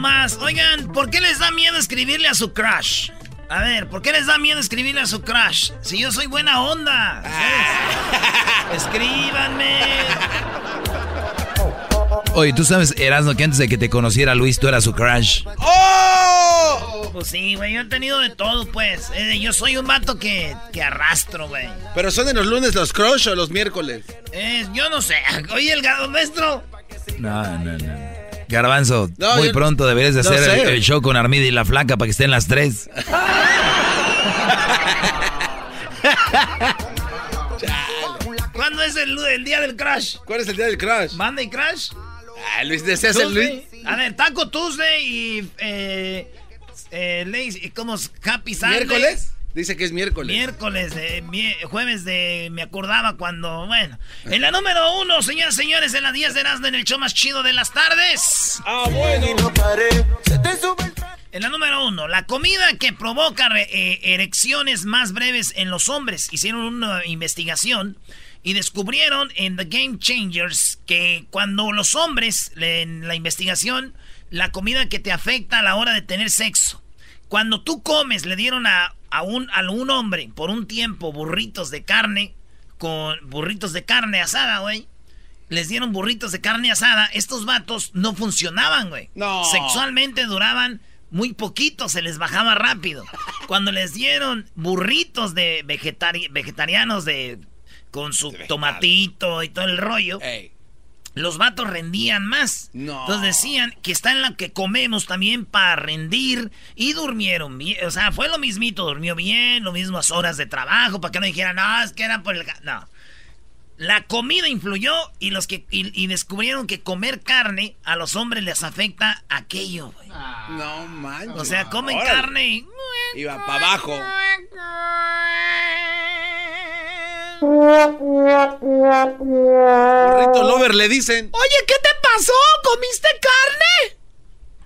¡Universidad! Hoy no más. Oigan, ¿por qué les da miedo escribirle a su crush? A ver, ¿por qué les da miedo escribirle a su crush? Si yo soy buena onda. ¿sabes? Escríbanme. Oye, tú sabes, Erasmo, que antes de que te conociera Luis, tú eras su crush. ¡Oh! Pues sí, güey, yo he tenido de todo, pues. Eh, yo soy un vato que, que arrastro, güey. ¿Pero son en los lunes los crush o los miércoles? Eh, yo no sé. Oye, el gado maestro. No, no, no. Garbanzo, No, muy yo- pronto deberías de no hacer el, sé. el show con Armida y la flaca para que estén las tres. ¿Cuándo es el, el día del crush? ¿Cuál es el día del crush? ¿Manda y crush? Ah, Luis, ¿deseas el Luis? A ver, Taco Tuesday y. Eh, eh, ¿Cómo es? Happy Sunday. ¿Miércoles? Dice que es miércoles. Miércoles, de, mi- jueves de. Me acordaba cuando. Bueno. En la número uno, señoras y señores, en las 10 de Erasmo en el show más chido de las tardes. Ah, bueno. En la número uno, la comida que provoca re- eh, erecciones más breves en los hombres. Hicieron una investigación y descubrieron en The Game Changers que cuando los hombres, en la investigación, la comida que te afecta a la hora de tener sexo. Cuando tú comes, le dieron a, a un, a un hombre por un tiempo burritos de carne, con burritos de carne asada, güey. Les dieron burritos de carne asada. Estos vatos no funcionaban, güey. No. Sexualmente duraban muy poquito, se les bajaba rápido. Cuando les dieron burritos de vegetari- vegetarianos de con su tomatito y todo el rollo, Ey. Los vatos rendían más. No. Entonces decían que está en la que comemos también para rendir y durmieron bien. O sea, fue lo mismito, durmió bien, lo mismas horas de trabajo, para que no dijeran, no, es que era por el... ga-". No. La comida influyó y los que y, y descubrieron que comer carne a los hombres les afecta aquello, güey. No manches. O sea, comen Órale. carne y... Iba para abajo. Burrito Lover le dicen. Oye, ¿qué te pasó? ¿Comiste carne?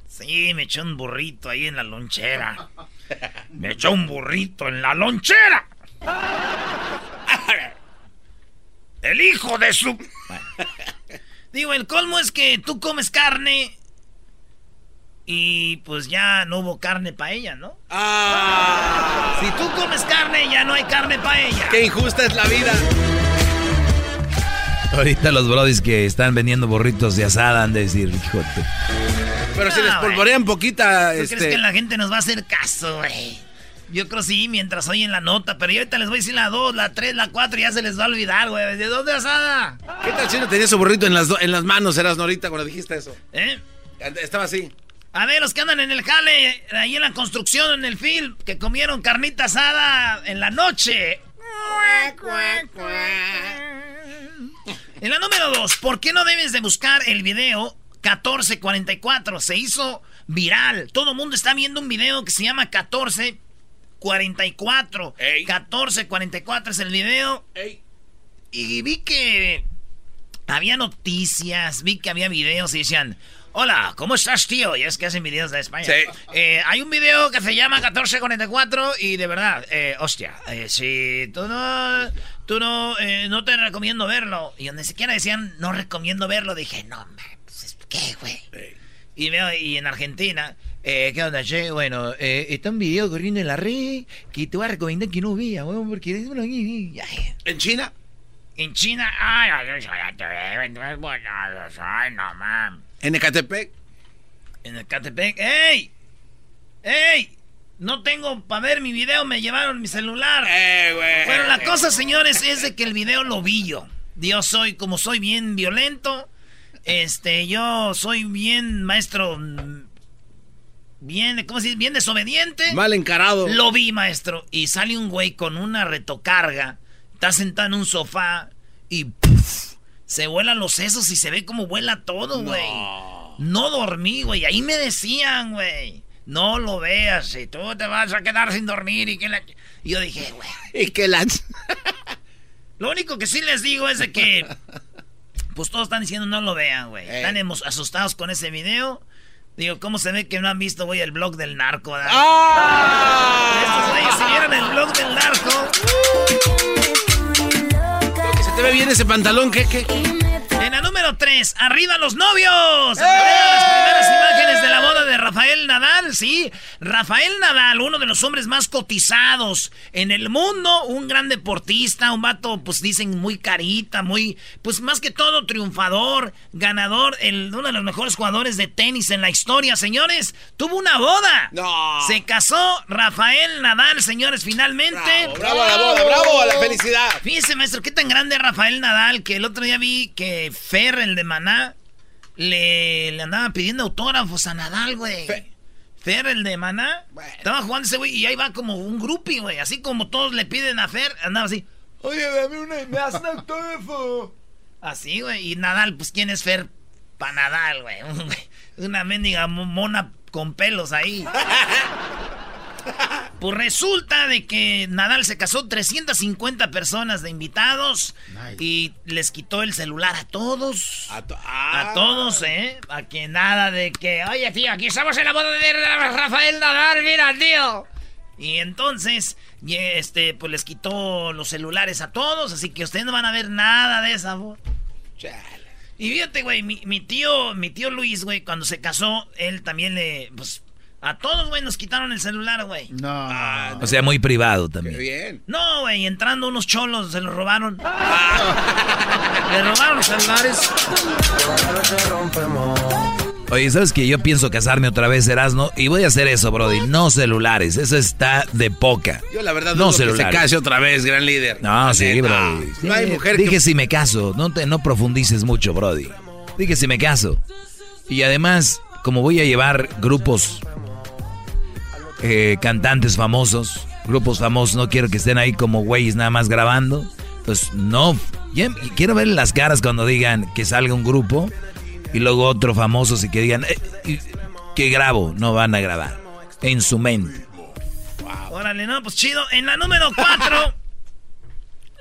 Sí, me echó un burrito ahí en la lonchera. Me echó un burrito en la lonchera. El hijo de su... Bueno. Digo, el colmo es que tú comes carne y pues ya no hubo carne para ella, ¿no? ¡Ah! Si tú comes carne, ya no hay carne para ella. ¡Qué injusta es la vida! Ahorita los brodis que están vendiendo burritos de asada han de decir, hijote. Pero si Ah, les polvorean poquita, ¿Tú este... crees que la gente nos va a hacer caso, güey? Yo creo sí, mientras oyen la nota, pero yo ahorita les voy a decir la 2, la 3, la 4 y ya se les va a olvidar, güey. ¿De dónde asada? ¿Qué tal si no tenía su burrito en las, en las manos, eras ahorita cuando dijiste eso? ¿Eh? Estaba así. A ver, los que andan en el jale, ahí en la construcción, en el film, que comieron carnita asada en la noche. En la número 2, ¿por qué no debes de buscar el video 1444? Se hizo viral. Todo el mundo está viendo un video que se llama 1444. Ey. 1444 es el video. Ey. Y vi que había noticias, vi que había videos y decían, hola, ¿cómo estás, tío? Y es que hacen videos de España. Sí. Eh, hay un video que se llama 1444 y de verdad, eh, hostia, eh, si tú no, tú no, eh, no te recomiendo verlo. Y donde siquiera decían, no recomiendo verlo, dije, no, pues, ¿qué, güey? Y veo, y en Argentina, eh, ¿qué onda, che? Bueno, eh, está un video corriendo en la red que te voy a recomendar que no veas, weón, porque ¿En China? en China, ay. ¿En Ecatepec? En el Catepec, ¡ey! ¡ey! No tengo para ver mi video, me llevaron mi celular. ¡Eh, güey! Bueno, la cosa, señores, es de que el video lo vi yo. Yo soy, como soy bien violento, este, yo soy bien maestro bien, ¿cómo se dice? Bien desobediente. Mal encarado. Lo vi, maestro. Y sale un güey con una retocarga. Está sentado en un sofá y. se vuelan los sesos y se ve como vuela todo, güey. No. dormí, güey. Ahí me decían, güey. No lo veas, si tú te vas a quedar sin dormir y que la... Y yo dije, güey. Y que la... Lo único que sí les digo es de que... Pues todos están diciendo no lo vean, güey. Eh. Están asustados con ese video. Digo, ¿cómo se ve que no han visto, güey, el blog del narco? ¿verdad? Estos güeyes si vieron el blog del narco. Te ve bien ese pantalón, ¿qué? qué? Número 3, arriba los novios. Vean las primeras imágenes de la boda de Rafael Nadal, sí. Rafael Nadal, uno de los hombres más cotizados en el mundo, un gran deportista, un vato, pues dicen muy carita, muy, pues más que todo triunfador, ganador, el, uno de los mejores jugadores de tenis en la historia, señores. Tuvo una boda. No. Se casó Rafael Nadal, señores, finalmente. Bravo a la boda, bravo a la felicidad. Fíjese, maestro, qué tan grande Rafael Nadal que el otro día vi que Fer, el de Maná, le, le andaba pidiendo autógrafos a Nadal, güey. Fe- Fer, el de Maná, estaba jugando ese güey y ahí va como un groupie, güey. Así como todos le piden a Fer, andaba así. Oye, dame una, me das un autógrafo. Así, güey. Y Nadal, pues, ¿quién es Fer para Nadal, güey? Un güey, Una mendiga mo- mona con pelos ahí. Pues resulta de que Nadal se casó 350 personas de invitados y les quitó el celular a todos. A, to- A ah. todos, ¿eh? A que nada de que, oye, tío, aquí estamos en la boda de Rafael Nadal, mira, tío. Y entonces, y este, pues les quitó los celulares a todos, así que ustedes no van a ver nada de esa boda. Y fíjate, güey, mi, mi tío, mi tío Luis, güey, cuando se casó, él también le, pues, a todos, güey, nos quitaron el celular, güey. No. Ah, O sea, muy privado Qué también. bien. No, güey, entrando unos cholos, se lo robaron. Le robaron los celulares. Oye, ¿sabes que Yo pienso casarme otra vez, Erasno, y voy a hacer eso, Brody. No celulares, eso está de poca. Yo la verdad No que se celulares. case otra vez, gran líder. No, La sí. Brody. No hay mujer Dije que... si me caso, no, te, no profundices mucho, Brody. Dije si me caso. Y además, como voy a llevar grupos, eh, cantantes famosos, grupos famosos, no quiero que estén ahí como güeyes nada más grabando. Pues no, y quiero ver las caras cuando digan que salga un grupo y luego otro famoso y que digan eh, que grabo, no van a grabar. En su mente. Órale, no, pues chido. En la número 4,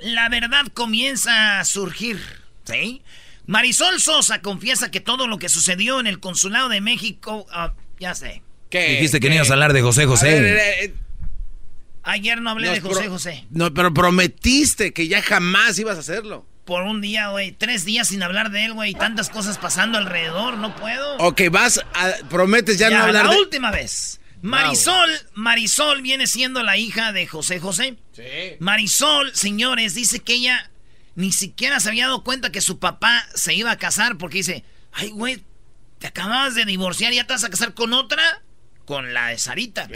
la verdad comienza a surgir. ¿Sí? Marisol Sosa confiesa que todo lo que sucedió en el consulado de México. ah, ya sé. ¿Qué? Dijiste que no ibas a hablar de José José. ver, eh, eh, Ayer no hablé nos de José pro- José. No, pero prometiste que ya jamás ibas a hacerlo. Por un día, güey. Tres días sin hablar de él, güey. y Tantas cosas pasando alrededor. No puedo. Ok, vas a... Prometes ya, Ya, no hablar la de... última vez. Marisol, Marisol viene siendo la hija de José José. Sí. Marisol, señores, dice que ella ni siquiera se había dado cuenta que su papá se iba a casar porque dice, ay, güey, te acabas de divorciar y ya te vas a casar con otra, con la de Sarita.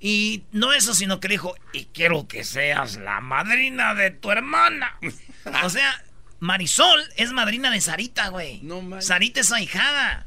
Y no eso, sino que le dijo, y quiero que seas la madrina de tu hermana. o sea, Marisol es madrina de Sarita, güey. No manches. Sarita es su ahijada.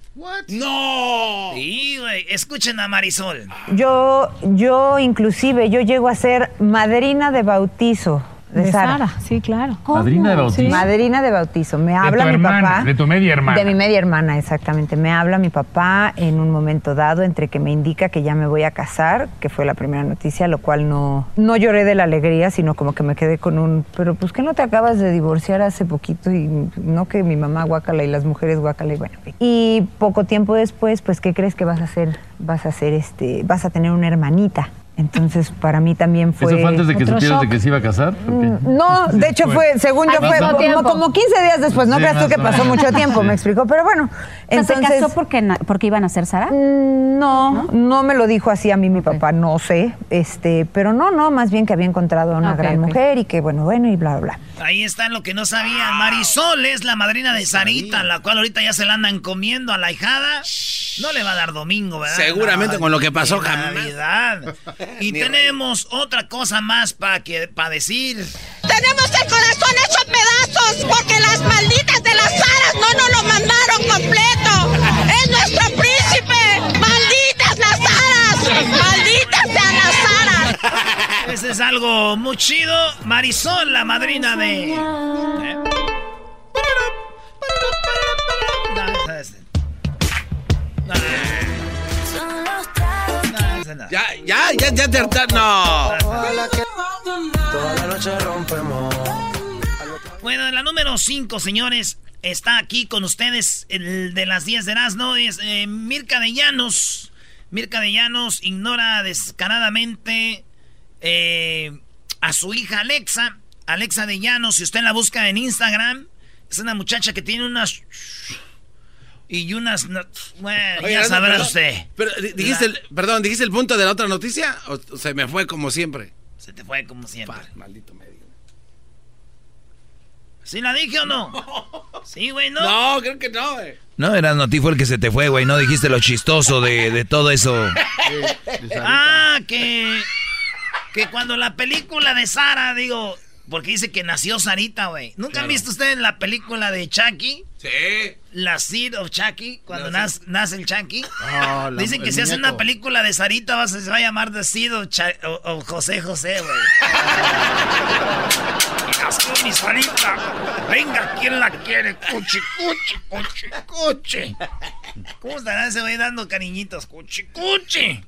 ¡No! Sí, güey. Escuchen a Marisol. Yo, yo inclusive, yo llego a ser madrina de bautizo de, De Sara. Sara, sí, claro. Madrina de bautizo. Madrina de bautizo. Me De habla tu mi hermana, papá. de tu media hermana. De mi media hermana, exactamente. Me habla mi papá en un momento dado entre que me indica que ya me voy a casar, que fue la primera noticia, lo cual no, no lloré de la alegría, sino como que me quedé con un, pero pues que no te acabas de divorciar hace poquito y no que mi mamá guácala y las mujeres guácala y bueno. Y poco tiempo después, pues, ¿qué crees que vas a hacer? Vas a hacer este, vas a tener una hermanita. Entonces, para mí también fue... ¿Eso fue antes de que supieras de shock. que se iba a casar? Mm, No, de hecho fue, según yo Al fue como, como 15 días después, no Sí, creas tú que pasó mucho tiempo, me explicó, pero bueno. Entonces, ¿Se casó porque, na- porque iban a ser Sara? Mm, No, no, me lo dijo así a mí mi papá, no sé, este, pero no, no, más bien que había encontrado a una gran mujer y que bueno, bueno y bla, bla, bla. Ahí está lo que no sabían. Marisol es la madrina de Sarita, la cual ahorita ya se la andan comiendo a la hijada. No le va a dar domingo, ¿verdad? Seguramente con lo que pasó jamás. Navidad. Y Ni tenemos otra cosa más para que para decir. Tenemos el corazón hecho pedazos porque las malditas de las aras no nos lo mandaron completo. Es nuestro príncipe. Malditas las aras. ¡Malditas sean las aras! Ese es algo muy chido. Marisol, la madrina de. ¿Eh? No, Ya, ya, ya, ya te harta- No. Bueno, en la número 5, señores, está aquí con ustedes el de las 10 de Erasmo, es eh, Mirka de Llanos. Mirka de Llanos ignora descaradamente eh, a su hija Alexa. Alexa de Llanos, si usted la busca en Instagram, es una muchacha que tiene unas... Y unas... no- Bueno, Oye, ya sabrá perdón, usted. Pero di- dijiste, el, perdón, dijiste el punto de la otra noticia o, o se me fue como siempre. Se te fue como siempre. Maldito medio. ¿Sí la dije o no? Sí, güey, ¿no? No, creo que no. eh. No, eras ti fue el que se te fue, güey. No dijiste lo chistoso de, de todo eso. Ah, que. Que cuando la película de Sara, digo. Porque dice que nació Sarita, güey. ¿Nunca han visto ustedes la película de Chucky? Sí. La Seed of Chucky, cuando nace, nace el Chucky. Ah, la- Dicen que si hace muñeco. una película de Sarita va se va a llamar The Seed of, o- o José José, güey. Nació mi Sarita. Venga, ¿quién la quiere? Cuchi, cuchi, cuchi, cuchi. ¿Cómo estará ese güey dando cariñitos? Cuchi, cuchi.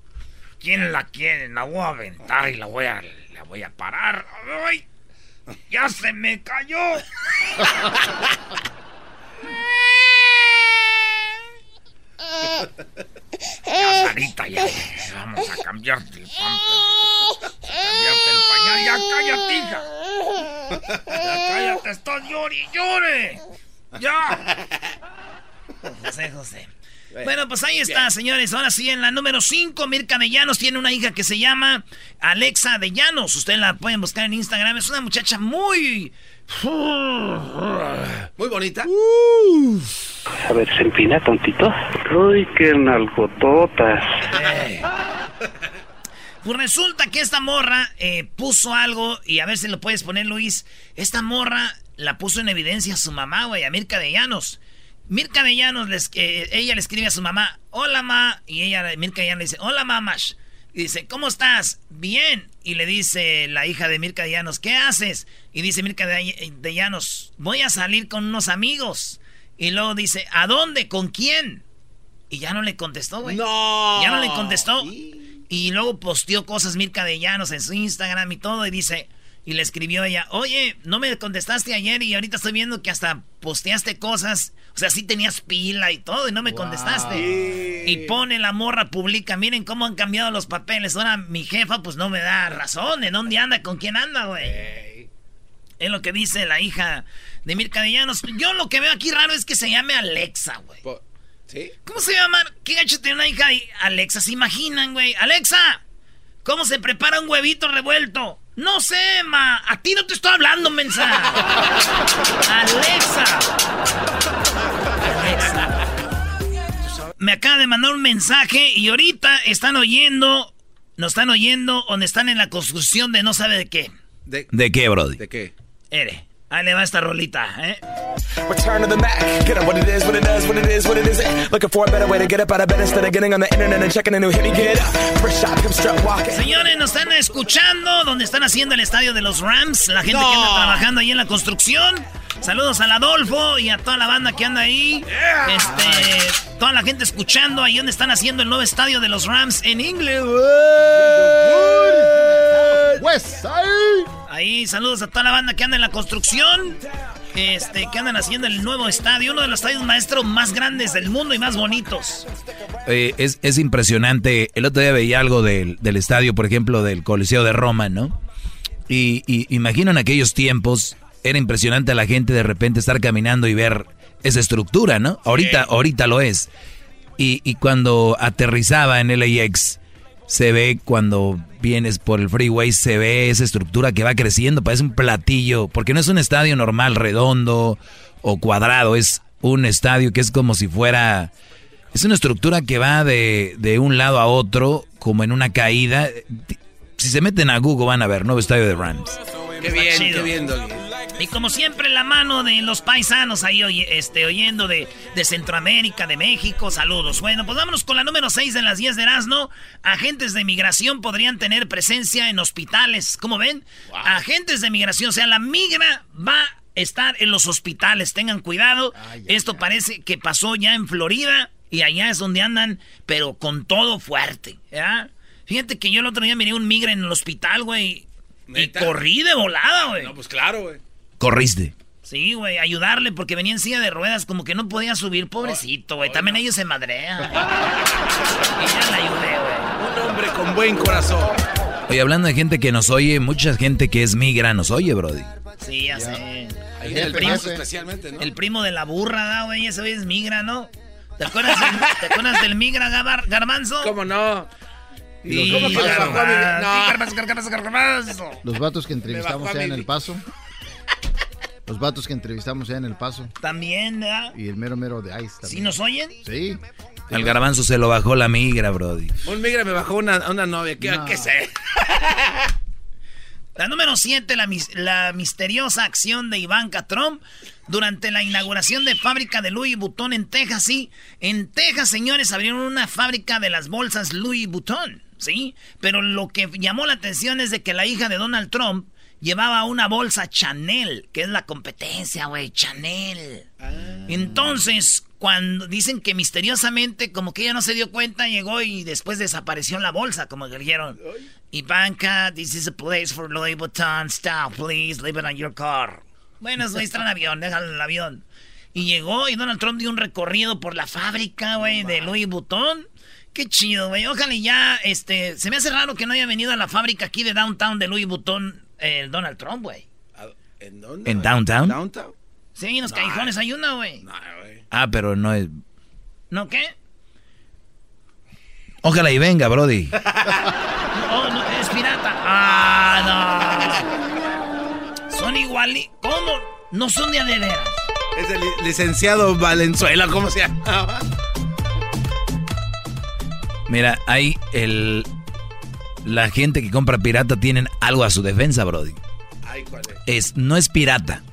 ¿Quién la quiere? La voy a aventar y la voy a, la voy a parar. ¡Ay! ¡Ya se me cayó! Ya, Sarita, ya. Vamos a cambiarte el pamper. Cambiarte el pañal. Ya cállate, hija. Ya cállate, estás llore y llore. Ya. José, José. Bueno, pues ahí está, señores. Ahora sí, en la número 5, Mirka de Llanos tiene una hija que se llama Alexa de Llanos. Ustedes la pueden buscar en Instagram. Es una muchacha muy... Muy bonita. A ver, se empina tontito. Uy, qué nalgototas. Pues resulta que esta morra eh, puso algo, y a ver si lo puedes poner, Luis. Esta morra la puso en evidencia a su mamá, güey, a Mirka de Llanos. Mirka de Llanos, les- eh, ella le escribe a su mamá, hola ma, y ella, Mirka de Llanos le dice, hola mamash. Y dice, ¿cómo estás? Bien. Y le dice la hija de Mirka de Llanos, ¿qué haces? Y dice Mirka de, de Llanos, voy a salir con unos amigos. Y luego dice, ¿a dónde? ¿Con quién? Y ya no le contestó, güey. No. Ya no le contestó. Y luego posteó cosas Mirka de Llanos en su Instagram y todo. Y dice, y le escribió ella, oye, no me contestaste ayer y ahorita estoy viendo que hasta posteaste cosas. O sea, sí tenías pila y todo y no me contestaste. Y pone la morra, publica, miren cómo han cambiado los papeles. Ahora mi jefa pues no me da razón. ¿En dónde anda? ¿Con quién anda, güey? Es lo que dice la hija de Mirka de Llanos. Yo lo que veo aquí raro es que se llame Alexa, güey. ¿Sí? ¿Cómo se llama? ¿Qué gacho tiene una hija ahí? Alexa, ¿se imaginan, güey? Alexa, ¿cómo se prepara un huevito revuelto? No sé, ma. A ti no te estoy hablando, mensa. Alexa. Alexa. Me acaba de mandar un mensaje y ahorita están oyendo, nos están oyendo donde están en la construcción de no sabe de qué. ¿De, ¿De qué, Brody? ¿De qué? Ere, ahí le va esta rolita, ¿eh? Return to the Mac. Get up what it is, what it does, what it is, what it isn't. Looking for a better way to get up out of bed instead of getting on the internet and checking a new hit. Me get up. First shot, come strut walking. Señores, nos están escuchando donde están haciendo el estadio de los Rams. La gente que anda No. trabajando ahí en la construcción. Saludos al Adolfo y a toda la banda que anda ahí. Este, toda la gente escuchando ahí donde están haciendo el nuevo estadio de los Rams en Inglewood. West Side. Ahí, saludos a toda la banda que anda en la construcción. Este, que andan haciendo el nuevo estadio, uno de los estadios maestros más grandes del mundo y más bonitos. Eh, es, es impresionante. El otro día veía algo del, del estadio, por ejemplo, del Coliseo de Roma, ¿no? Y, y imagino en aquellos tiempos, era impresionante a la gente de repente estar caminando y ver esa estructura, ¿no? Ahorita, ahorita lo es. Y, y cuando aterrizaba en LAX, se ve cuando vienes por el freeway, se ve esa estructura que va creciendo, parece un platillo, porque no es un estadio normal, redondo o cuadrado, es un estadio que es como si fuera... Es una estructura que va de, de un lado a otro, como en una caída. Si se meten a Google van a ver, nuevo estadio de Rams. Qué bien, qué bien, Doggy. Y como siempre, la mano de los paisanos ahí este, oyendo de, de, Centroamérica, de México. Saludos. Bueno, pues vámonos con la número 6 de las 10 de Erasmo. Agentes de migración podrían tener presencia en hospitales. ¿Cómo ven? Agentes de migración. O sea, la migra va a estar en los hospitales. Tengan cuidado. Esto parece que pasó ya en Florida. Y allá es donde andan, pero con todo fuerte. ¿ya? Fíjate que yo el otro día miré un migra en el hospital, güey. Y corrí de volada, güey. No, pues claro, güey. Corriste. Sí, güey, ayudarle porque venía en silla de ruedas, como que no podía subir, pobrecito, güey. También ellos se madrean. y ya la ayudé, güey. Un hombre con buen corazón. Oye, hablando de gente que nos oye, mucha gente que es migra nos oye, Brody. Sí, ya, sé. El, primo, especialmente, ¿no? El primo de la burra, güey, ese güey es migra, ¿no? ¿Te acuerdas del, ¿te acuerdas del migra garbanzo? ¿Cómo no? Y ¿Cómo que no. Los vatos que entrevistamos ya en El Paso. Los vatos que entrevistamos ya en El Paso. También, ¿verdad? Y el mero mero de Ice también. ¿Sí nos oyen? Sí. Al garbanzo se lo bajó la migra, Brody. Un migra me bajó una, una novia. ¿Qué, ¿qué sé? La número 7, la, la, misteriosa acción de Ivanka Trump durante la inauguración de fábrica de Louis Vuitton en Texas. Sí, en Texas, señores, abrieron una fábrica de las bolsas Louis Vuitton, ¿sí? Pero lo que llamó la atención es de que la hija de Donald Trump llevaba una bolsa Chanel, que es la competencia, güey, Chanel. Ah. Entonces, cuando dicen que misteriosamente, como que ella no se dio cuenta, llegó y después desapareció en la bolsa, como que dijeron. Ivanka, this is a place for Louis Vuitton, stop, please, leave it on your car. Bueno, eso está en el avión, déjalo en el avión. Y llegó y Donald Trump dio un recorrido por la fábrica, güey, de Louis Vuitton. Qué chido, güey. Ojalá ya, este, se me hace raro que no haya venido a la fábrica aquí de Downtown de Louis Vuitton el Donald Trump, güey. ¿En dónde? ¿En Downtown? ¿Downtown? Sí, en los callejones hay una, güey. Ah, pero no es... ¿No qué? Ojalá y venga, Brody. oh, no, es pirata. Ah, no. Son igual... ¿Cómo? No son de adeveras. Es el licenciado Valenzuela, ¿cómo se llama? Mira, hay el la gente que compra pirata tienen algo a su defensa, Brody. Ay, ¿cuál es? no es pirata.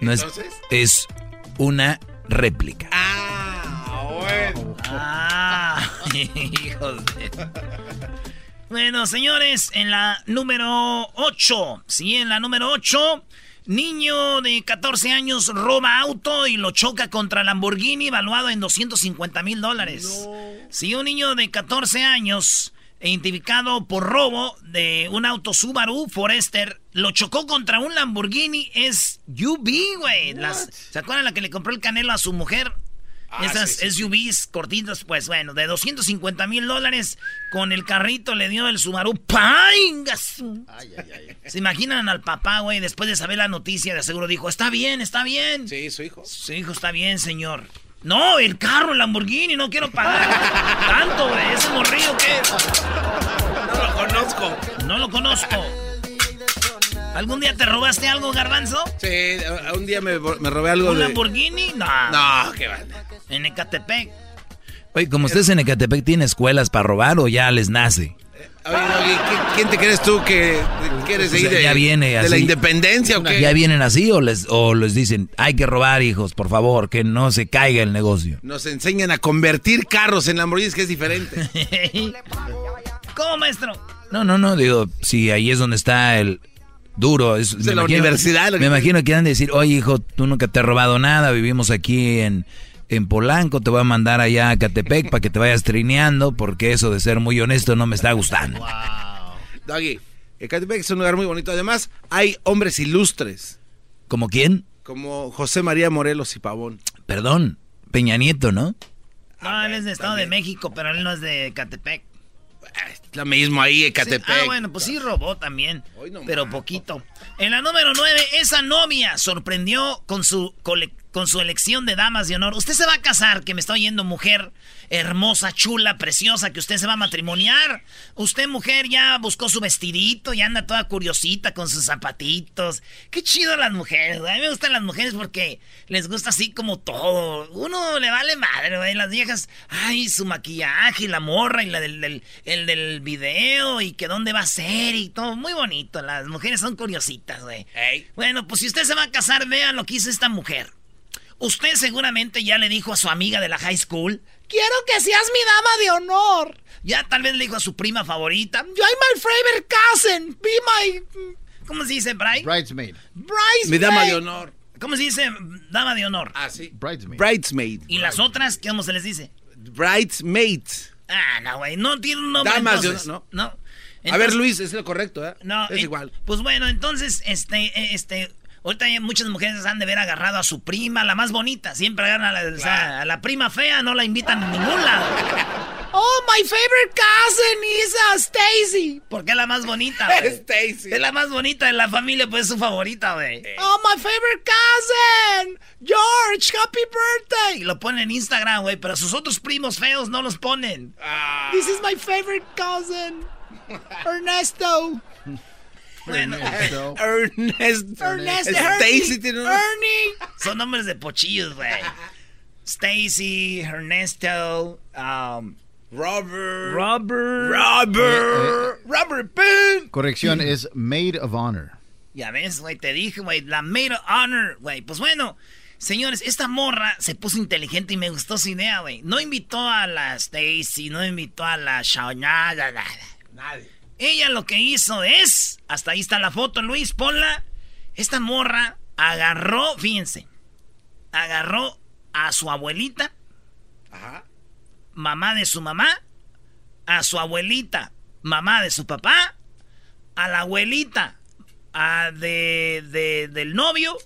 No es, es una réplica. Ah, bueno. Ah, hijos de... Bueno, señores, en la número 8, sí, en la número 8, niño de 14 años roba auto y lo choca contra Lamborghini valuado en 250 mil dólares. No. Sí, un niño de 14 años identificado por robo de un auto Subaru Forester. Lo chocó contra un Lamborghini. Es UV, güey. ¿Se acuerdan la que le compró el canelo a su mujer? Ah, Esas SUVs cortitas, pues bueno, de 250 mil dólares con el carrito le dio el Subaru. ¡Pangas! ¿Se imaginan al papá, güey? Después de saber la noticia, de seguro dijo: Está bien, está bien. Sí, su hijo. Su hijo está bien, señor. No, el carro, el Lamborghini, no quiero pagar tanto, güey. Ese morrillo que No lo conozco. No lo conozco. ¿Algún día te robaste algo, Garbanzo? Sí, un día me, robé algo ¿Un de... Lamborghini? No. No, qué va. En Ecatepec. Oye, como ustedes en Ecatepec tienen escuelas para robar o ya les nace. ¿Quién te crees tú que quieres seguir de, ya viene de la independencia o qué? ¿Ya vienen así o les, o les dicen, hay que robar, hijos, por favor, que no se caiga el negocio? Nos enseñan a convertir carros en Lamborghinis, que es diferente. ¿Cómo, maestro? No, no, no, digo, si ahí es donde está el duro. Es, de la universidad. Me imagino que han de decir, oye, hijo, tú nunca te has robado nada, vivimos aquí en en Polanco, te voy a mandar allá a Catepec para que te vayas trineando, porque eso de ser muy honesto no me está gustando. Wow. Doggy, Catepec es un lugar muy bonito. Además, hay hombres ilustres. ¿Como quién? Como José María Morelos y Pavón. Perdón, Peña Nieto, ¿no? No, él es de Estado de México, pero él no es de Catepec. Lo mismo ahí, Ecatepec. ah, bueno, pues sí robó también. pero poquito. En la número 9, esa novia sorprendió con su con su elección de damas de honor. Usted se va a casar, que me está oyendo mujer hermosa, chula, preciosa, que usted se va a matrimoniar. Usted, mujer, ya buscó su vestidito y anda toda curiosita con sus zapatitos. Qué chido las mujeres, güey. A mí me gustan las mujeres porque les gusta así como todo. Uno le vale madre, güey. Las viejas, ay, su maquillaje y la morra y la del, del, el del video y que dónde va a ser y todo. Muy bonito. Las mujeres son curiositas, güey. Bueno, pues si usted se va a casar, vea lo que hizo esta mujer. Usted seguramente ya le dijo a su amiga de la high school, quiero que seas mi dama de honor. Ya tal vez le dijo a su prima favorita, yo my favorite cousin, be my... ¿Cómo se dice, Bri? Bridesmaid. Bridesmaid. Mi dama de honor. ¿Cómo se dice dama de honor? Ah, sí. Bridesmaid. Bridesmaid. ¿Y las otras? ¿Cómo se les dice? Bridesmaid. Ah, no, güey, no tiene un nombre Damas de entonces. honor, No. a ver, Entonces- Luis, es lo correcto, ¿eh? No, es eh, igual. Pues bueno, entonces, este, eh, este, ahorita muchas mujeres han de ver agarrado a su prima, la más bonita. Siempre agarran a la, o sea, a la prima fea, no la invitan a ningún lado. Oh, my favorite cousin is uh, Stacy. Porque es la más bonita. Stacy. Es la más bonita de la familia, pues es su favorita, güey. Oh, my favorite cousin. George, happy birthday. Y lo ponen en Instagram, güey, pero sus otros primos feos no los ponen. This is my favorite cousin. Ernesto. Bueno, Ernesto. Ernesto. Ernesto, Stacy Ernie, tiene un- Ernie. Son nombres de pochillos, güey. Stacy, Ernesto, um, Robert. Robert. Robert. Robert Boone. Corrección, es Maid of Honor. Ya ves, güey, te dije, güey, la maid of honor, güey. Pues bueno, señores, esta morra se puso inteligente y me gustó su idea, güey. No invitó a la Stacy, no invitó a la Shawnada, nada. Nadie. Ella lo que hizo es, hasta ahí está la foto, Luis, ponla. Esta morra agarró, fíjense, agarró a su abuelita, Ajá. mamá de su mamá, a su abuelita, mamá de su papá, a la abuelita a de, de- del novio,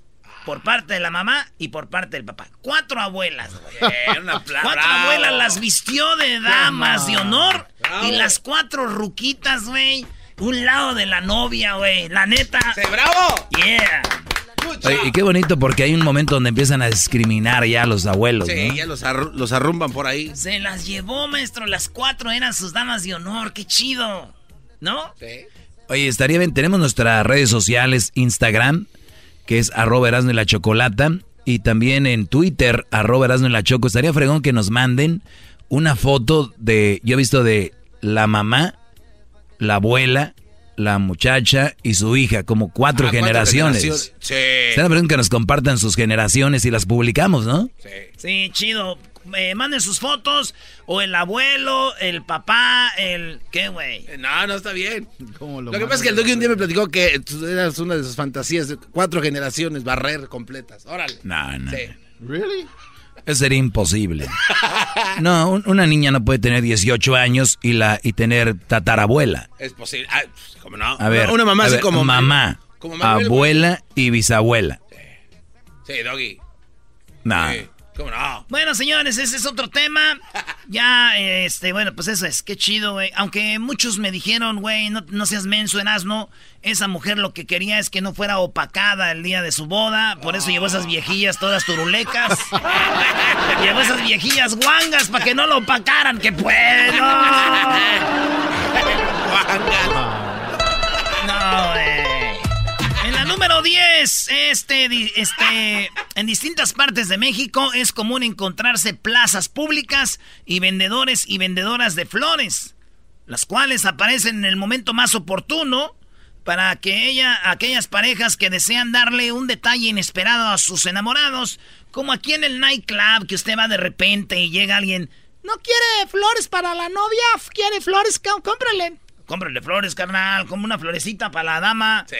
por parte de la mamá y por parte del papá. Cuatro abuelas, güey. Aplauso. Cuatro Bravo. abuelas las vistió de damas de honor. Bravo. Y las cuatro ruquitas, güey. Un lado de la novia, güey. La neta. ¡Sí, bravo! Yeah. Oye, y qué bonito porque hay un momento donde empiezan a discriminar ya a los abuelos, Sí, ¿no? ya los, arru- los arrumban por ahí. Se las llevó, maestro. Las cuatro eran sus damas de honor. Qué chido. ¿No? Sí. Oye, estaría bien, tenemos nuestras redes sociales, Instagram, que es arroba Erasmo y la Chocolata, y también en Twitter, arroba Erasmo y la Choco. Estaría fregón que nos manden una foto de, yo he visto de la mamá, la abuela, la muchacha y su hija, como cuatro Ah, cuatro generaciones. generaciones. Sí. Estaría fregón que nos compartan sus generaciones y las publicamos, ¿no? Sí. Sí, chido. Eh, manden sus fotos. O el abuelo, el papá, el... ¿Qué, güey? Eh, No, no está bien. ¿Cómo Lo que pasa es que el Doggy un día me platicó que tú eras una de sus fantasías de cuatro generaciones, barrer completas. Órale. No, no. Sí. ¿Really? Eso sería imposible. No, un- una niña no puede tener 18 años y la y tener tatarabuela. Es posible. Ay, pues, ¿Cómo no? A ver, Una, una mamá a así ver, como. mamá, como abuela y bisabuela. Sí, Doggy. No. Sí. ¿Cómo no? Bueno, señores, ese es otro tema. Ya, este, bueno, pues eso es. Qué chido, güey. Aunque muchos me dijeron, güey, no, no seas menso en asno. Esa mujer lo que quería es que no fuera opacada el día de su boda. Por eso llevó esas viejillas todas turulecas. llevó esas viejillas guangas para que no lo opacaran. ¡Que puedo! No, güey. Número 10, este, este, en distintas partes de México es común encontrarse plazas públicas y vendedores y vendedoras de flores, las cuales aparecen en el momento más oportuno para que ella, aquellas parejas que desean darle un detalle inesperado a sus enamorados, como aquí en el nightclub que usted va de repente y llega alguien, ¿no quiere flores para la novia? ¿Quiere flores? Có- Cómprale. Cómprale flores, carnal, como una florecita para la dama. Sí.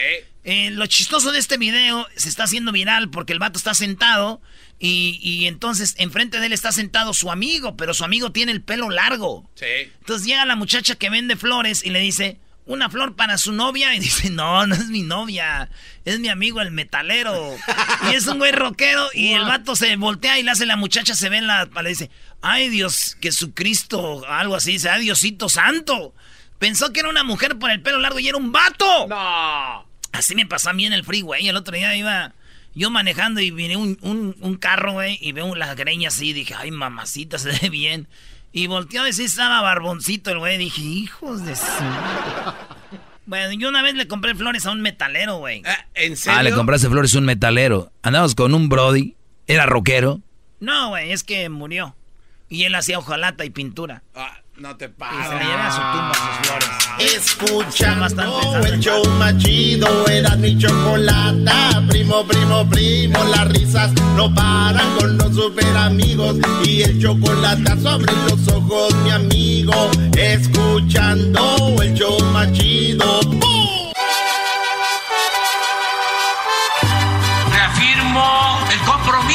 Eh, lo chistoso de este video se está haciendo viral porque el vato está sentado y, y entonces enfrente de él está sentado su amigo, pero su amigo tiene el pelo largo. Sí. Entonces llega la muchacha que vende flores y le dice, una flor para su novia. Y dice, no, no es mi novia, es mi amigo el metalero. y es un güey rockero y el vato se voltea y le hace la muchacha, se ve en la... Le dice, ay Dios, Jesucristo, algo así, dice, ay Diosito santo. Pensó que era una mujer por el pelo largo y era un vato. No. Así me pasó a mí en el freeway. El otro día iba Yo manejando y viene un, un, un carro, güey, y veo las greñas así. Dije, ay, mamacita, se ve bien. Y volteó a decir, estaba barboncito el güey. Dije, hijos de su... Bueno, yo una vez le compré flores a un metalero, güey. ¿En serio? Ah, le compraste flores a un metalero. Andamos con un Brody. Era rockero. No, güey, es que murió. Y él hacía hojalata y pintura. Ah, no te Y se pases. le lleva a su tumba sus flores. Escuchando el show más chido, era mi chocolata. Primo, primo, primo, las risas no paran con los super amigos. Y el chocolate sobre los ojos, mi amigo. Escuchando el show más chido. ¡Bum!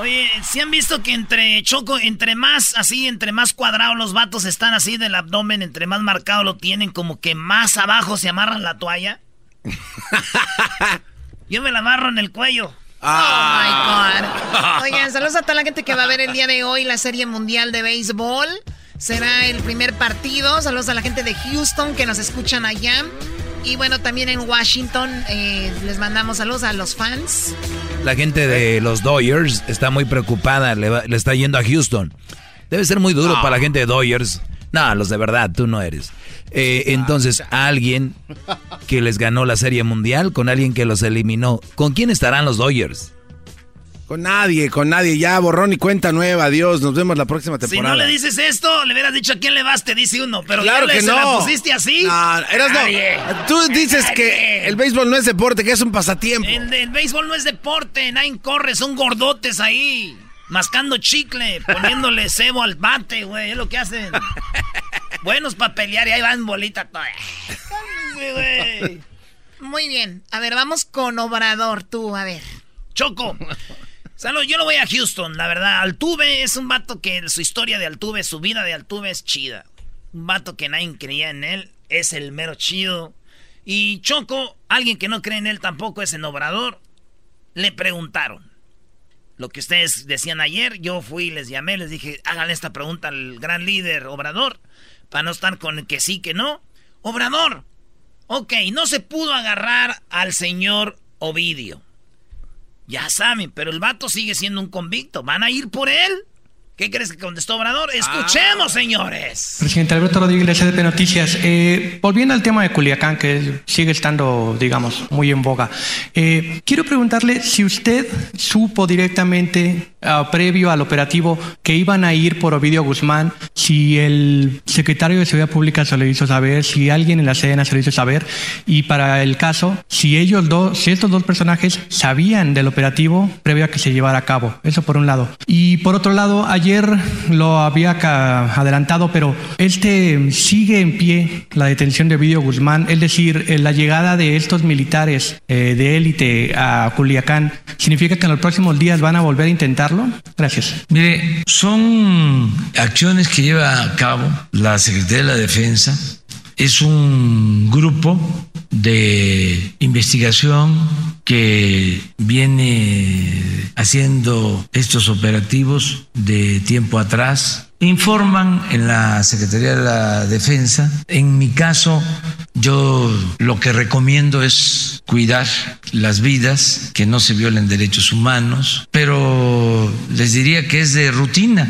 Oye, ¿sí han visto que entre Choco, entre más así, entre más cuadrados los vatos están así del abdomen, entre más marcado lo tienen, como que más abajo se amarran la toalla? Yo me la amarro en el cuello. Oh my God. Oigan, saludos a toda la gente que va a ver el día de hoy la Serie Mundial de Béisbol. Será el primer partido. Saludos a la gente de Houston que nos escuchan allá. Y bueno, también en Washington eh, les mandamos saludos a los fans. La gente de los Dodgers está muy preocupada. Le, va- le está yendo a Houston. Debe ser muy duro para la gente de Dodgers. No, los de verdad, tú no eres. Eh, entonces, alguien que les ganó la Serie Mundial con alguien que los eliminó. ¿Con quién estarán los Dodgers? Con nadie, con nadie. Ya, borrón y cuenta nueva. Adiós. Nos vemos la próxima Si temporada. no le dices esto, le hubieras dicho a quién le vas, te dice uno. Pero Claro ya le- que se no. la pusiste así. No, eras no. Tú dices que el béisbol no es deporte, que es un pasatiempo. El, el béisbol no es deporte, nadie corre, son gordotes ahí. Mascando chicle, poniéndole cebo al bate, güey, es lo que hacen. Buenos para pelear y ahí van bolita toda. Güey. Muy bien. A ver, vamos con Obrador, tú, a ver. Choco. Yo lo voy a Houston, la verdad. Altuve es un vato que su historia de Altuve, su vida de Altuve es chida. Un vato que nadie creía en él, es el mero chido. Y Choco, alguien que no cree en él tampoco es en Obrador. Le preguntaron. Lo que ustedes decían ayer, yo fui les llamé, les dije, hagan esta pregunta al gran líder Obrador, para no estar con el que sí, que no. Obrador, ok, no se pudo agarrar al señor Ovidio. Ya saben, pero el vato sigue siendo un convicto. ¿Van a ir por él? ¿Qué crees que contestó Obrador? Escuchemos, señores. Presidente Alberto Rodríguez, SDP Noticias. Eh, volviendo al tema de Culiacán, que sigue estando, digamos, muy en boga. eh, quiero preguntarle si usted supo directamente, ah, previo al operativo, que iban a ir por Ovidio Guzmán, si el secretario de Seguridad Pública se lo hizo saber, si alguien en la Sedena se lo hizo saber, y para el caso, si ellos dos, si estos dos personajes sabían del operativo previo a que se llevara a cabo. Eso por un lado. Y por otro lado, ayer lo había adelantado, pero este sigue en pie la detención de Ovidio Guzmán, es decir, eh, la llegada de estos militares eh, de élite a Culiacán, ¿significa que en los próximos días van a volver a Gracias. Mire, son acciones que lleva a cabo la Secretaría de la Defensa. Es un grupo de investigación que viene haciendo estos operativos de tiempo atrás. Informan en la Secretaría de la Defensa. En mi caso, yo lo que recomiendo es cuidar las vidas, que no se violen derechos humanos, pero les diría que es de rutina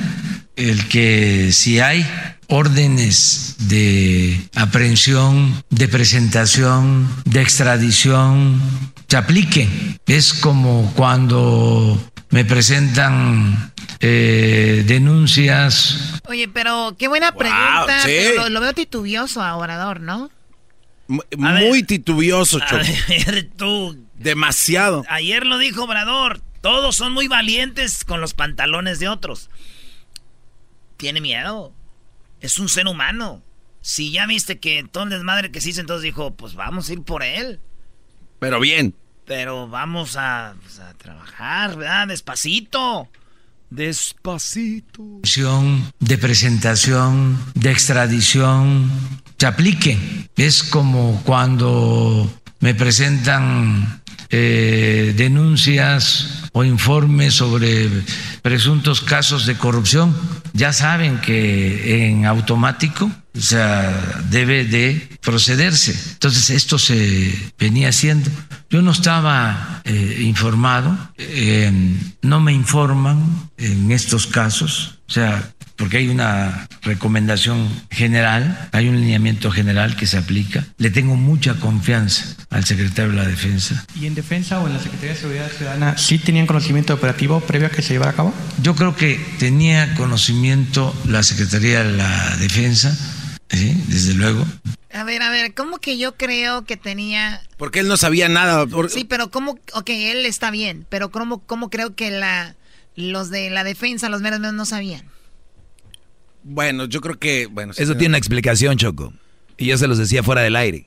el que si hay órdenes de aprehensión, de presentación, de extradición, se apliquen. Es como cuando me presentan eh, denuncias Oye, pero qué buena pregunta. sí. pero lo, lo veo titubioso a Obrador, ¿no? M- Muy titubioso, A ver, tú. Demasiado. Ayer lo dijo Obrador. Todos son muy valientes con los pantalones de otros. Tiene miedo. Es un ser humano. Si ya viste que todo el desmadre que se hizo, entonces dijo, pues vamos a ir por él. Pero bien. Pero vamos a, pues, a trabajar, ¿verdad? Despacito. Despacito. De presentación, de extradición, se aplique. Es como cuando me presentan eh, denuncias o informes sobre presuntos casos de corrupción, ya saben que en automático o sea, debe de procederse. Entonces esto se venía haciendo. Yo no estaba eh, informado, eh, no me informan en estos casos, o sea, porque hay una recomendación general, hay un lineamiento general que se aplica. Le tengo mucha confianza al secretario de la Defensa. ¿Y en Defensa o en la Secretaría de Seguridad Ciudadana sí tenían conocimiento operativo previo a que se llevara a cabo? Yo creo que tenía conocimiento la Secretaría de la Defensa, ¿sí? desde luego. A ver, a ver, ¿cómo que yo creo que tenía... Porque él no sabía nada. Sí, pero ¿cómo? Ok, él está bien, pero ¿cómo, cómo creo que la, los de la defensa, los meros no sabían? Bueno, yo creo que... Bueno, Eso tiene una explicación, Choco. Y yo se los decía fuera del aire.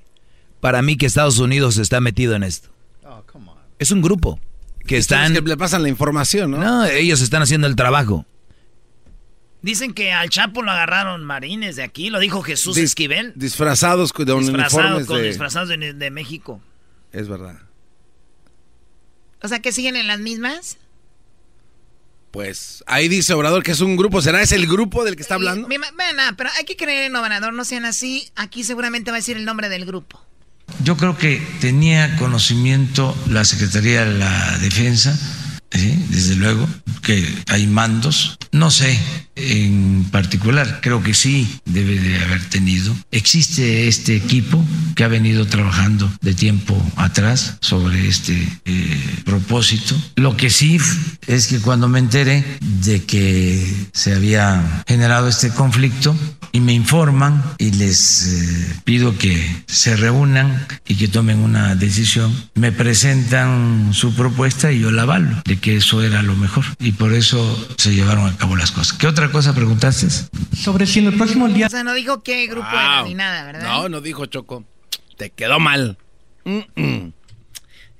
Para mí que Estados Unidos está metido en esto. Oh, es un grupo que están... que le pasan la información, ¿no? No, ellos están haciendo el trabajo. Dicen que al Chapo lo agarraron marines de aquí, lo dijo Jesús Esquivel. Disfrazados con uniformes de... Disfrazados de México. Es verdad. O sea, que siguen en las mismas. Pues ahí dice Obrador que es un grupo. ¿Será ese el grupo del que está hablando? Bueno, pero hay que creer en Obrador, no sean así. Aquí seguramente va a decir el nombre del grupo. Yo creo que tenía conocimiento la Secretaría de la Defensa desde luego que hay mandos. No sé en particular, creo que sí debe de haber tenido. Existe este equipo que ha venido trabajando de tiempo atrás sobre este eh, propósito. Lo que sí es que cuando me enteré de que se había generado este conflicto y me informan y les eh, pido que se reúnan y que tomen una decisión, me presentan su propuesta y yo la avalo que eso era lo mejor y por eso se llevaron a cabo las cosas. ¿Qué otra cosa preguntaste? Sobre si en el próximo día... O sea, no dijo qué grupo era ni nada, ¿verdad? No, no dijo Choco. Te quedó mal.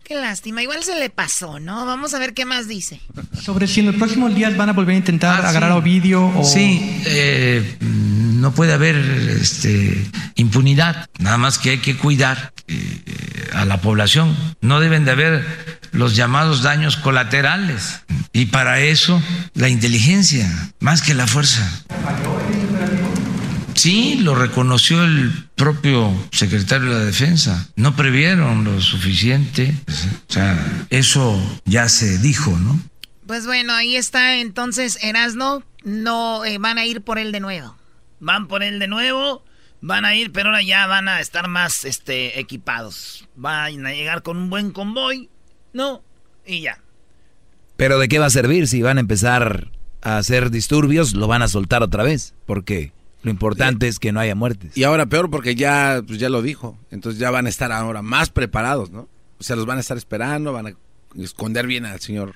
Qué lástima, igual se le pasó, ¿no? Vamos a ver qué más dice. Sobre si en los próximos días van a volver a intentar ah, agarrar a Ovidio o... Sí, eh, no puede haber este, impunidad, nada más que hay que cuidar eh, a la población. No deben de haber los llamados daños colaterales. Y para eso la inteligencia, más que la fuerza. Sí, lo reconoció el propio secretario de la Defensa. No previeron lo suficiente. O sea, eso ya se dijo, ¿no? Pues bueno, ahí está entonces Erasno. No eh, van a ir por él de nuevo. Van por él de nuevo. Van a ir, pero ahora ya van a estar más este, equipados. Van a llegar con un buen convoy no, y ya. Pero ¿de qué va a servir si van a empezar a hacer disturbios? Lo van a soltar otra vez, porque lo importante es que no haya muertes. Y ahora peor porque ya, pues ya lo dijo, entonces ya van a estar ahora más preparados, ¿no? O sea, los van a estar esperando, van a esconder bien al señor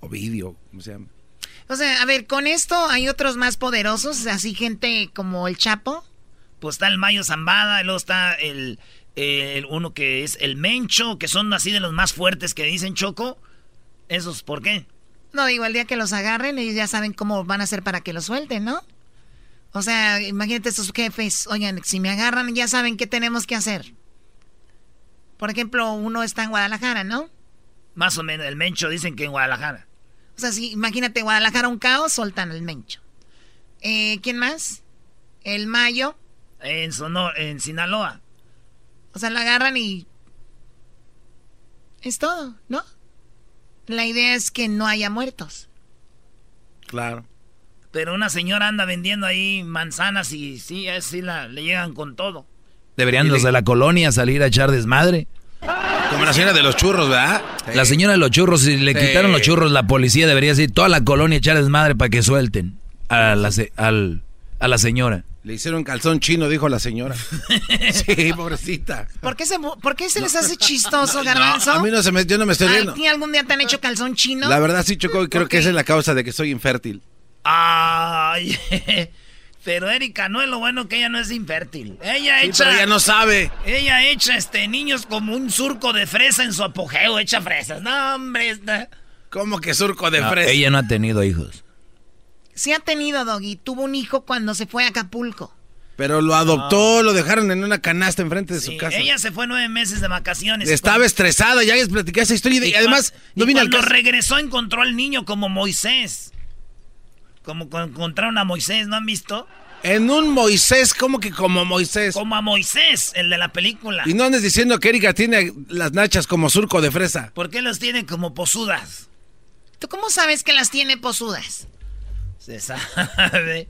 Ovidio, ¿cómo se llama? O sea, a ver, con esto hay otros más poderosos, así gente como el Chapo. Pues está el Mayo Zambada, luego está el, el uno que es el Mencho, que son así de los más fuertes que dicen Choco. ¿Esos por qué? No, digo, el día que los agarren, ellos ya saben cómo van a hacer para que los suelten, ¿no? O sea, imagínate esos jefes, oigan, si me agarran, ya saben qué tenemos que hacer. Por ejemplo, uno está en Guadalajara, ¿no? Más o menos, el Mencho dicen que en Guadalajara. O sea, si imagínate Guadalajara un caos, soltan el Mencho. Eh, ¿Quién más? El Mayo. En, Sonor, en Sinaloa. O sea, la agarran y... Es todo, ¿no? La idea es que no haya muertos. Claro. Pero una señora anda vendiendo ahí manzanas y sí, así la, le llegan con todo. Deberían los de la colonia salir a echar desmadre. Como la señora de los churros, ¿verdad? La señora de los churros, si le quitaron los churros, la policía debería decir toda la colonia echar desmadre para que suelten a la, al, a la señora. Le hicieron calzón chino, dijo la señora. sí, pobrecita. ¿Por qué se, por qué se les hace chistoso, Garbanzo? a mí no se me, yo no me estoy riendo. ¿A algún día te han hecho calzón chino? La verdad sí, Choco, y creo que esa es la causa de que soy infértil. Ay, pero Erika, no es lo bueno que ella no es infértil. Ella sí, echa... pero ella no sabe. Ella echa este, niños como un surco de fresa en su apogeo, echa fresas. No, hombre, ¿Cómo que surco de No, fresa? ella no ha tenido hijos. Sí ha tenido, Doggy. Tuvo un hijo cuando se fue a Acapulco. Pero lo adoptó, lo dejaron en una canasta enfrente de su casa. Ella se fue nueve meses de vacaciones. Estaba estresada, ya les platicé esa historia y, Y además no y vine al cuando caso. regresó encontró al niño como Moisés. Como encontraron a Moisés, ¿no han visto? En un Moisés, ¿cómo que como Moisés? Como a Moisés, el de la película. Y no andes diciendo que Erika tiene las nachas como surco de fresa. ¿Por qué los tiene como posudas? ¿Tú cómo sabes que las tiene posudas? Sabe.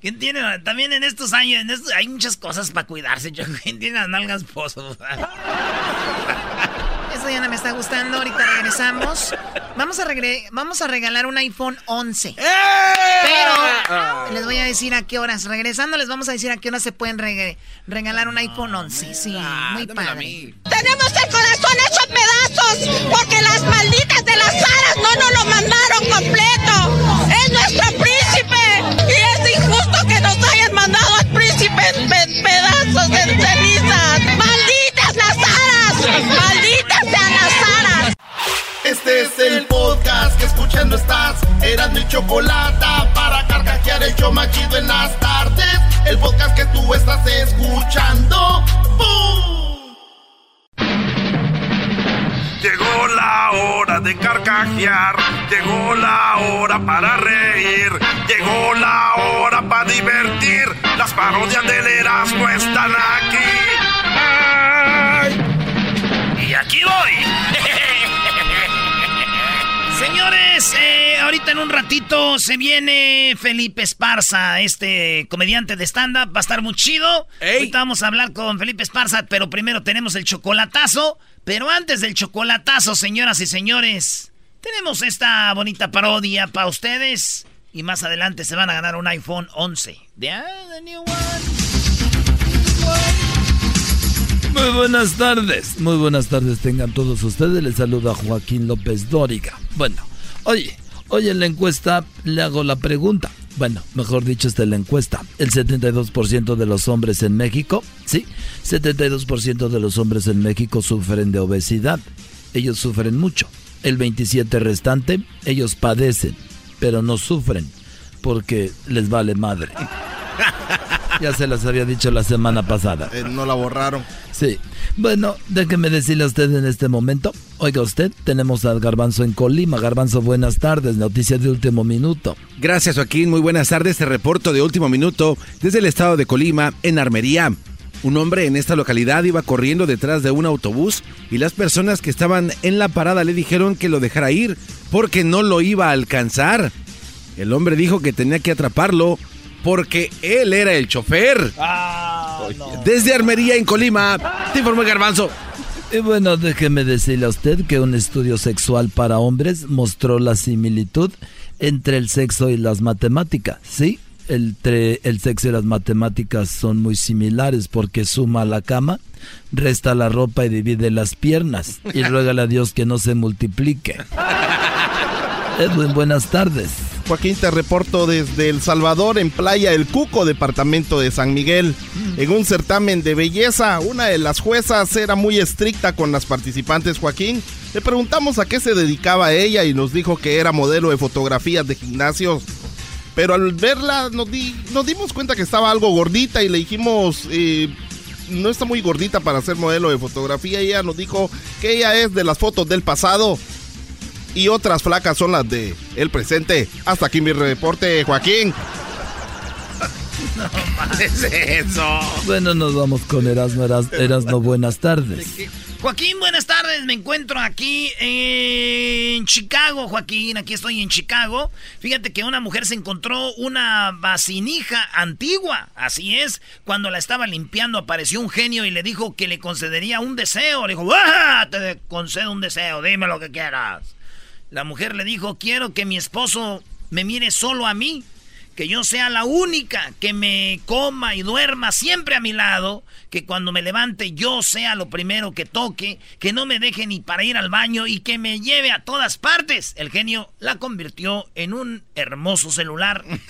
¿Quién tiene? También en estos años, en estos- hay muchas cosas para cuidarse. ¿Quién tiene las nalgas posudas? Eso ya no me está gustando. Ahorita regresamos. Vamos a, regre- vamos a regalar un iPhone 11. Pero les voy a decir a qué horas. Regresando les vamos a decir a qué horas se pueden reg- regalar un iPhone 11. Sí, muy padre. Tenemos el corazón hecho pedazos porque las malditas de las aras no nos lo mandaron completo. Es nuestro príncipe y es injusto que nos hayan mandado al príncipe en pe- pedazos de Este es el podcast que escuchando estás. Eran mi chocolate para carcajear el show machido en las tardes. El podcast que tú estás escuchando. ¡Bum! Llegó la hora de carcajear, llegó la hora para reír, llegó la hora para divertir. Las parodias del Erasmo están aquí. ¡Ay! Y aquí voy. Señores, eh, ahorita en un ratito se viene Felipe Esparza, este comediante de stand-up. Va a estar muy chido. Ahorita vamos a hablar con Felipe Esparza, pero primero tenemos el chocolatazo. Pero antes del chocolatazo, señoras y señores, tenemos esta bonita parodia para ustedes. Y más adelante se van a ganar un iPhone 11. De, ah, the new Muy buenas tardes, muy buenas tardes tengan todos ustedes. Les saluda Joaquín López Dóriga. Bueno, oye, hoy en la encuesta le hago la pregunta. Bueno, mejor dicho, esta es la encuesta. El 72% de los hombres en México, sí, 72% de los hombres en México sufren de obesidad. Ellos sufren mucho. El 27 restante, ellos padecen, pero no sufren porque les vale madre. Ya se las había dicho la semana pasada. Eh, no la borraron. Sí. Bueno, déjeme decirle a usted en este momento. Oiga usted, tenemos al Garbanzo en Colima. Garbanzo, buenas tardes. Noticias de último minuto. Gracias Joaquín, muy buenas tardes. Te reporto de último minuto desde el estado de Colima, en Armería. Un hombre en esta localidad iba corriendo detrás de un autobús y las personas que estaban en la parada le dijeron que lo dejara ir porque no lo iba a alcanzar. El hombre dijo que tenía que atraparlo porque él era el chofer. Desde Armería en Colima, te informó Garbanzo. Y bueno, déjeme decirle a usted que un estudio sexual para hombres mostró la similitud entre el sexo y las matemáticas. Sí, entre el sexo y las matemáticas son muy similares porque suma la cama, resta la ropa y divide las piernas. Y ruégale a Dios que no se multiplique. Edwin, buenas tardes. Joaquín, te reporto desde El Salvador, en Playa El Cuco, departamento de San Miguel. En un certamen de belleza, una de las juezas era muy estricta con las participantes, Joaquín. Le preguntamos a qué se dedicaba ella y nos dijo que era modelo de fotografías de gimnasios. Pero al verla nos, di- nos dimos cuenta que estaba algo gordita y le dijimos, eh, no está muy gordita para ser modelo de fotografía. Y ella nos dijo que ella es de las fotos del pasado y otras flacas son las de el presente. Hasta aquí mi reporte, Joaquín. es eso? Bueno, nos vamos con Erasmo, Eras- Erasmo, buenas tardes. Joaquín, buenas tardes. Me encuentro aquí en Chicago, Joaquín. Aquí estoy en Chicago. Fíjate que una mujer se encontró una vasinija antigua. Así es. Cuando la estaba limpiando apareció un genio y le dijo que le concedería un deseo. Le dijo, ¡Ah! Te concedo un deseo. Dime lo que quieras. La mujer le dijo, quiero que mi esposo me mire solo a mí. Que yo sea la única que me coma y duerma siempre a mi lado. Que cuando me levante yo sea lo primero que toque. Que no me deje ni para ir al baño y que me lleve a todas partes. El genio la convirtió en un hermoso celular. Desde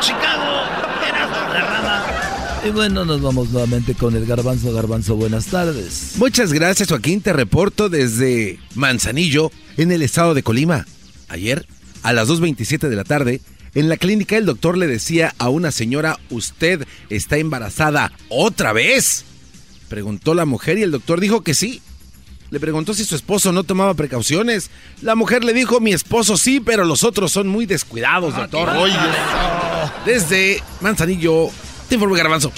Chicago, era la rama. Y bueno, nos vamos nuevamente con el garbanzo. Garbanzo, buenas tardes. Muchas gracias, Joaquín. Te reporto desde Manzanillo, en el estado de Colima. Ayer, a las 2.27 de la tarde, en la clínica el doctor le decía a una señora, ¿usted está embarazada otra vez? Preguntó la mujer y el doctor dijo que sí. Le preguntó si su esposo no tomaba precauciones. La mujer le dijo, mi esposo sí, pero los otros son muy descuidados, Ah, doctor. Desde Manzanillo, te informo Garbanzo.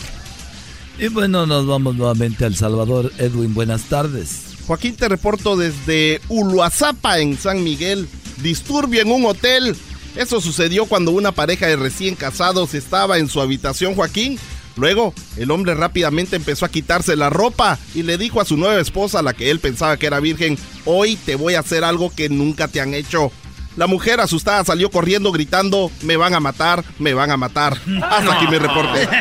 Y bueno, nos vamos nuevamente a El Salvador. Edwin, buenas tardes. Joaquín, te reporto desde Uluazapa, en San Miguel. Disturbio en un hotel. Eso sucedió cuando una pareja de recién casados estaba en su habitación, Joaquín. Luego, el hombre rápidamente empezó a quitarse la ropa y le dijo a su nueva esposa, la que él pensaba que era virgen, hoy te voy a hacer algo que nunca te han hecho. La mujer asustada salió corriendo gritando, me van a matar, me van a matar. Hasta aquí mi reporte.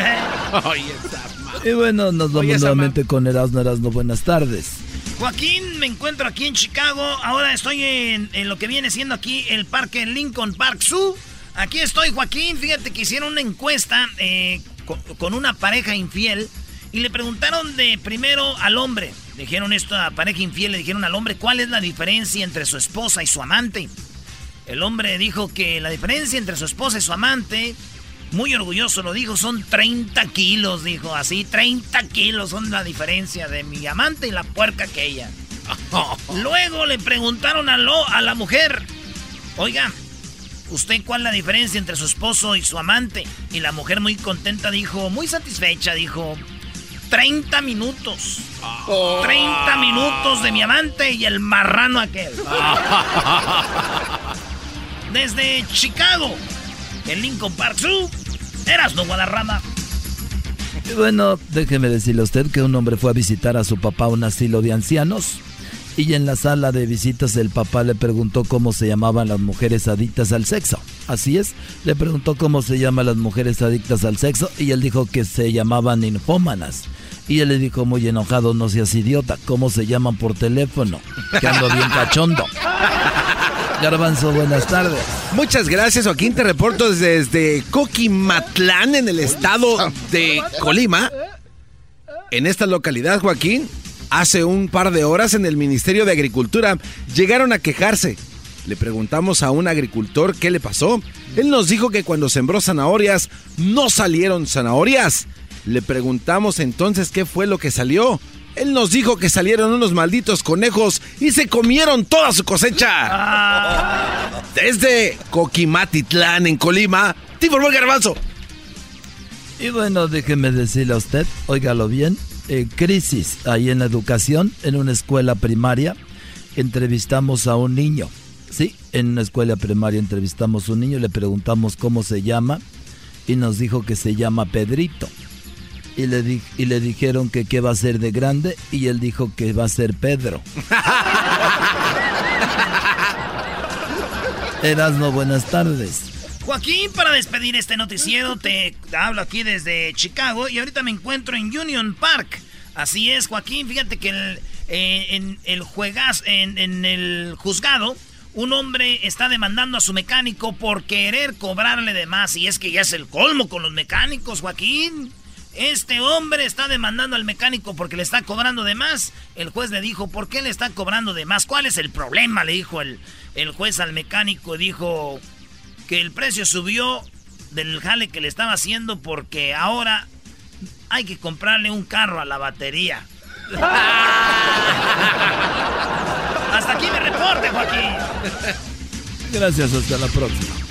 Y bueno, nos vamos nuevamente con Erasmo Erasmo. Buenas tardes. Joaquín, me encuentro aquí en Chicago. Ahora estoy en, en lo que viene siendo aquí el parque Lincoln Park Zoo. Aquí estoy, Joaquín. Fíjate que hicieron una encuesta eh, con, con una pareja infiel y le preguntaron de primero al hombre. Dijeron esto a pareja infiel, le dijeron al hombre cuál es la diferencia entre su esposa y su amante. El hombre dijo que la diferencia entre su esposa y su amante, muy orgulloso lo dijo, son 30 kilos, dijo así, 30 kilos son la diferencia de mi amante y la puerca que ella. Luego le preguntaron a, lo, a la mujer, oiga, ¿usted cuál es la diferencia entre su esposo y su amante? Y la mujer muy contenta dijo, muy satisfecha, dijo, 30 minutos. 30 minutos de mi amante y el marrano aquel. Desde Chicago, en Lincoln Park Zoo, Erasmo Guadarrama. Y bueno, déjeme decirle a usted que un hombre fue a visitar a su papá a un asilo de ancianos. Y en la sala de visitas el papá le preguntó cómo se llamaban las mujeres adictas al sexo. Así es, le preguntó cómo se llaman las mujeres adictas al sexo y él dijo que se llamaban ninfómanas. Y él le dijo muy enojado, no seas idiota, ¿cómo se llaman por teléfono? Que ando bien cachondo. Garbanzo, buenas tardes. Muchas gracias, Joaquín. Te reporto desde Coquimatlán, en el estado de Colima. En esta localidad, Joaquín, hace un par de horas en el Ministerio de Agricultura llegaron a quejarse. Le preguntamos a un agricultor qué le pasó. Él nos dijo que cuando sembró zanahorias no salieron zanahorias. Le preguntamos entonces qué fue lo que salió. Él nos dijo que salieron unos malditos conejos y se comieron toda su cosecha. Desde Coquimatitlán, en Colima, el garbanzo. Y bueno, déjeme decirle a usted, óigalo bien, eh, crisis ahí en la educación, en una escuela primaria, entrevistamos a un niño, sí, en una escuela primaria entrevistamos a un niño, le preguntamos cómo se llama y nos dijo que se llama Pedrito. Y le, di- y le dijeron que qué va a ser de grande y él dijo que va a ser Pedro. Erasmo, buenas tardes. Joaquín, para despedir este noticiero, te hablo aquí desde Chicago y ahorita me encuentro en Union Park. Así es, Joaquín, fíjate que el, eh, en el juegas, en, en el juzgado, un hombre está demandando a su mecánico por querer cobrarle de más. Y es que ya es el colmo con los mecánicos, Joaquín. Este hombre está demandando al mecánico porque le está cobrando de más. El juez le dijo, ¿por qué le está cobrando de más? ¿Cuál es el problema? Le dijo el, el juez al mecánico. Dijo que el precio subió del jale que le estaba haciendo porque ahora hay que comprarle un carro a la batería. Hasta aquí mi reporte, Joaquín. Gracias, hasta la próxima.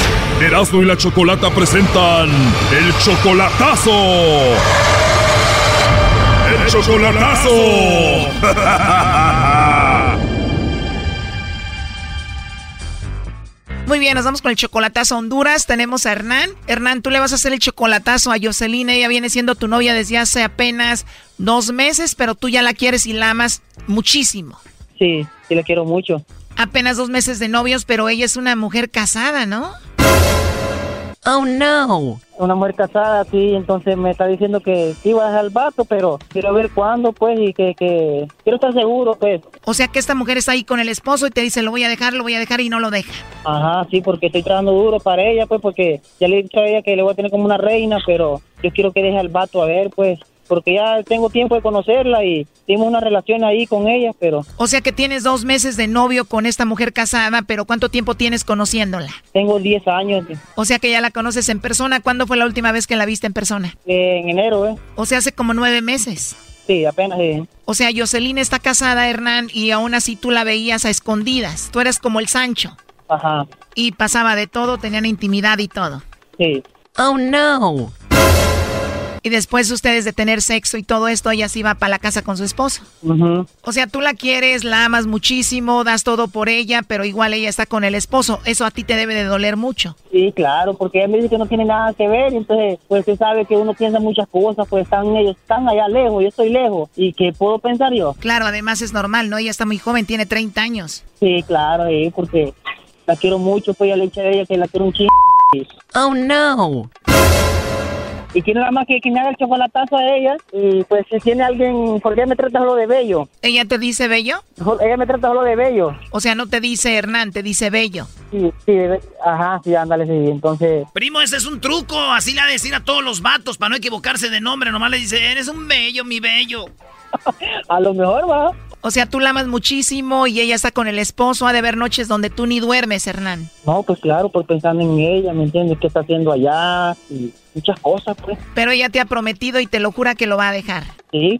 Erasmo y la Chocolata presentan el chocolatazo. El chocolatazo. Muy bien, nos vamos con el chocolatazo a Honduras. Tenemos a Hernán. Hernán, tú le vas a hacer el chocolatazo a Jocelyn. Ella viene siendo tu novia desde hace apenas dos meses, pero tú ya la quieres y la amas muchísimo. Sí, sí la quiero mucho. Apenas dos meses de novios, pero ella es una mujer casada, ¿no? Oh no. Una mujer casada, sí, entonces me está diciendo que sí va a dejar el vato, pero quiero ver cuándo, pues, y que, que quiero estar seguro, pues. O sea que esta mujer está ahí con el esposo y te dice, lo voy a dejar, lo voy a dejar y no lo deja. Ajá, sí, porque estoy trabajando duro para ella, pues, porque ya le he dicho a ella que le voy a tener como una reina, pero yo quiero que deje al vato a ver, pues, porque ya tengo tiempo de conocerla y tengo una relación ahí con ella, pero... O sea que tienes dos meses de novio con esta mujer casada, pero ¿cuánto tiempo tienes conociéndola? Tengo 10 años. O sea que ya la conoces en persona. ¿Cuándo fue la última vez que la viste en persona? en enero, ¿eh? O sea, hace como nueve meses. Sí, apenas. O sea, Jocelyn está casada, Hernán, y aún así tú la veías a escondidas. Tú eres como el Sancho. Ajá. Y pasaba de todo, tenían intimidad y todo. Sí. Oh, no. Y después ustedes de tener sexo y todo esto, ella se iba para la casa con su esposo. O sea, tú la quieres, la amas muchísimo, das todo por ella, pero igual ella está con el esposo. Eso a ti te debe de doler mucho. Sí, claro, porque ella me dice que no tiene nada que ver, entonces pues se sabe que uno piensa muchas cosas, pues están ellos están allá lejos, yo estoy lejos, ¿y qué puedo pensar yo? Claro, además es normal, ¿no? Ella está muy joven, tiene 30 años. Sí, claro, sí, porque la quiero mucho, pues ya le eché a ella que la quiero un chingo. Oh, no y quiero nada más que, que me haga el chocolatazo a ella y pues si tiene alguien, porque ella me trata solo de bello. ¿Ella te dice bello? Ella me trata solo de bello. O sea, no te dice Hernán, te dice bello. Sí, sí, ajá, sí, ándale, sí, entonces... Primo, ese es un truco, así le va a decir a todos los vatos para no equivocarse de nombre, nomás le dice, eres un bello, mi bello. a lo mejor va. O sea, tú la amas muchísimo y ella está con el esposo. Ha de haber noches donde tú ni duermes, Hernán. No, pues claro, pues pensando en ella, ¿me entiendes? ¿Qué está haciendo allá? Y muchas cosas, pues. Pero ella te ha prometido y te lo jura que lo va a dejar. Sí,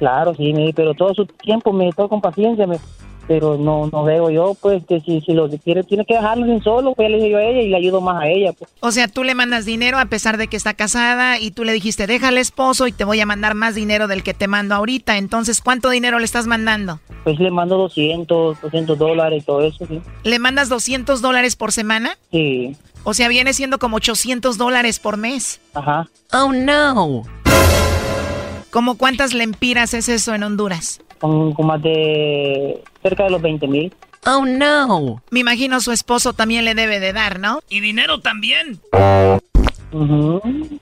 claro, sí, pero todo su tiempo me todo con paciencia, me, pero no no veo yo pues que si, si lo quiere tiene que dejarlo sin solo pues le dije yo a ella y le ayudo más a ella pues. o sea tú le mandas dinero a pesar de que está casada y tú le dijiste deja al esposo y te voy a mandar más dinero del que te mando ahorita entonces cuánto dinero le estás mandando pues le mando 200 200 dólares todo eso sí. Le mandas 200 dólares por semana sí. O sea viene siendo como 800 dólares por mes. Ajá. Oh no ¿Cómo cuántas lempiras es eso en Honduras? Con, más de cerca de los 20 mil. Oh no. Me imagino su esposo también le debe de dar, ¿no? Y dinero también.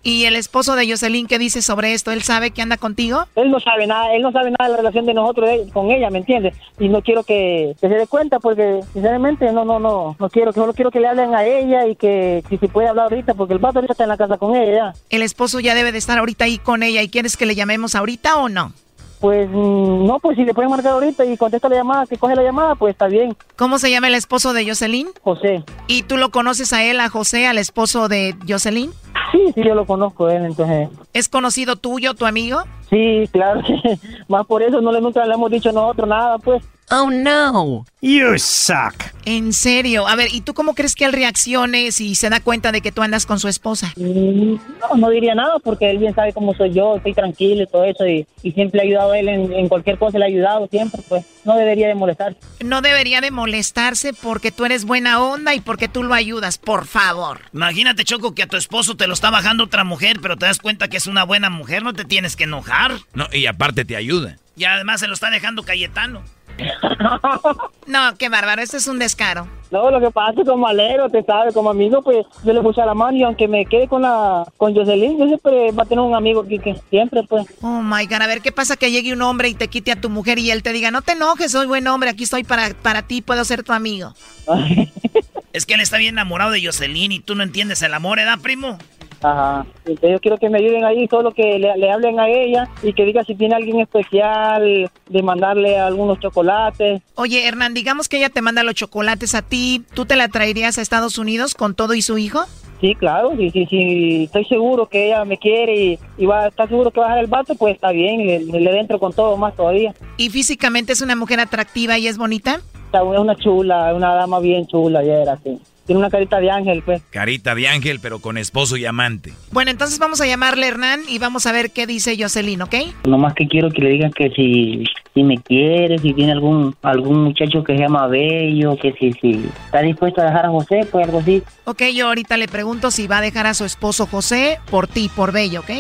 ¿Y el esposo de Jocelyn qué dice sobre esto? ¿Él sabe que anda contigo? Él no sabe nada, él no sabe nada de la relación de nosotros con ella, ¿me entiendes? Y no quiero que, se dé cuenta porque sinceramente no, no, no, no quiero, que solo quiero que le hablen a ella y que si se puede hablar ahorita porque el vato ahorita está en la casa con ella. El esposo ya debe de estar ahorita ahí con ella y quieres que le llamemos ahorita o no? Pues mm, no, pues si le pueden marcar ahorita y contesta la llamada, que coge la llamada, pues está bien. ¿Cómo se llama el esposo de Jocelyn? José. ¿Y tú lo conoces a él, a José, al esposo de Jocelyn? Sí, sí, yo lo conozco él, entonces. ¿Es conocido tuyo, tu amigo? Sí, claro. Más por eso no le nunca le hemos dicho nosotros nada, pues. Oh no. You suck. En serio. A ver, ¿y tú cómo crees que él reaccione si se da cuenta de que tú andas con su esposa? Mm, no, no diría nada porque él bien sabe cómo soy yo, estoy tranquilo y todo eso y, siempre he ayudado a él en, cualquier cosa, le he ayudado siempre, pues no debería de molestarse. No debería de molestarse porque tú eres buena onda y porque tú lo ayudas, por favor. Imagínate, Choco, que a tu esposo te lo está bajando otra mujer, pero te das cuenta que es una buena mujer, no te tienes que enojar. No, y aparte te ayuda. Y además se lo está dejando Cayetano. No, qué bárbaro, esto es un descaro. No, lo que pasa es que como alero, te sabe, como amigo, pues yo le puse a la mano y aunque me quede con la con Jocelyn, yo siempre va a tener un amigo que, que siempre, pues. Oh my god, a ver qué pasa que llegue un hombre y te quite a tu mujer y él te diga, no te enojes, soy buen hombre, aquí estoy para, para ti, puedo ser tu amigo. es que él está bien enamorado de Jocelyn y tú no entiendes el amor, ¿edad, primo? Ajá. Entonces yo quiero que me ayuden ahí, solo que le, hablen a ella y que diga si tiene alguien especial, de mandarle algunos chocolates. Oye, Hernán, digamos que ella te manda los chocolates a ti, ¿tú te la traerías a Estados Unidos con todo y su hijo? Sí, claro, sí, sí, sí, estoy seguro que ella me quiere y, va a estar seguro que va a dejar el vato, pues está bien, le, le dentro con todo más todavía. ¿Y físicamente es una mujer atractiva y es bonita? Es una chula, una dama bien chula, ya era así. Tiene una carita de ángel, pues. Carita de ángel, pero con esposo y amante. Bueno, entonces vamos a llamarle a Hernán y vamos a ver qué dice Jocelyn, ¿ok? Nomás que quiero que le digan que si, si me quiere, si tiene algún algún muchacho que se llama Bello, que si, si está dispuesto a dejar a José, pues algo así. Ok, yo ahorita le pregunto si va a dejar a su esposo José por ti, por Bello, ¿ok?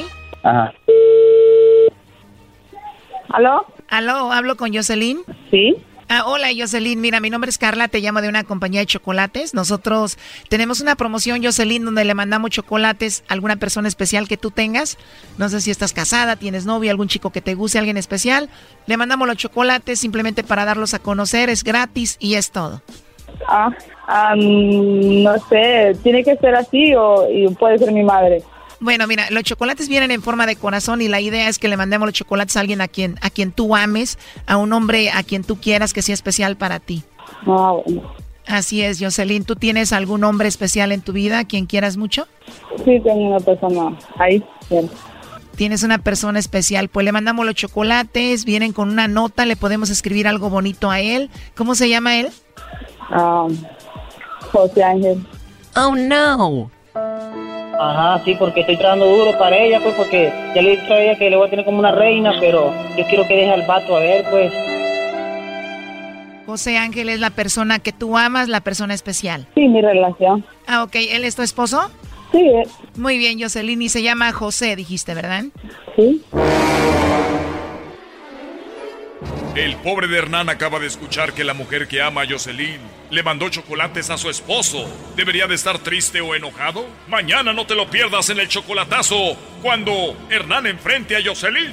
Ajá. ¿Aló? ¿Aló? ¿Hablo con Jocelyn? Sí. Ah, hola Jocelyn, mira, mi nombre es Carla, te llamo de una compañía de chocolates. Nosotros tenemos una promoción, Jocelyn, donde le mandamos chocolates a alguna persona especial que tú tengas. No sé si estás casada, tienes novio, algún chico que te guste, alguien especial. Le mandamos los chocolates simplemente para darlos a conocer, es gratis y es todo. Ah, ah, mm, no sé, tiene que ser así o y puede ser mi madre. Bueno, mira, los chocolates vienen en forma de corazón y la idea es que le mandemos los chocolates a alguien a quien, a quien tú ames, a un hombre a quien tú quieras que sea especial para ti. Ah, bueno. Así es, Jocelyn. ¿Tú tienes algún hombre especial en tu vida a quien quieras mucho? Sí, tengo una persona ahí. bien. Tienes una persona especial, pues le mandamos los chocolates, vienen con una nota, le podemos escribir algo bonito a él. ¿Cómo se llama él? Ah, José Ángel. Oh, no. Ajá, sí, porque estoy trabajando duro para ella, pues, porque ya le he dicho a ella que le voy a tener como una reina, pero yo quiero que deje al vato a ver, pues. José Ángel es la persona que tú amas, la persona especial. Sí, mi relación. Ah, ok. ¿Él es tu esposo? Sí. eh, Muy bien, Jocelyn. Y se llama José, dijiste, ¿verdad? Sí. El pobre de Hernán acaba de escuchar que la mujer que ama a Jocelyn le mandó chocolates a su esposo. ¿Debería de estar triste o enojado? Mañana no te lo pierdas en el chocolatazo cuando Hernán enfrente a Jocelyn.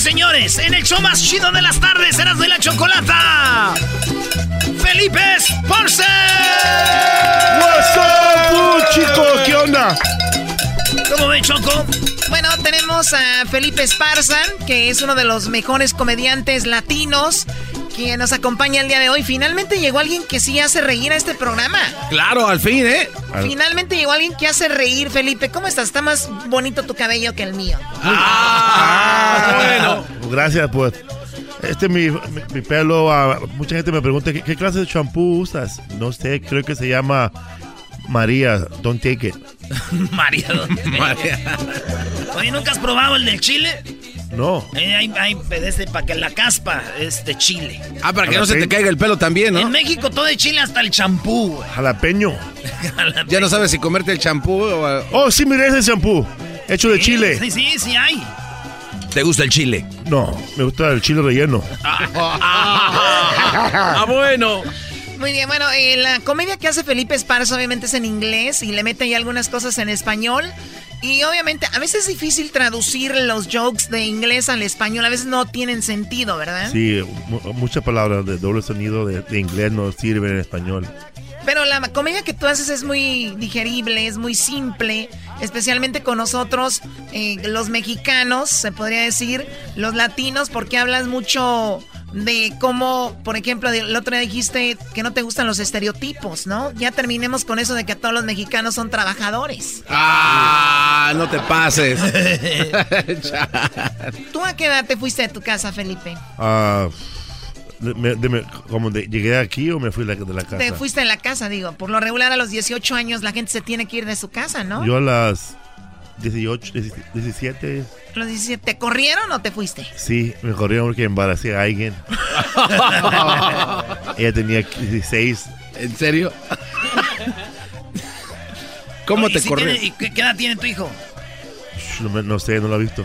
y señores, en el show más chido de las tardes, eras de la chocolata. Felipe Esparce. What's up, chicos? ¿Qué onda? ¿Cómo ven, Choco? Bueno, tenemos a Felipe Esparza, que es uno de los mejores comediantes latinos, que nos acompaña el día de hoy. Finalmente llegó alguien que sí hace reír a este programa. Claro, al fin, ¿eh? Finalmente llegó alguien que hace reír, Felipe. ¿Cómo estás? Está más bonito tu cabello que el mío. Ah, bueno. Gracias, pues. Este es mi, mi, mi pelo. ah, mucha gente me pregunta, ¿qué, qué clase de champú usas? No sé, creo que se llama María. Don't take it. María, ¿dónde? Oye, ¿nunca has probado el del chile? No. Eh, hay, hay este para que la caspa es de chile. Ah, para que no se te caiga el pelo también, En ¿no? México todo de chile hasta el champú. güey. Jalapeño. Ya no sabes si comerte el champú o... Oh, sí, mire ese champú. Hecho de Sí, chile. Sí, sí, sí hay. ¿Te gusta el chile? No, me gusta el chile relleno. Ah, bueno. Muy bien, bueno, eh, la comedia que hace Felipe Esparza obviamente es en inglés y le mete ahí algunas cosas en español. Y obviamente a veces es difícil traducir los jokes de inglés al español, a veces no tienen sentido, ¿verdad? Sí, mu- muchas palabras de doble sonido de, de inglés no sirven en español. Pero la comedia que tú haces es muy digerible, es muy simple, especialmente con nosotros, eh, los mexicanos, se podría decir, los latinos, porque hablas mucho de cómo, por ejemplo, el otro día dijiste que no te gustan los estereotipos, ¿no? Ya terminemos con eso de que todos los mexicanos son trabajadores. Ah, no te pases. ¿Tú a qué edad te fuiste de tu casa, Felipe? Ah, de- me- de- me- como de- llegué aquí o me fui la- de la casa. Te fuiste de la casa, digo. Por lo regular a los 18 años la gente se tiene que ir de su casa, ¿no? Yo a las 18, 17, Los 17, ¿Te corrieron o te fuiste? sí, me corrieron porque embaracé a alguien. Ella tenía 16. ¿En serio? ¿Cómo te ¿y si corrió? tiene- ¿Y qué, edad tiene tu hijo? No, no sé, no lo he visto.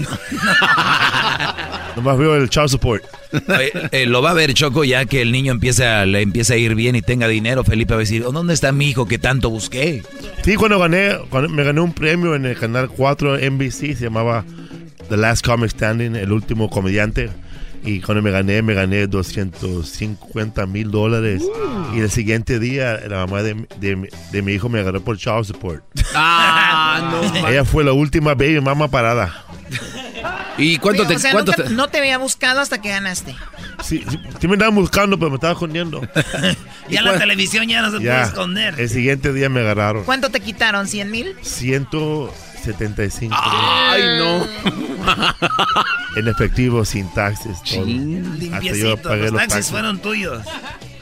Nomás veo el child support. Oye, eh, lo va a ver Choco ya que el niño empieza, le empieza a ir bien y tenga dinero. Felipe va a decir, "Oh, ¿dónde está mi hijo que tanto busqué? Sí, cuando gané, cuando me gané un premio en el canal 4 NBC, se llamaba The Last Comic Standing, el último comediante. Y cuando me gané, me gané 250 mil dólares. Y el siguiente día, la mamá de, de- de mi hijo me agarró por child support. Ah, no. Ella fue la última baby mamá parada. ¿Y cuánto Oye, te, o sea, cuánto nunca- te- no te había buscado hasta que ganaste. Sí, sí, sí me estaban buscando, pero me estaba escondiendo. Ya la televisión ya no se puede esconder. el siguiente día me agarraron. ¿Cuánto te quitaron? ¿100 mil? 175. Ay, no. En efectivo, sin taxes. todo. Hasta yo pagué los los taxis taxes. fueron tuyos.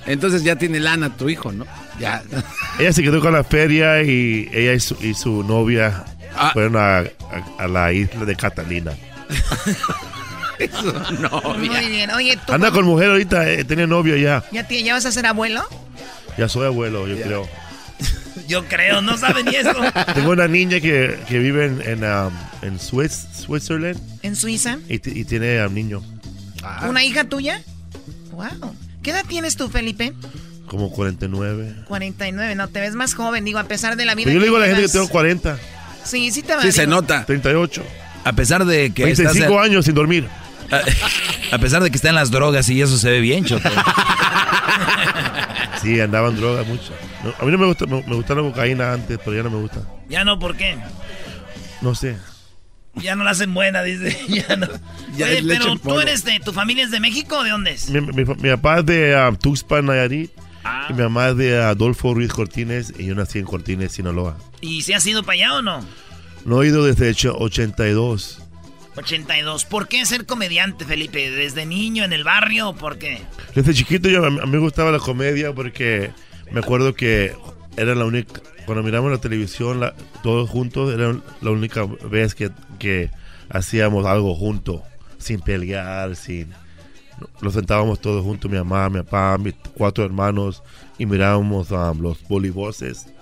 Entonces ya tiene lana tu hijo, ¿no? Ya. Ella se quedó con la feria y ella y su, y su novia Ah. fueron a, a- a la isla de Catalina. Muy bien. Oye, ¿tú Anda con mujer ahorita, eh, tiene novio ya. ¿ya, te- ya vas a ser abuelo? Ya soy abuelo, yo creo. Yo creo, no saben ni eso. Tengo una niña que, que vive en, en, um, en Swiss, Switzerland ¿En Suiza? y, tiene a un niño ¿Una hija tuya? Wow. ¿Qué edad tienes tú, Felipe? como 49. 49. No, te ves más joven, digo, a pesar de la vida Pero yo le digo a la gente que tengo 40, Sí, sí te va. Sí, se nota. 38, A pesar de que estás 25 años sin dormir. a, a pesar de que está en las drogas y eso se ve bien, Choco. Sí, andaban drogas mucho. No, a mí no me gusta, me, me gustaba la cocaína antes, pero ya no me gusta. Ya no, ¿por qué? No sé. Ya no la hacen buena, dice. Ya no. Ya Oye, pero tú eres de. ¿Tu familia es de México o de dónde es? Mi, mi- mi papá es de um, Tuxpan, Nayarit. Ah. Y mi mamá es de Adolfo Ruiz Cortines. Y yo nací en Cortines, Sinaloa. ¿Y si has ido para allá o no? No he ido desde hecho 82. 82. ¿Por qué ser comediante, Felipe? ¿Desde niño en el barrio o por qué? Desde chiquito yo, a mí me gustaba la comedia porque me acuerdo que era la única, cuando miramos la televisión la- todos juntos, era la única vez que, que hacíamos algo juntos, sin pelear, sin... Nos sentábamos todos juntos, mi mamá, mi papá, mis cuatro hermanos, y mirábamos um, los boliboses ah,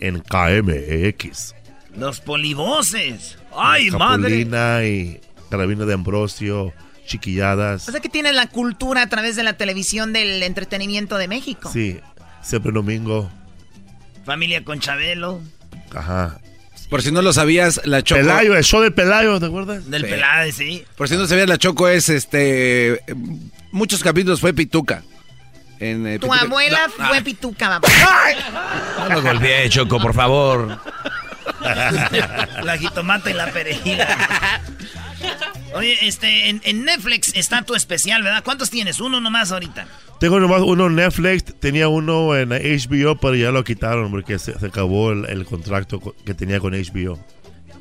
en KMX. Los polivoces. ¡Ay, madre! Capulina y Carabina de Ambrosio, Chiquilladas. O sea que tienes la cultura a través de la televisión del entretenimiento de México. Sí, siempre domingo. Familia con Chabelo. Ajá. Por si no lo sabías, la Choco. Pelayo, el show de Pelayo, ¿te acuerdas? Del Sí. Pelade, sí. Por si no sabías, la Choco es este. Muchos capítulos fue Pituca. En, eh, Tu Pituca- abuela No, fue ah, pituca, papá. No lo golpeé, Choco, por favor. la jitomata y la perejil. Oye, este, en, en Netflix está tu especial, ¿verdad? ¿Cuántos tienes? Uno nomás ahorita. Tengo nomás uno en Netflix, tenía uno en HBO, pero ya lo quitaron porque se, se acabó el, el contrato co- que tenía con HBO.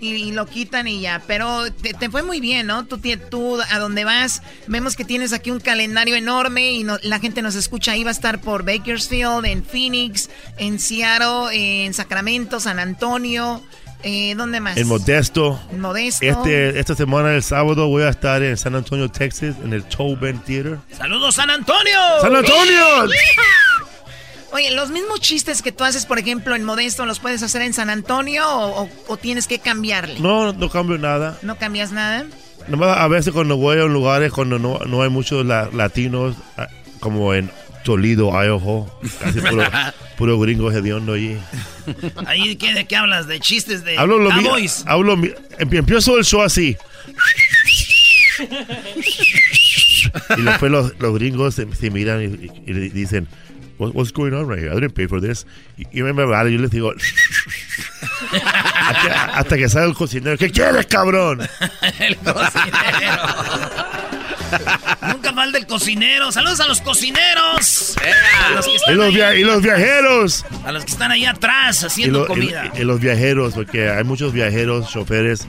Y, y lo quitan y ya. Pero te, te fue muy bien, ¿no? Tú, tú a donde vas, vemos que tienes aquí un calendario enorme y no- la gente nos escucha. Ahí va a estar por Bakersfield, en Phoenix, en Seattle, en Sacramento, San Antonio. Eh, ¿Dónde más? En Modesto. En Modesto. Este, esta semana, el sábado, voy a estar en San Antonio, Texas, en el Tobin Theater. ¡Saludos, San Antonio! ¡San Antonio! Oye, los mismos chistes que tú haces, por ejemplo, en Modesto, ¿los puedes hacer en San Antonio o, o- o tienes que cambiarle? No, no cambio nada. ¿No cambias nada? Nomás a veces cuando voy a lugares cuando no, no hay muchos la- latinos, ah, como en Toledo, Idaho, casi puro, puro gringo hediondo allí. Ahí, ¿qué, ¿de qué hablas? ¿De chistes de Hablo lo mi- hablo mi- em- empiezo el show así. Y después los, los gringos se, se miran y, y- y dicen, What- what's going on right here? I didn't pay for this. Y, y me vale, yo les digo, hasta, hasta que sale el cocinero, ¿qué quieres, cabrón? el cocinero. Nunca falta el cocinero. Saludos a los cocineros. A los que Y los, y viajeros. a los que están ahí atrás Y, haciendo lo- y- comida. y los viajeros, porque hay muchos viajeros, choferes,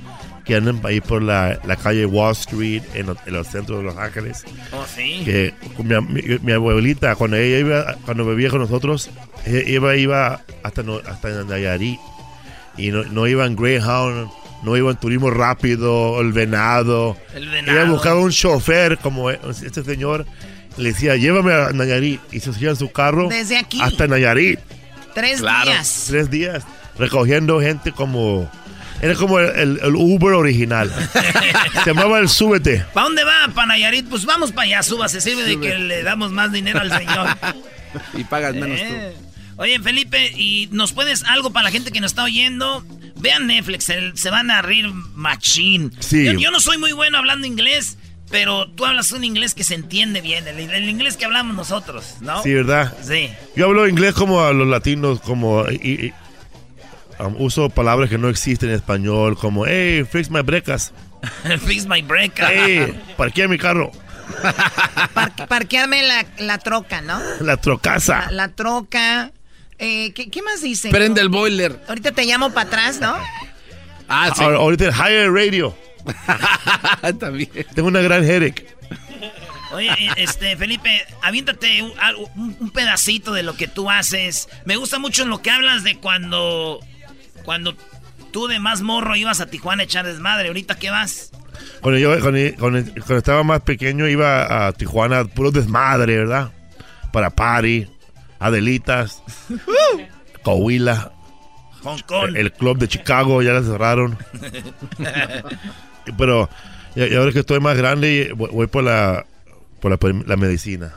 que andan ahí por la, la calle Wall Street, en, los- en los centros de Los Ángeles. Oh, sí. que mi, mi- mi abuelita cuando ella iba cuando vivía con nosotros ella iba iba hasta no, hasta Nayarit y no, no iba en Greyhound no iba en turismo rápido el venado El venado. ella buscaba un chofer como este señor le decía llévame a Nayarit y se subía en su carro Desde aquí. hasta Nayarit Tres días. tres días recogiendo gente como era como el, el- el Uber original se llamaba el súbete ¿Para dónde va, Panayarit? Pues vamos para allá, suba. Se sirve de que le damos más dinero al señor. Y pagas menos Eh. Oye, Felipe, ¿y nos puedes algo para la gente que nos está oyendo? Vean Netflix, el- se van a rir machín. Sí. Yo, yo no soy muy bueno hablando inglés, Pero tú hablas un inglés que se entiende bien, el, inglés que hablamos nosotros, ¿no? Sí, ¿verdad? Sí. Yo hablo inglés como a los latinos, como... Y, um, uso palabras que no existen en español, como, hey, fix my brecas. fix my brecas. Hey, parquea mi carro. parquearme la, la, troca, ¿no? La trocaza. La, troca. Eh, ¿qué, más dice? Prende el boiler. Ahorita te llamo para atrás, ¿no? Ah, sí. Ahorita el higher radio. También. Tengo una gran headache. Oye, este, Felipe, aviéntate un, pedacito de lo que tú haces. Me gusta mucho lo que hablas de cuando, cuando tú de más morro ibas a Tijuana a echar desmadre. ¿Ahorita qué vas? Cuando yo cuando, estaba más pequeño iba a Tijuana puro desmadre, ¿verdad? Para party, Adelitas, Coahuila, Hong Kong. El, club de Chicago ya la cerraron. Pero y, ahora que estoy más grande voy, por la por la, medicina.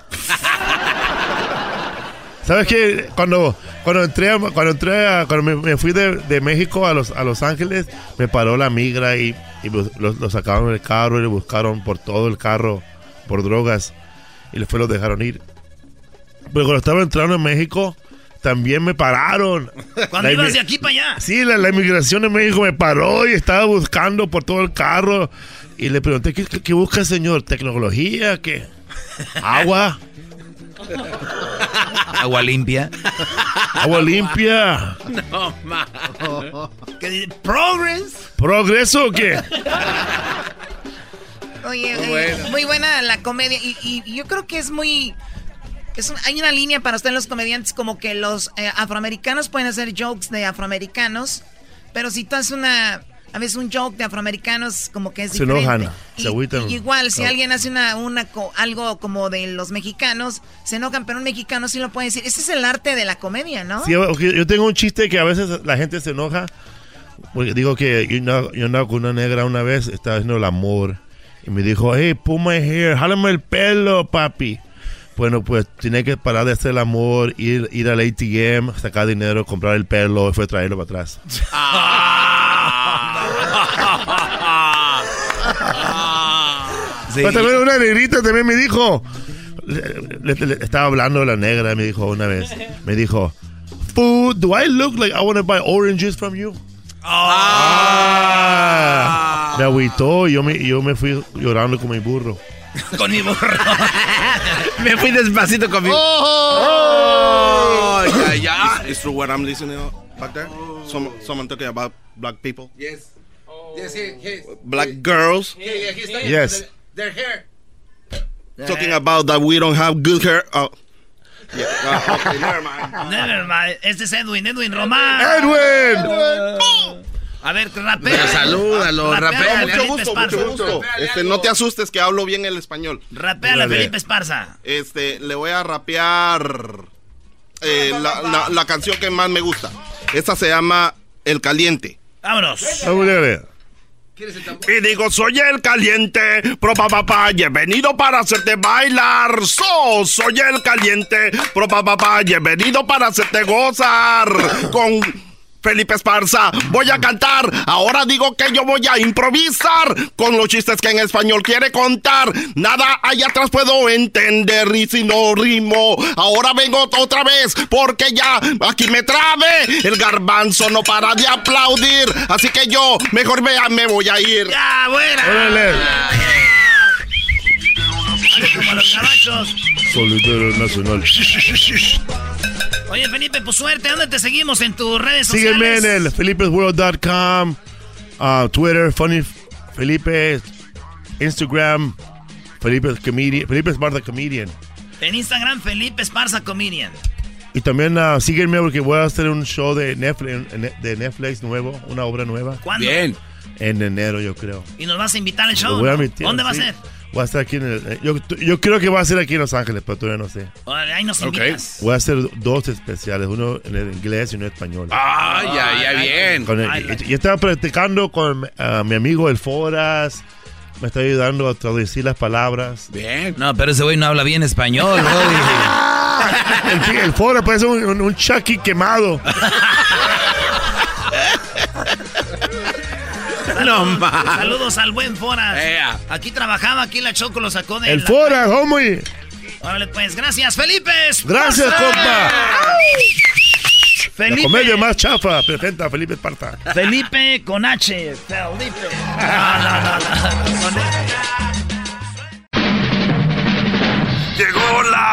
¿Sabes qué? Cuando, cuando entré, cuando entré cuando me, fui de, México a Los, a Los Ángeles, me paró la migra y, lo, sacaron del carro y le buscaron por todo el carro por drogas y después lo dejaron ir. Pero cuando estaba entrando en México, también me pararon. Cuando ibas de aquí para allá. Sí, la, inmigración en México me paró y estaba buscando por todo el carro. Y le pregunté, ¿qué, qué busca, señor? ¿Tecnología? ¿Qué? ¿Agua? Agua limpia. Agua limpia. No, ma. ¿Progress? ¿Progreso o qué? Oye, eh, muy buena la comedia. Y, yo creo que es muy. Es hay una línea para usted en los comediantes como que los eh, afroamericanos pueden hacer jokes de afroamericanos, pero si tú haces una a veces un joke de afroamericanos como que es se enojan, se agüitan. igual, si alguien hace una, una algo como de los mexicanos, se enojan, pero un mexicano sí lo puede decir. Ese es el arte de la comedia, ¿no? Sí, yo tengo un chiste que a veces la gente se enoja. Porque digo que yo andaba, con una negra una vez, estaba haciendo el amor. Y me dijo, hey, pull my hair, jálame el pelo, papi. Bueno, pues tiene que parar de hacer el amor, ir, ir al ATM, sacar dinero, comprar el pelo y fue traerlo para atrás. Pero también una negrita también me dijo. estaba hablando de la negra, me dijo una vez. Me dijo, Food, do I look like I want to buy oranges from you? Ah. Me agüitó y yo me, yo me fui llorando con mi burro. con mi burro. me fui despacito con mi burro. Oh, yeah, yeah. It's true what I'm listening back there. Some, someone talking about black people. Yes. Yes, he, he, black he, girls. Yeah, yeah, yes. Their, hair. Talking about that we don't have good hair. Oh. Yeah. Uh, okay, never mind. Never mind. Este es Edwin, Edwin Román. Edwin. Edwin. A ver, rapea. Salúdalo, rapea. Mucho gusto, mucho gusto. Este, no te asustes que hablo bien el español. Rapea a Felipe Esparza. Este, le voy a rapear eh, la, la, la, canción que más me gusta. Esta se llama El Caliente. Vámonos. Vámonos. Y digo, soy el caliente, pro papá, y he venido para hacerte bailar. So, soy el caliente, pro papá, y he venido para hacerte gozar. Con Felipe Esparza, voy a cantar. Ahora digo que yo voy a improvisar con los chistes que en español quiere contar. Nada allá atrás puedo entender y si no rimo, ahora vengo otra vez porque ya aquí me trabe. El garbanzo no para de aplaudir, así que yo mejor vea, me voy a ir. Ya, buena. Como los Solidario Nacional. Oye, Felipe, pues suerte. ¿Dónde te seguimos en tus redes sociales? Sígueme en el felipesworld.com, uh, Twitter, Funny Felipe, Instagram, Felipe, Comedian, Felipe Esparza Comedian. En Instagram, Felipe Esparza Comedian. Y también uh, sígueme porque voy a hacer un show de Netflix, de Netflix nuevo, una obra nueva. ¿Cuándo? Bien. En enero, yo creo. ¿Y nos vas a invitar al show? ¿Dónde va a ser? Voy a estar aquí en el, yo, yo, creo que va a ser aquí en Los Ángeles, pero todavía no sé. ahí nos invitas. Voy a hacer dos especiales, uno en el inglés y uno en español. Ah, ya, ya, bien. y, estaba practicando con uh, mi amigo El Foras. Me está ayudando a traducir las palabras. Bien. No, pero ese güey no habla bien español, el, el Foras parece un, un Chucky quemado. no más. Saludos al buen Fora. Aquí trabajaba, aquí la Choco lo sacó de. El Fora, homie. Órale, pues, gracias, Felipe. Gracias, compa. Felipe. La comedia más chafa presenta a Felipe Esparta. Felipe con H. Felipe. No, no, no, no. Llegó la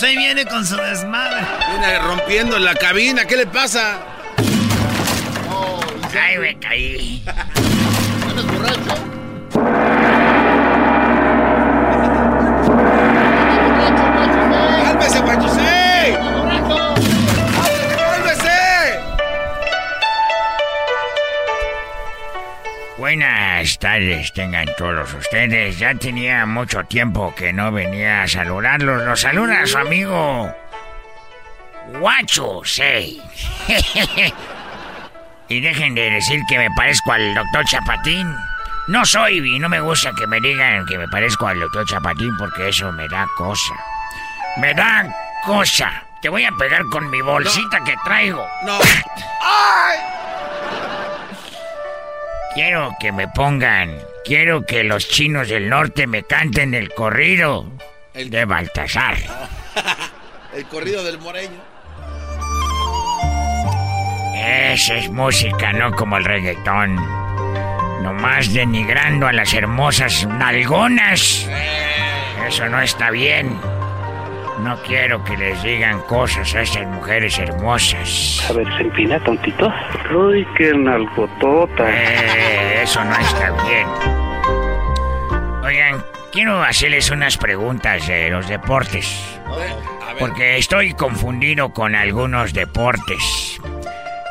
José viene con su desmadre. Viene rompiendo la cabina, ¿qué le pasa? Ay, me caí. ¿Eres borracho? Buenas tardes, tengan todos ustedes. Ya tenía mucho tiempo que no venía a saludarlos. Los saluda su amigo Guacho 6. y dejen de decir que me parezco al doctor Chapatín. No soy y no me gusta que me digan que me parezco al doctor Chapatín porque eso me da cosa. Me da cosa. Te voy a pegar con mi bolsita que traigo. No. ¡Ay! Quiero que me pongan, quiero que los chinos del norte me canten el corrido de Baltasar. El corrido del moreño. Esa es música, no como el reggaetón. Nomás denigrando a las hermosas nalgonas. Eso no está bien. No quiero que les digan cosas a esas mujeres hermosas. A ver, se empina tontito. Uy, qué nalgotota. Eh, eso no está bien. Oigan, quiero hacerles unas preguntas de los deportes. Porque estoy confundido con algunos deportes.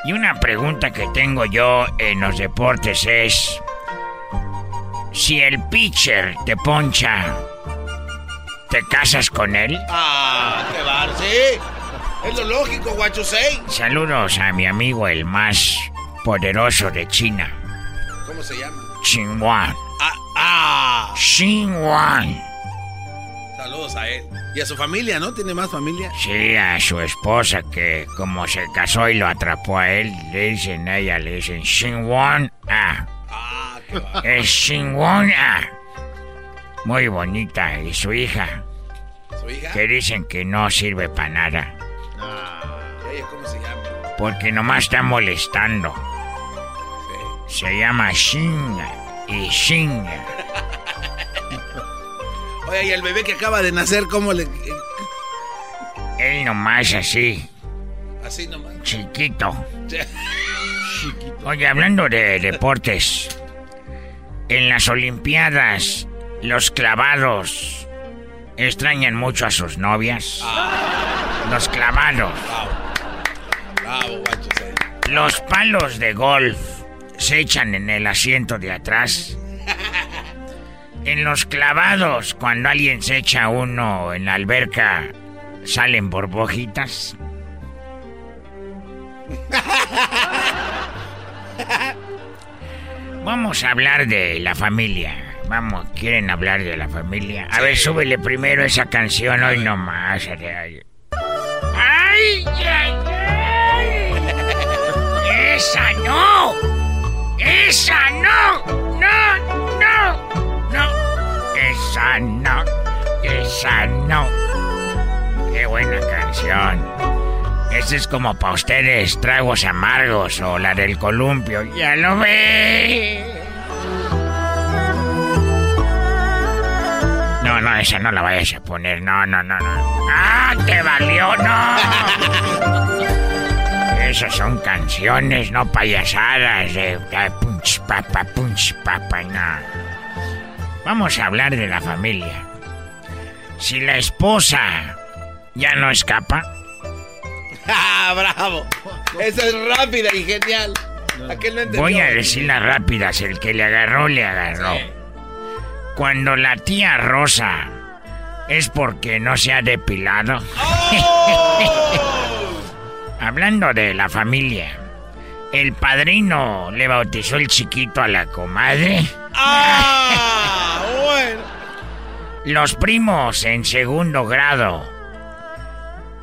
Y una pregunta que tengo yo en los deportes es... Si el pitcher te poncha, ¿te casas con él? Ah, qué bar, sí. Es lo lógico, guachusei. Saludos a mi amigo el más poderoso de China, ¿Cómo se llama? Xinhuan. Ah, ah. Xinhuan. Saludos a él. Y a su familia, ¿no? ¿Tiene más familia? Sí, a su esposa que como se casó y lo atrapó a él, le dicen a ella, le dicen Xinhuan. Ah. Ah, qué. Es Xinhuan. Ah. Muy bonita. Y su hija, ¿Su hija? que dicen que no sirve para nada. ¿Ella cómo se llama? Porque nomás está molestando. Se llama Shinga y Shinga. Oye, y el bebé que acaba de nacer, ¿cómo le...? Él nomás así, Así nomás. chiquito. Oye, hablando de deportes, en las Olimpiadas, los clavados extrañan mucho a sus novias. Los clavados. Bravo, guachusei. Los palos de golf se echan en el asiento de atrás. En los clavados, cuando alguien se echa uno en la alberca, salen burbujitas. Vamos a hablar de la familia. Vamos, ¿quieren hablar de la familia? A ver, súbele primero esa canción hoy nomás. ¡Ay, ay, ay! ¡Esa no! ¡Esa no! ¡No, no! ¡No! ¡Esa no! ¡Esa no! ¡Qué buena canción! Esta es como para ustedes, tragos amargos o la del columpio. ¡Ya lo ve! No, no, esa no la vayas a poner. No, no, no, no. ¡Ah, te valió! ¡No! Esas son canciones, no payasadas de punch papa, punch papa, no. Vamos a hablar de la familia. Si la esposa ya no escapa, ¡Ah, bravo! Esa es rápida y genial. Voy a decir las rápidas. El que le agarró, le agarró. Cuando la tía Rosa es porque no se ha depilado. Hablando de la familia. El padrino le bautizó el chiquito a la comadre. ¡Ah! Bueno. Los primos en segundo grado.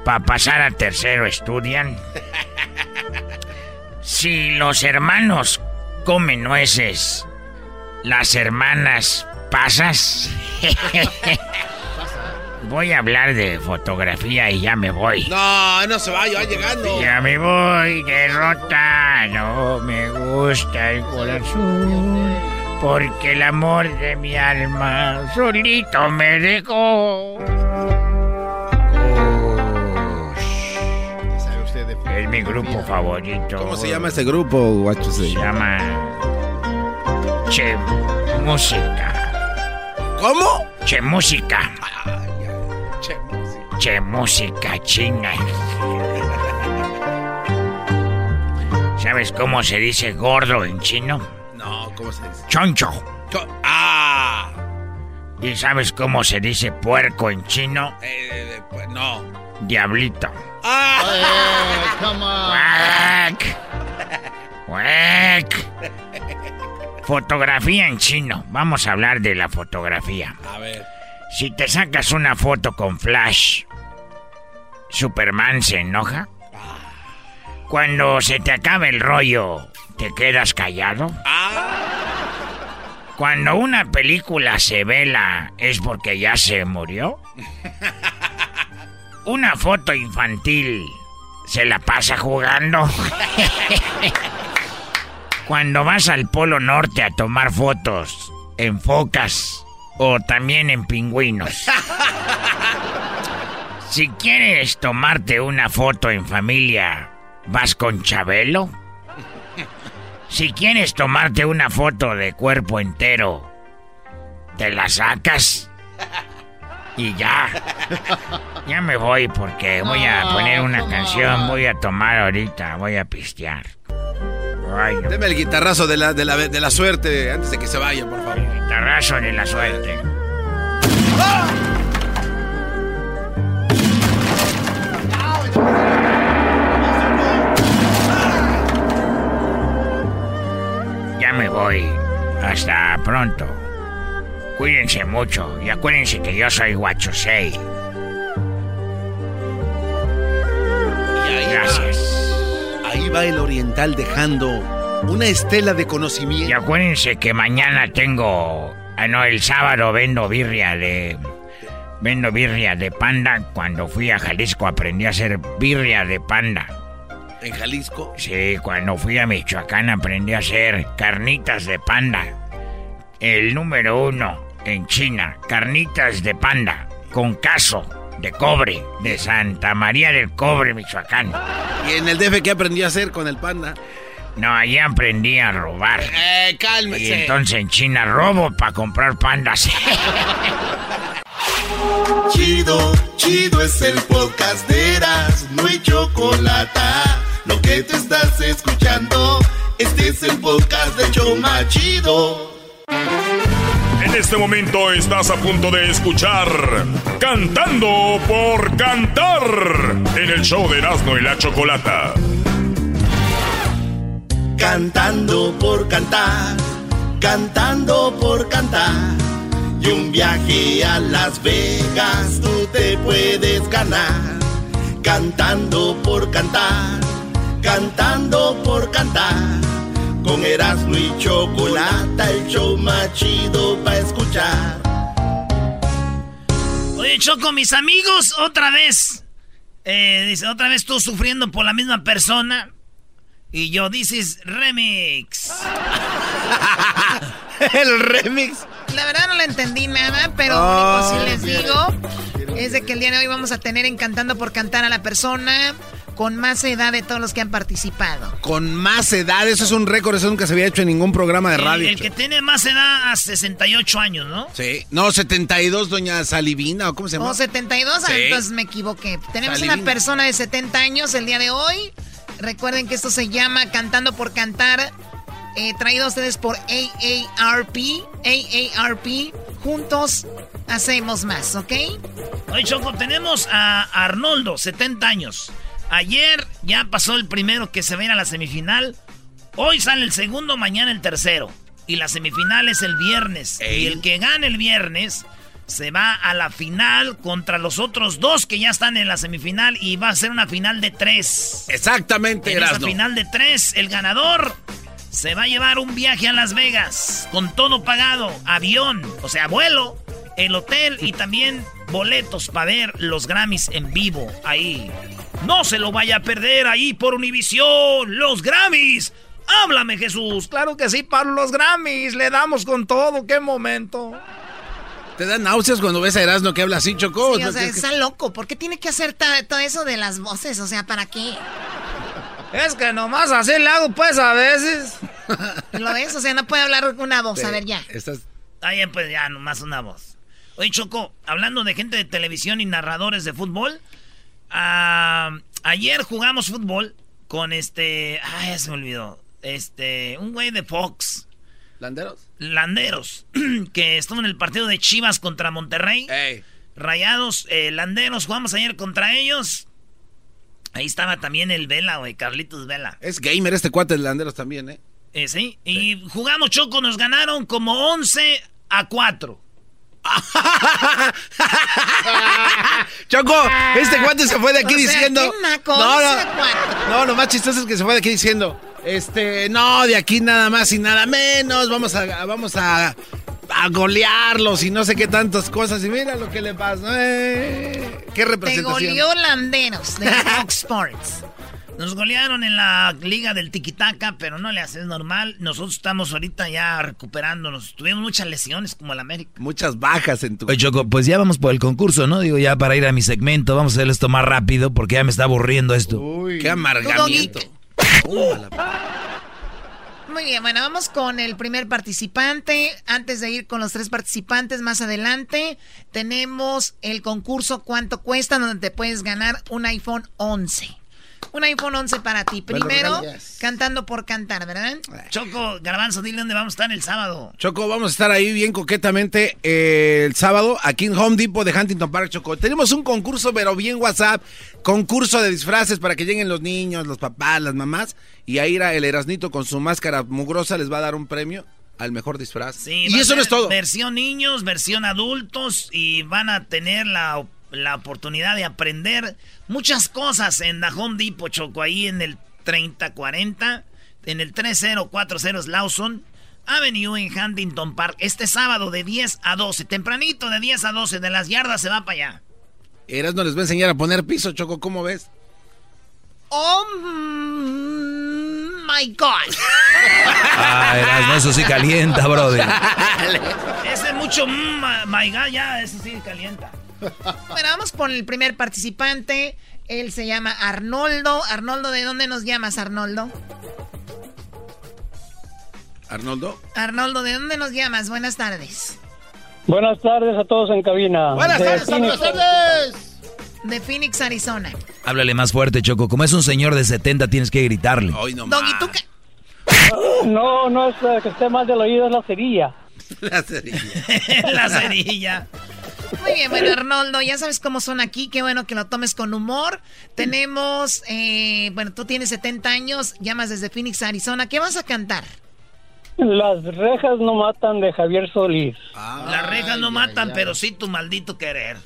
Para pasar a tercero estudian. Si los hermanos comen nueces, las hermanas pasas. Voy a hablar de fotografía y ya me voy. No, no se vaya, va llegando. Ya me voy, derrota. No me gusta el corazón. Porque el amor de mi alma solito me dejó. ¿Sabe usted de Es mi grupo favorito. ¿Cómo se llama ese grupo, guacho? Se llama. Che Música. ¿Cómo? Che Música. Che, Che Música China. ¿Sabes cómo se dice gordo en chino? No, ¿cómo se dice? Choncho. Co- ¡Ah! ¿Y sabes cómo se dice puerco en chino? Eh, eh, pues, no. Diablito. ¡Ah! come on. ¡Cuac! ¡Cuac! Fotografía en chino. Vamos a hablar de la fotografía. A ver. Si te sacas una foto con flash, ¿Superman se enoja? Cuando se te acaba el rollo, ¿te quedas callado? Cuando una película se vela, ¿es porque ya se murió? Una foto infantil, ¿se la pasa jugando? Cuando vas al Polo Norte a tomar fotos, ¿enfocas o también en pingüinos? Si quieres tomarte una foto en familia, ¿vas con Chabelo? Si quieres tomarte una foto de cuerpo entero, ¿te la sacas? Y ya. Ya me voy porque voy a poner una canción, voy a tomar ahorita, voy a pistear. Ay, no. Deme el guitarrazo de la, de, la, de la suerte antes de que se vaya, por favor. Guitarrazo de la suerte. Ya me voy. Hasta pronto. Cuídense mucho y acuérdense que yo soy Guachosei. Gracias. Ahí va el oriental dejando una estela de Y conocimiento. acuérdense que mañana tengo. Ah, no, el sábado vendo birria de. Vendo birria de panda. Cuando fui a Jalisco aprendí a hacer birria de panda. En Jalisco. Sí, cuando fui a Michoacán aprendí a hacer carnitas de panda. El número uno en China, carnitas de panda con caso de cobre de Santa María del Cobre, Michoacán. ¿Y en el DF qué aprendió a hacer con el panda? No, allí aprendí a robar. Eh, Y cálmese. entonces en China robo para comprar pandas. Chido, chido es el podcast de Eras, no hay chocolate. Lo que te estás escuchando, este es el podcast de Choma Chido. En este momento estás a punto de escuchar Cantando por Cantar en el show de Erasmo y la Chocolata. Cantando por cantar, cantando por cantar. Y un viaje a Las Vegas tú te puedes ganar. Cantando por cantar, cantando por cantar. Con Erasmo y Chocolata, el show más chido para escuchar. Oye, Choco, mis amigos, otra vez. Eh, dice, otra vez tú sufriendo por la misma persona. Y yo, dices remix. el remix. La verdad no le entendí nada, pero lo único sí les digo es de que el día de hoy vamos a tener en Cantando por Cantar a la persona con más edad de todos los que han participado. Con más edad, eso es un récord, eso nunca se había hecho en ningún programa de radio. el que tiene más edad a 68 años, ¿no? Sí. No, 72, doña Salivina, ¿o cómo se llama? O 72, ah, Sí. entonces me equivoqué. Tenemos Salivina. una persona de 70 años el día de hoy Recuerden que esto se llama Cantando por Cantar, eh, traído a ustedes por AARP. AARP, juntos hacemos más, ¿ok? Hoy, Choco, tenemos a Arnoldo, 70 años. Ayer ya pasó el primero que se ve a la semifinal. Hoy sale el segundo, mañana el tercero. Y la semifinal es el viernes. Y el que gane el viernes se va a la final contra los otros dos que ya están en la semifinal y va a ser una final de tres. Exactamente, En esa final de tres, el ganador se va a llevar un viaje a Las Vegas con todo pagado, avión, o sea, vuelo, el hotel y también boletos para ver los Grammys en vivo ahí. No se lo vaya a perder ahí por Univisión, los Grammys. Háblame, Jesús. Claro que sí, para los Grammys. Le damos con todo. ¡Qué momento! ¿Te dan náuseas cuando ves a Erasmo que habla así, Choco? Sí, o sea, está loco. ¿Por qué tiene que hacer todo eso de las voces? O sea, ¿para qué? Es que nomás así le hago, pues, a veces. ¿Lo ves? O sea, no puede hablar con una voz. A ver, ya. Estás... Ah, ya, pues, ya, nomás una voz. Oye, Choco, hablando de gente de televisión y narradores de fútbol, ah, ayer jugamos fútbol con este... Ay, ya se me olvidó. Este, un güey de Fox. ¿Landeros? Landeros, que estuvo en el partido de Chivas contra Monterrey. Rayados, eh, Landeros, jugamos ayer contra ellos. Ahí estaba también el Vela, güey, Carlitos Vela. Es gamer este cuate de Landeros también, ¿eh? eh sí, y jugamos Choco, nos ganaron como 11 a 4. Choco, este cuate se fue de aquí diciendo. no, no, no, lo más chistoso es que se fue de aquí diciendo. Este, no, de aquí nada más y nada menos. Vamos a, vamos a, a golearlos y no sé qué tantas cosas. Y mira lo que le pasó. Eh, qué representación. Te goleó Landeros de Fox Sports. Nos golearon en la liga del tiquitaca, pero no le haces normal. Nosotros estamos ahorita ya recuperándonos. Tuvimos muchas lesiones como el América. Muchas bajas en tu. Oye, Choco, pues ya vamos por el concurso, ¿no? Digo, ya para ir a mi segmento, vamos a hacer esto más rápido porque ya me está aburriendo esto. Uy, qué amargamiento. Muy bien, bueno, vamos con el primer participante. Antes de ir con los tres participantes, más adelante tenemos el concurso ¿Cuánto cuesta? donde te puedes ganar un iPhone 11. Un iPhone 11 para ti. Primero, cantando por cantar, ¿verdad? Choco, Garbanzo, dile dónde vamos a estar el sábado. Choco, vamos a estar ahí bien coquetamente eh, el sábado aquí en Home Depot de Huntington Park, Choco. Tenemos un concurso, pero bien WhatsApp. Concurso de disfraces para que lleguen los niños, los papás, las mamás. Y ahí irá el Erasnito con su máscara mugrosa les va a dar un premio al mejor disfraz. y eso no es todo. Versión niños, versión adultos y van a tener la la oportunidad de aprender muchas cosas en The Home Depot, Choco, ahí en el 3040, en el 3040 Lawson Avenue en Huntington Park, este sábado de 10 a 12, tempranito de 10 a 12, de las yardas se va para allá. Eras no les va a enseñar a poner piso, Choco, ¿cómo ves? Oh my God. Ah, Eras, no, eso sí calienta, brother. ese mucho mm, my God, ya, ese sí calienta. Bueno, vamos con el primer participante. Él se llama Arnoldo. Arnoldo, ¿de dónde nos llamas, Arnoldo? Arnoldo. Arnoldo, ¿de dónde nos llamas? Buenas tardes. Buenas tardes a todos en cabina. Buenas tardes, buenas tardes. De Phoenix, Arizona. Háblale más fuerte, Choco. Como es un señor de 70, tienes que gritarle. no, Doggy, ¿tú qué? No, no es eh, que esté mal del oído, es la cerilla. la cerilla. la cerilla. Muy bien, bueno, Arnoldo, ya sabes cómo son aquí, qué bueno que lo tomes con humor. Tenemos, eh, bueno, tú tienes 70 años, llamas desde Phoenix, Arizona. ¿Qué vas a cantar? Las rejas no matan de Javier Solís. Las rejas no matan, pero sí tu maldito querer.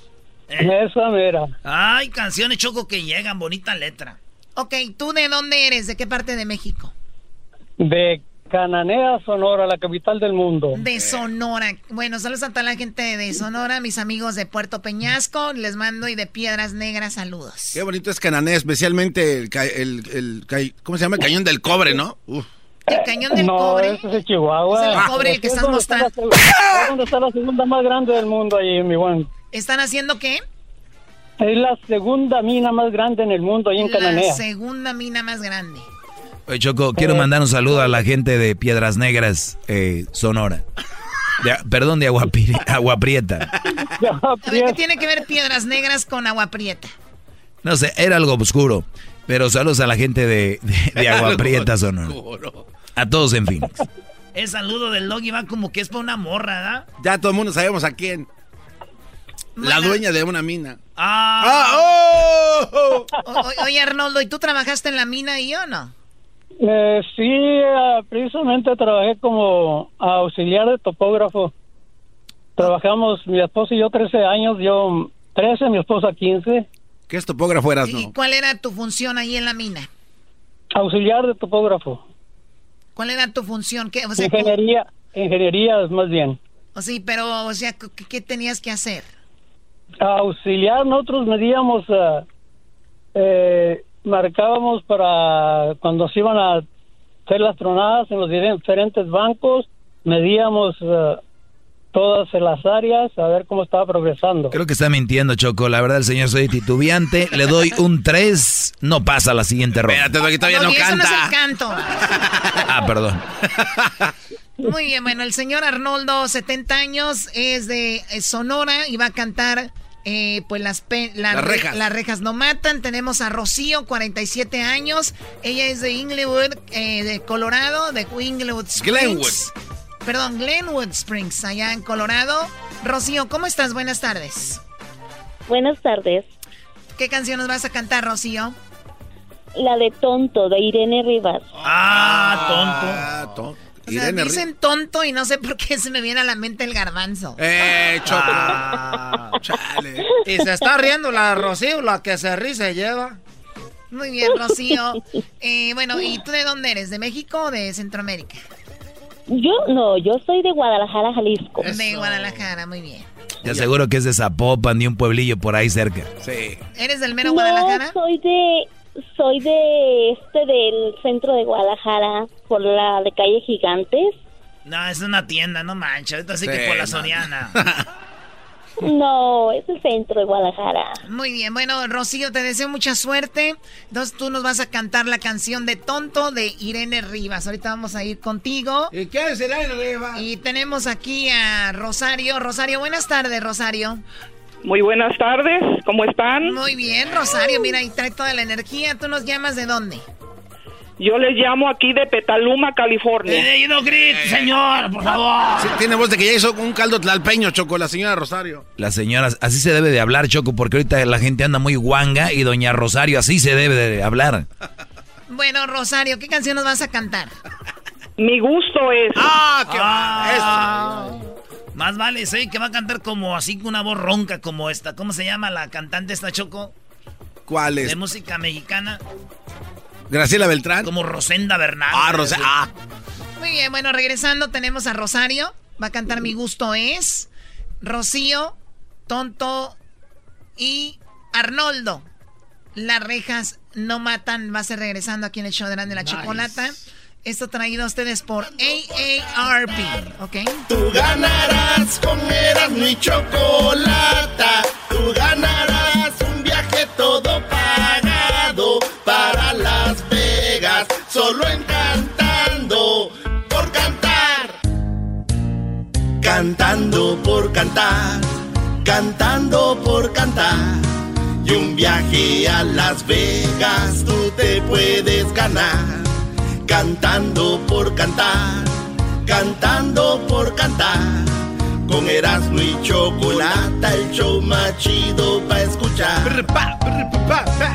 Eh. Esa mera. Ay, canciones choco que llegan, bonita letra. Ok, ¿tú de dónde eres? ¿De qué parte de México? De Cananea, Sonora, la capital del mundo. De Sonora. Bueno, saludos a toda la gente de Sonora, mis amigos de Puerto Peñasco, les mando y de Piedras Negras, saludos. Qué bonito es Cananea, especialmente el, el, ¿cómo se llama? El cañón del cobre, ¿no? El cañón del no, cobre. Ese es Chihuahua. Es el cobre el que estás mostrando. Es donde está la segunda más grande del mundo ahí, mi buen. ¿Están haciendo qué? Es la segunda mina más grande en el mundo ahí en Cananea. La segunda mina más grande. Oye, Choco, quiero mandar un saludo a la gente de Piedras Negras, eh, Sonora. perdón, de Agua, Prieta. ¿qué tiene que ver Piedras Negras con Agua Prieta? No sé, era algo oscuro. Pero saludos a la gente de, de, Agua Prieta, Sonora. A todos en Phoenix. El saludo del Doggy va como que es para una morra, ¿verdad? Ya todo el mundo sabemos a quién. La dueña de una mina. Ah. ah oh. oye, Arnoldo, ¿y tú trabajaste en la mina ahí o no? Eh, sí, eh, precisamente trabajé como auxiliar de topógrafo. Trabajamos mi esposa y yo 13 años, yo 13, mi esposa 15. ¿Qué es topógrafo eras, ¿Y cuál era tu función ahí en la mina? Auxiliar de topógrafo. ¿Cuál era tu función? ¿Qué, ingeniería, ingeniería es más bien. O sí, pero, o sea, ¿qué, tenías que hacer? Auxiliar, nosotros medíamos, uh, eh, marcábamos para cuando se iban a hacer las tronadas en los diferentes bancos, medíamos uh, todas las áreas, a ver cómo estaba progresando. Creo que está mintiendo, Choco. La verdad, el señor soy titubeante. Le doy un 3, no pasa a la siguiente ronda. Espérate, todavía no, canta. Eso no es el canto. ah, perdón. Muy bien, bueno, el señor Arnoldo, 70 años, es de Sonora y va a cantar eh, pues las, las, rejas. las rejas no matan. Tenemos a Rocío, 47 años. Ella es de Inglewood, eh, de Colorado, de Inglewood Springs. Glenwood perdón, Glenwood Springs, allá en Colorado. Rocío, ¿cómo estás? Buenas tardes. Buenas tardes. ¿Qué canción nos vas a cantar, Rocío? La de Tonto, de Irene Rivas. Ah, tonto. O sea, dicen tonto y no sé por qué se me viene a la mente el garbanzo. Eh, choco. Ah, chale. Y se está riendo la Rocío, la que se ríe se lleva. Muy bien, Rocío. Eh, bueno, ¿y tú de dónde eres? ¿De México o de Centroamérica? Yo no, yo soy de Guadalajara, Jalisco. De Guadalajara, muy bien. Ya seguro que es de Zapopan, de un pueblillo por ahí cerca. Sí. ¿Eres del mero Guadalajara? soy de soy de este del centro de Guadalajara, por la de calle Gigantes. No, es una tienda, no manches. Así que por la Soriana. No, es el centro de Guadalajara. Muy bien, bueno, Rocío, te deseo mucha suerte. Entonces tú nos vas a cantar la canción de Tonto de Irene Rivas. Ahorita vamos a ir contigo. ¿Y qué es Irene Rivas? Y tenemos aquí a Rosario. Rosario, buenas tardes, Rosario. Muy buenas tardes, ¿cómo están? Muy bien, Rosario, mira, y trae toda la energía. ¿Tú nos llamas de dónde? Yo les llamo aquí de Petaluma, California. Eh, no grite, señor, por favor. tiene voz de que ya hizo un caldo tlalpeño, Choco, la señora Rosario. La señora, así se debe de hablar, Choco, porque ahorita la gente anda muy guanga y doña Rosario así se debe de hablar. Bueno, Rosario, ¿qué canción nos vas a cantar? Mi gusto es. ¡Ah, qué ah. Más vale, sí, que va a cantar como así, con una voz ronca como esta. ¿Cómo se llama la cantante esta, Choco? ¿Cuál es? De música mexicana. Graciela Beltrán. Como Rosenda Bernal. Ah, Rosenda. Ah. Muy bien, bueno, regresando tenemos a Rosario. Va a cantar Mi Gusto Es. Rocío, Tonto y Arnoldo. Las rejas no matan. Va a ser regresando aquí en el show de la Chocolata. Esto traído a ustedes por AARP, ¿ok? Tú ganarás con Erasmo y Chocolata. Tú ganarás un viaje todo pagado para Las Vegas. Solo encantando por cantar. Cantando por cantar. Cantando por cantar. Y un viaje a Las Vegas tú te puedes ganar cantando por cantar, cantando por cantar. Con Erasmo y Chocolata, el show más chido para escuchar.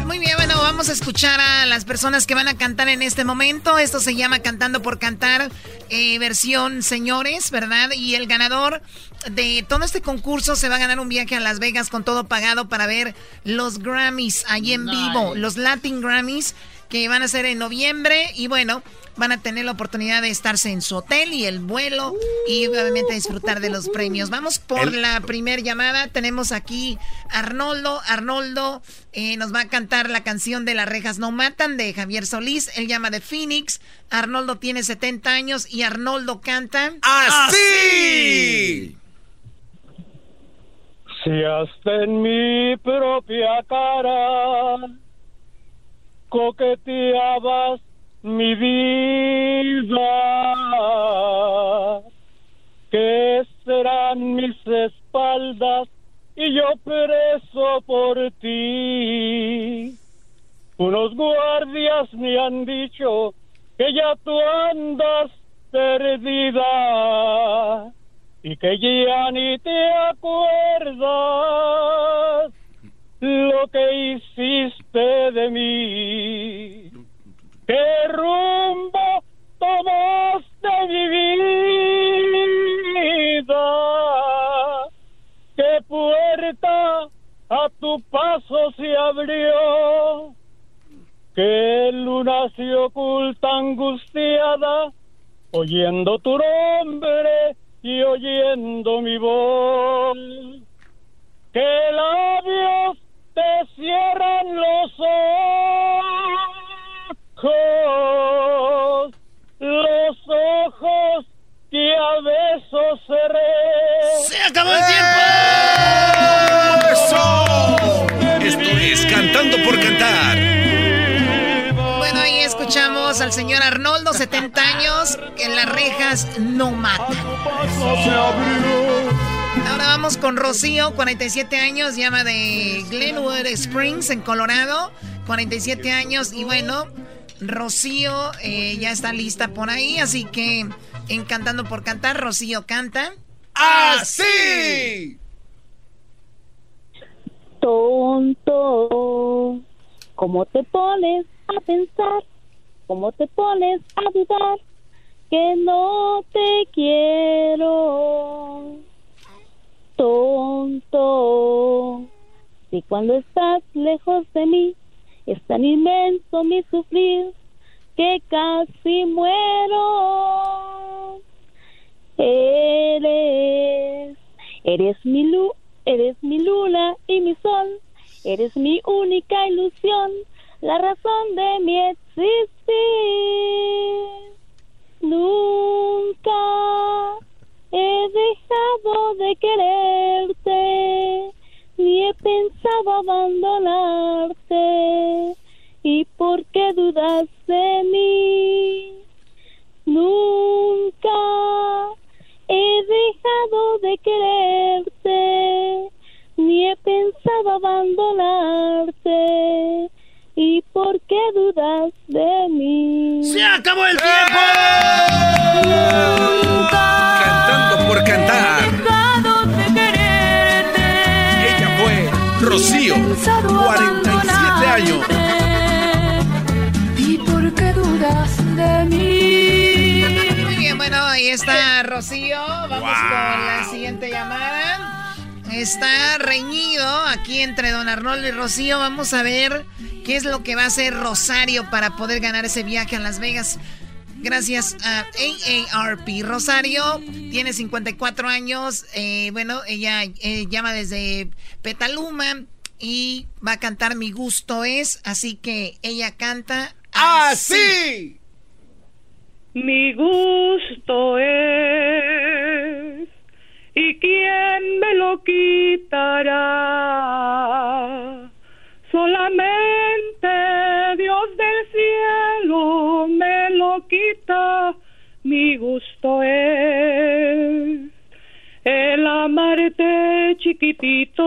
Muy bien, bueno, vamos a escuchar a las personas que van a cantar en este momento. Esto se llama Cantando por Cantar, eh, versión señores, ¿verdad? Y el ganador de todo este concurso se va a ganar un viaje a Las Vegas con todo pagado para ver los Grammys allí en vivo, los Latin Grammys que van a ser en noviembre y bueno, van a tener la oportunidad de estarse en su hotel y el vuelo y obviamente disfrutar de los premios. Vamos por la primer llamada. Tenemos aquí Arnoldo. Arnoldo eh, nos va a cantar la canción de Las rejas no matan de Javier Solís. Él llama de Phoenix. Arnoldo tiene 70 años y Arnoldo canta. ¡Así! Si hasta en mi propia cara coqueteabas mi vida. Que serán mis espaldas y yo preso por ti. Unos guardias me han dicho que ya tú andas perdida y que ya ni te acuerdas lo que hiciste de mí. ¿Qué rumbo tomaste mi vida? ¿Qué puerta a tu paso se abrió? ¿Qué luna se oculta angustiada oyendo tu nombre y oyendo mi voz? ¿Qué labios te cierran los ojos, los ojos que a besos cerré. ¡Se acabó el tiempo! ¡Eso! Esto es Cantando por Cantar. Bueno, ahí escuchamos al señor Arnoldo, 70 años, que en las rejas no mata. Ahora vamos con Rocío, 47 años, llama de Glenwood Springs, en Colorado. 47 años y bueno, Rocío eh, ya está lista por ahí, así que encantando por cantar, Rocío canta. ¡Así! Tonto, ¿cómo te pones a pensar? ¿Cómo te pones a dudar? Que no te quiero tonto. Si cuando estás lejos de mí es tan inmenso mi sufrir que casi muero. Eres, eres mi luz, eres mi luna y mi sol, eres mi única ilusión, la razón de mi existir. Nunca he dejado de quererte, ni he pensado abandonarte. ¿Y por qué dudas de mí? Nunca he dejado de quererte, ni he pensado abandonarte. ¿Y por qué dudas de mí? ¡Se acabó el tiempo! Cantando por cantar. Ella fue Rocío, 47 años. ¿Y por qué dudas de mí? Muy bien, bueno, ahí está Rocío. Vamos con la siguiente llamada. Está reñido aquí entre Don Arnoldo y Rocío. Vamos a ver qué es lo que va a hacer Rosario para poder ganar ese viaje a Las Vegas. Gracias a AARP. Rosario tiene 54 años. Eh, bueno, ella eh, llama desde Petaluma y va a cantar Mi gusto es. Así que ella canta así. Mi gusto es ¿Y quién me lo quitará? Solamente mi gusto es el amarte chiquitito,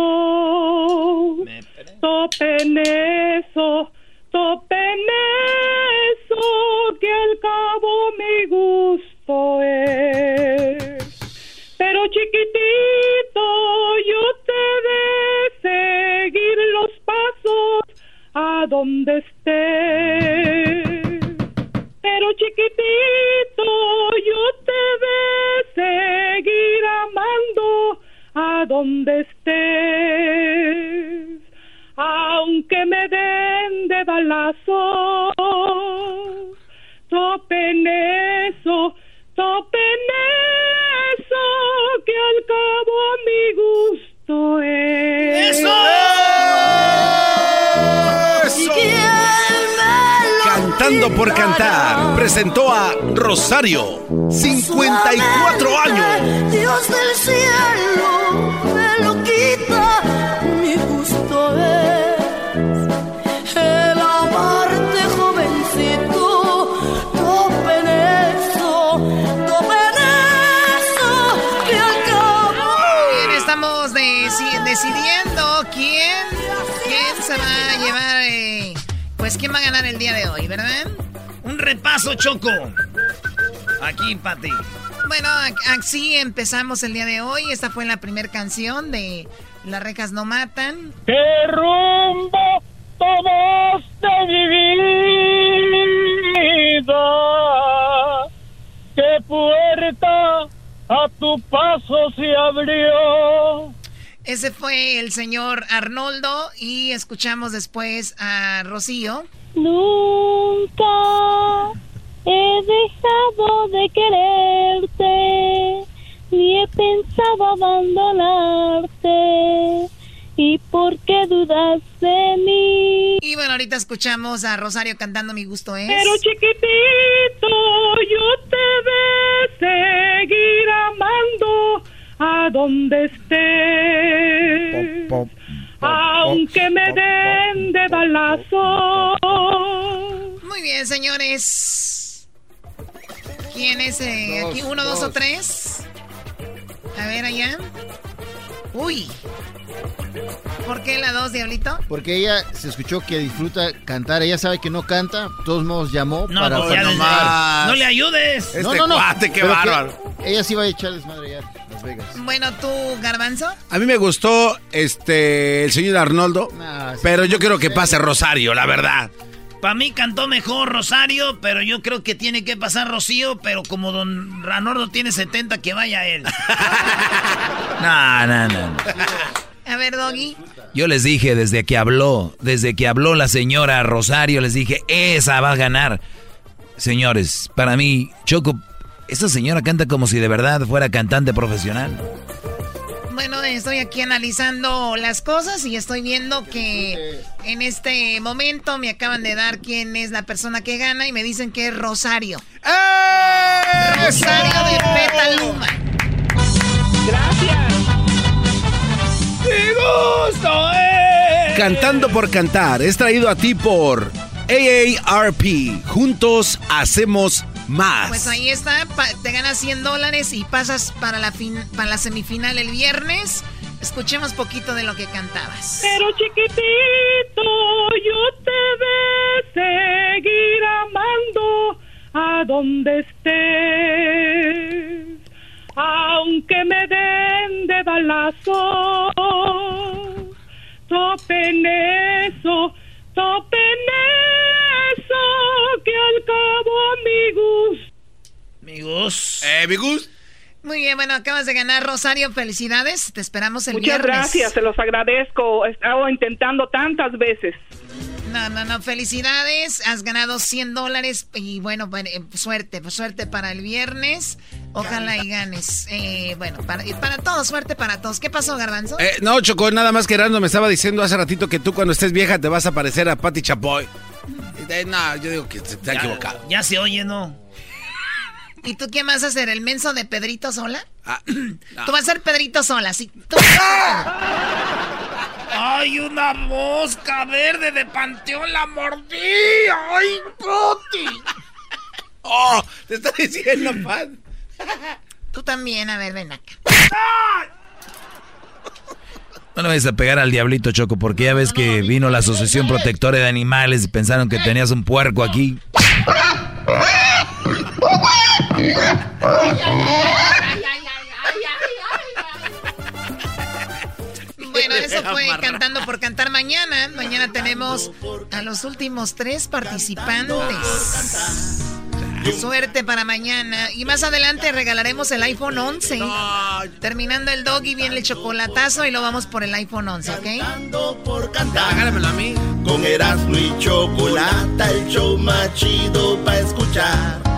Pati. Bueno, así empezamos el día de hoy. Esta fue la primera canción de Las rejas no matan. ¡Qué rumbo tomaste mi vida! ¡Qué puerta a tu paso se abrió! Ese fue el señor Arnoldo y escuchamos después a Rocío. Nunca escuchamos a Rosario cantando Mi gusto es. Pero chiquitito, Porque ella se escuchó que disfruta cantar. Ella sabe que no canta. De todos modos llamó No, para no, fenomenal. no le ayudes. No, Este no, no. cuate, qué Pero que bárbaro. Ella sí va a echar desmadre ya. Las Vegas. Bueno, tú, Garbanzo. A mí me gustó este el señor Arnoldo, sí. pero yo quiero que pase Rosario, la verdad. Para mí cantó mejor Rosario, pero yo creo que tiene que pasar Rocío, pero como don Ranordo tiene 70, que vaya él. No, no, no. A ver, Doggy. Yo les dije desde que habló, desde que habló la señora Rosario, les dije, esa va a ganar. Señores, para mí, Choco, esta señora canta como si de verdad fuera cantante profesional. Bueno, estoy aquí analizando las cosas y estoy viendo que en este momento me acaban de dar quién es la persona que gana y me dicen que es Rosario. Rosario de Petaluma. Gracias. Cantando por cantar es traído a ti por AARP. Juntos hacemos más. Pues ahí está, te ganas 100 dólares y pasas para la, fin- para la semifinal el viernes. Escuchemos poquito de lo que cantabas. Pero chiquitito, yo te de seguir amando a donde estés. Aunque me den de balazo, topen eso, topen eso, que al cabo amigos. Amigos. Eh, mi Gus. Muy bien, bueno, acabas de ganar, Rosario. Felicidades. Te esperamos el Muchas viernes. gracias, se los agradezco. He estado intentando tantas veces. No, no, no, felicidades. Has ganado 100 dólares y bueno, bueno, eh, suerte, pues, suerte para el viernes. Ojalá y ganes. Eh, bueno, para, para todos, suerte para todos. ¿Qué pasó, Garbanzo? Eh, no, Choco, nada más que Erasmo me estaba diciendo hace ratito que tú cuando estés vieja te vas a parecer a Patti Chapoy. Eh, no, yo digo que se te ha equivocado. Ya se oye, ¿no? ¿Y tú qué vas a hacer? ¿El menso de Pedrito Sola? Ah, Tú vas a ser Pedrito Sola, sí. Tú- ¡Ay, una mosca verde de panteón la mordí! ¡Ay, Poti! ¡Oh! Te está diciendo, pan. Tú también, a ver, ven acá. No le vayas a pegar al diablito, Choco, porque ya ves que vino la Asociación Protectora de Animales y pensaron que tenías un puerco aquí. Bueno, eso fue cantando por cantar mañana. Mañana tenemos a los últimos tres participantes. Suerte para mañana. Y más adelante regalaremos el iPhone 11. Terminando el doggy viene el chocolatazo y lo vamos por el iPhone 11, ¿ok? Hágamelo a mí. Con Erasmo y Chocolata, el show más chido para escuchar.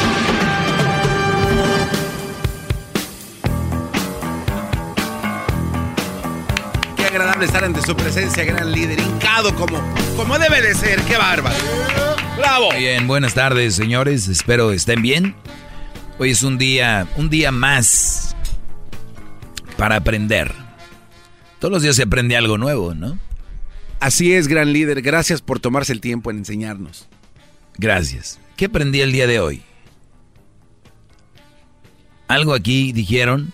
agradable estar ante su presencia, gran líder, hincado como, como debe de ser. ¡Qué bárbaro! ¡Bravo! Bien, buenas tardes, señores. Espero estén bien. Hoy es un día, un día más para aprender. Todos los días se aprende algo nuevo, ¿no? Así es, gran líder. Gracias por tomarse el tiempo en enseñarnos. Gracias. ¿Qué aprendí el día de hoy? Algo aquí dijeron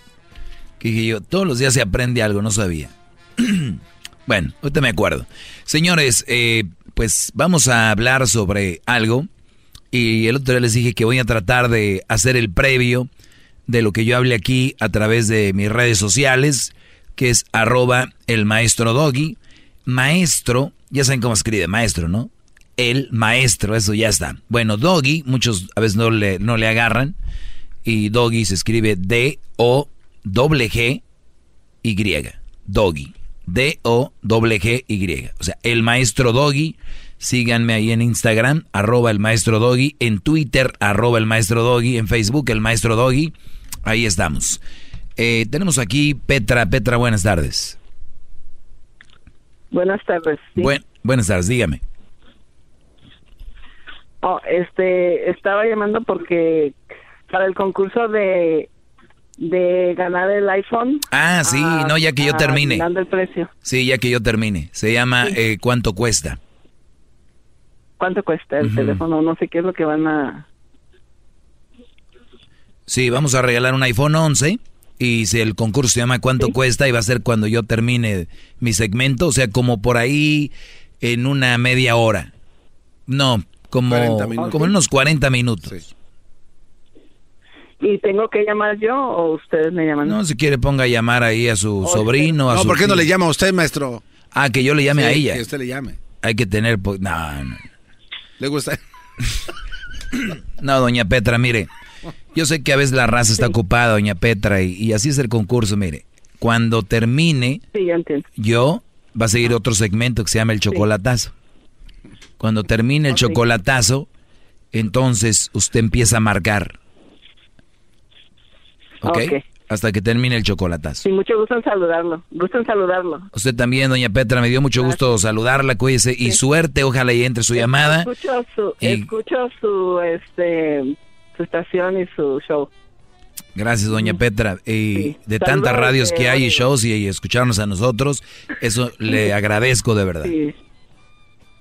que dije yo, todos los días se aprende algo, no sabía. bueno, ahorita me acuerdo. Señores, eh, pues vamos a hablar sobre algo. Y el otro día les dije que voy a tratar de hacer el previo de lo que yo hablé aquí a través de mis redes sociales, que es arroba el maestro doggy. Maestro, ya saben cómo escribe maestro, ¿no? El maestro, eso ya está. Bueno, doggy, muchos a veces no le, no le agarran. Y doggy se escribe D-O-G-Y. Doggy. D-O-G-Y. O sea, el maestro doggy. Síganme ahí en Instagram, arroba el maestro doggy. En Twitter, arroba el maestro doggy. En Facebook, el maestro doggy. Ahí estamos. Eh, tenemos aquí Petra. Petra, buenas tardes. Buenas tardes. buenas tardes, dígame. Oh, este, estaba llamando porque para el concurso de de ganar el iPhone. Ah, sí, no, ya que yo termine. el precio. Sí, ya que yo termine. Se llama eh, ¿Cuánto cuesta? ¿Cuánto cuesta el teléfono? No sé qué es lo que van a... Sí, vamos a regalar un iPhone 11 y si el concurso se llama ¿Cuánto cuesta? y va a ser cuando yo termine mi segmento, o sea, como por ahí en una media hora. No, como, como en unos 40 minutos. ¿Y tengo que llamar yo o ustedes me llaman? No, si quiere ponga a llamar ahí a su sobrino, a no, su ¿por qué no le llama a usted, maestro? Ah, que yo le llame a ella. que usted le llame. Hay que tener... No, no. ¿Le gusta? no, doña Petra, mire. Yo sé que a veces la raza está ocupada, doña Petra, y, así es el concurso, mire. Cuando termine, yo va a seguir otro segmento que se llama el chocolatazo. Cuando termine el chocolatazo, entonces usted empieza a marcar. ¿Ok? Hasta que termine el chocolatazo. Sí, mucho gusto en saludarlo. Gusto en saludarlo. Usted también, doña Petra, me dio mucho gusto saludarla, cuídese. Y suerte, ojalá y entre su llamada. Escucho su, escucho su, este, su estación y su show. Gracias, doña Petra. Y de tantas radios que hay y shows y, escucharnos a nosotros, eso le agradezco de verdad. Sí.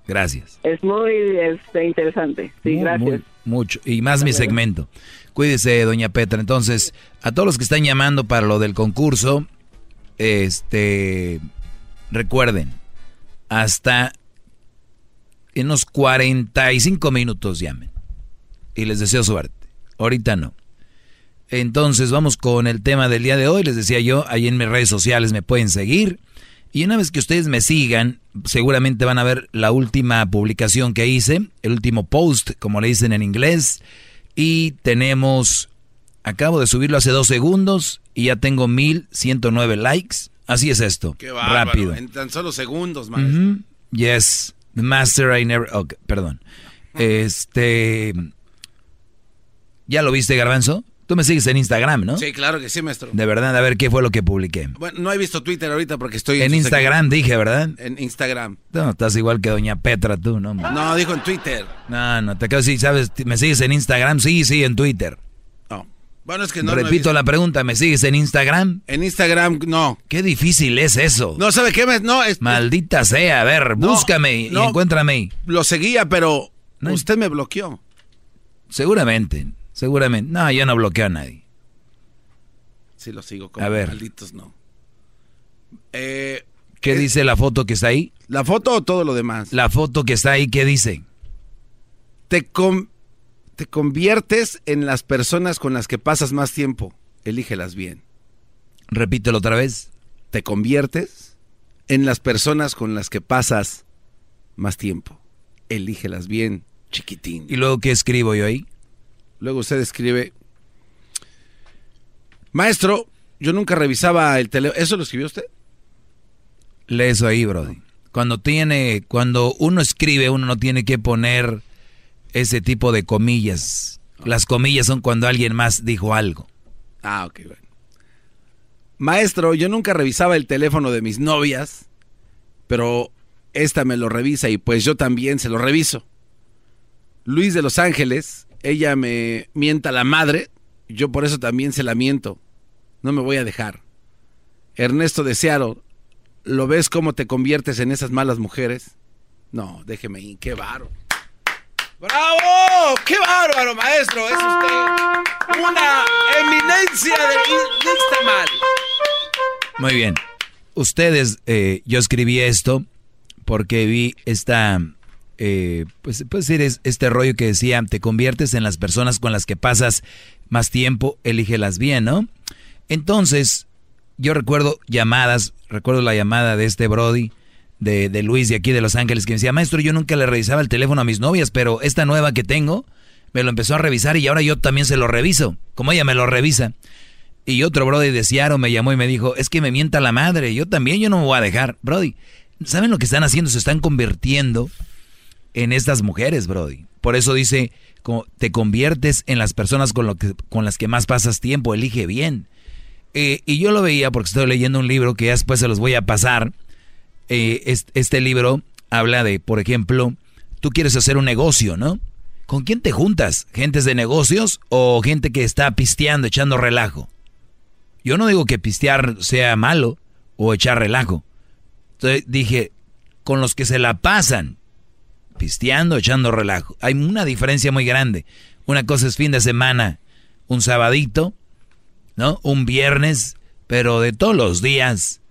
Gracias. Es muy este, interesante. Sí, gracias. mucho. Y más mi segmento. Cuídese, doña Petra. Entonces, a todos los que están llamando para lo del concurso, este, recuerden, hasta en unos 45 minutos llamen. Y les deseo suerte. Ahorita no. Entonces vamos con el tema del día de hoy. Les decía yo, ahí en mis redes sociales me pueden seguir. Y una vez que ustedes me sigan, seguramente van a ver la última publicación que hice, el último post, como le dicen en inglés. Y tenemos, acabo de subirlo hace dos segundos y ya tengo 1109 likes. Así es esto. Qué rápido. En tan solo segundos, maestro. Yes. The master I never. perdón. Este. ¿Ya lo viste, Garbanzo? Tú me sigues en Instagram, ¿no? Sí, claro que sí, maestro. De verdad, a ver qué fue lo que publiqué. Bueno, no he visto Twitter ahorita porque estoy en, Instagram, dije, ¿verdad? En Instagram. No, estás igual que Doña Petra, tú, ¿no? No, dijo en Twitter. No, no, te acabo de decir, ¿sabes? ¿Me sigues en Instagram? Sí, sí, en Twitter. No. Bueno, es que no. Repito la pregunta, ¿me sigues en Instagram? En Instagram, no. Qué difícil es eso. No, ¿sabe qué? No, es... Maldita sea, a ver, búscame y encuéntrame. Lo seguía, pero usted me bloqueó. Seguramente, seguramente. No, yo no bloqueo a nadie. Sí, lo sigo como a ver. malditos, no. Eh, ¿Qué dice la foto que está ahí? ¿La foto o todo lo demás? La foto que está ahí, ¿qué dice? Te, te conviertes en las personas con las que pasas más tiempo. Elígelas bien. Repítelo otra vez. Te conviertes en las personas con las que pasas más tiempo. Elígelas bien, chiquitín. ¿Y luego qué escribo yo ahí? Luego usted escribe, Maestro, yo nunca revisaba el teléfono. ¿Eso lo escribió usted? Lee eso ahí, Brody. Cuando tiene, cuando uno escribe, uno no tiene que poner ese tipo de comillas. Las comillas son cuando alguien más dijo algo. Ah, ok, bueno. Maestro, yo nunca revisaba el teléfono de mis novias, pero esta me lo revisa y pues yo también se lo reviso. Luis de Los Ángeles, ella me mienta la madre Yo por eso también se lamento. No me voy a dejar. Ernesto de ¿lo ves cómo te conviertes en esas malas mujeres? No, déjeme ir, qué bárbaro. ¡Bravo! ¡Qué bárbaro, maestro! Es usted una eminencia de mal. Muy bien. Ustedes, eh, yo escribí esto porque vi esta, eh, pues puede decir, este rollo que decía, te conviertes en las personas con las que pasas más tiempo, elígelas bien, ¿no? Entonces, yo recuerdo llamadas, recuerdo la llamada de este Brody, de, de, Luis de aquí de Los Ángeles, que me decía, maestro, yo nunca le revisaba el teléfono a mis novias, pero esta nueva que tengo, me lo empezó a revisar y ahora yo también se lo reviso, como ella me lo revisa. Y otro Brody de Seattle me llamó y me dijo, es que me mienta la madre, yo también, yo no me voy a dejar. Brody, ¿saben lo que están haciendo? Se están convirtiendo en estas mujeres, Brody. Por eso dice, te conviertes en las personas con, lo que, con las que más pasas tiempo, elige bien. Eh, y yo lo veía porque estoy leyendo un libro que ya después se los voy a pasar. Eh, este, libro habla de, por ejemplo, tú quieres hacer un negocio, ¿no? ¿Con quién te juntas? ¿Gentes de negocios o gente que está pisteando, echando relajo? Yo no digo que pistear sea malo o echar relajo. Entonces dije, con los que se la pasan pisteando, echando relajo. Hay una diferencia muy grande. Una cosa es fin de semana, un sabadito, ¿no? Un viernes, pero de todos los días.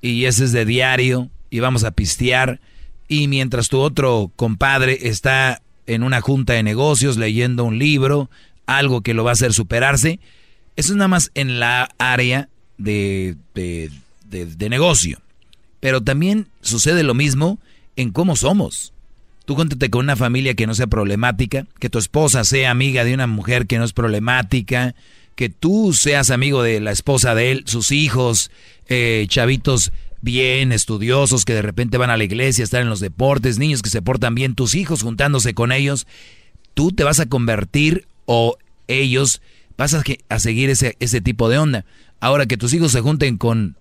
Y ese es de diario. Y vamos a pistear. Y mientras tu otro compadre está en una junta de negocios leyendo un libro, algo que lo va a hacer superarse, eso es nada más en la área de, de, de, negocio. Pero también sucede lo mismo en cómo somos. Tú cuéntate con una familia que no sea problemática, que tu esposa sea amiga de una mujer que no es problemática, que tú seas amigo de la esposa de él, sus hijos, eh, chavitos bien estudiosos que de repente van a la iglesia, están en los deportes, niños que se portan bien, tus hijos juntándose con ellos, tú te vas a convertir o ellos vas a, a seguir ese, ese tipo de onda. Ahora que tus hijos se junten con...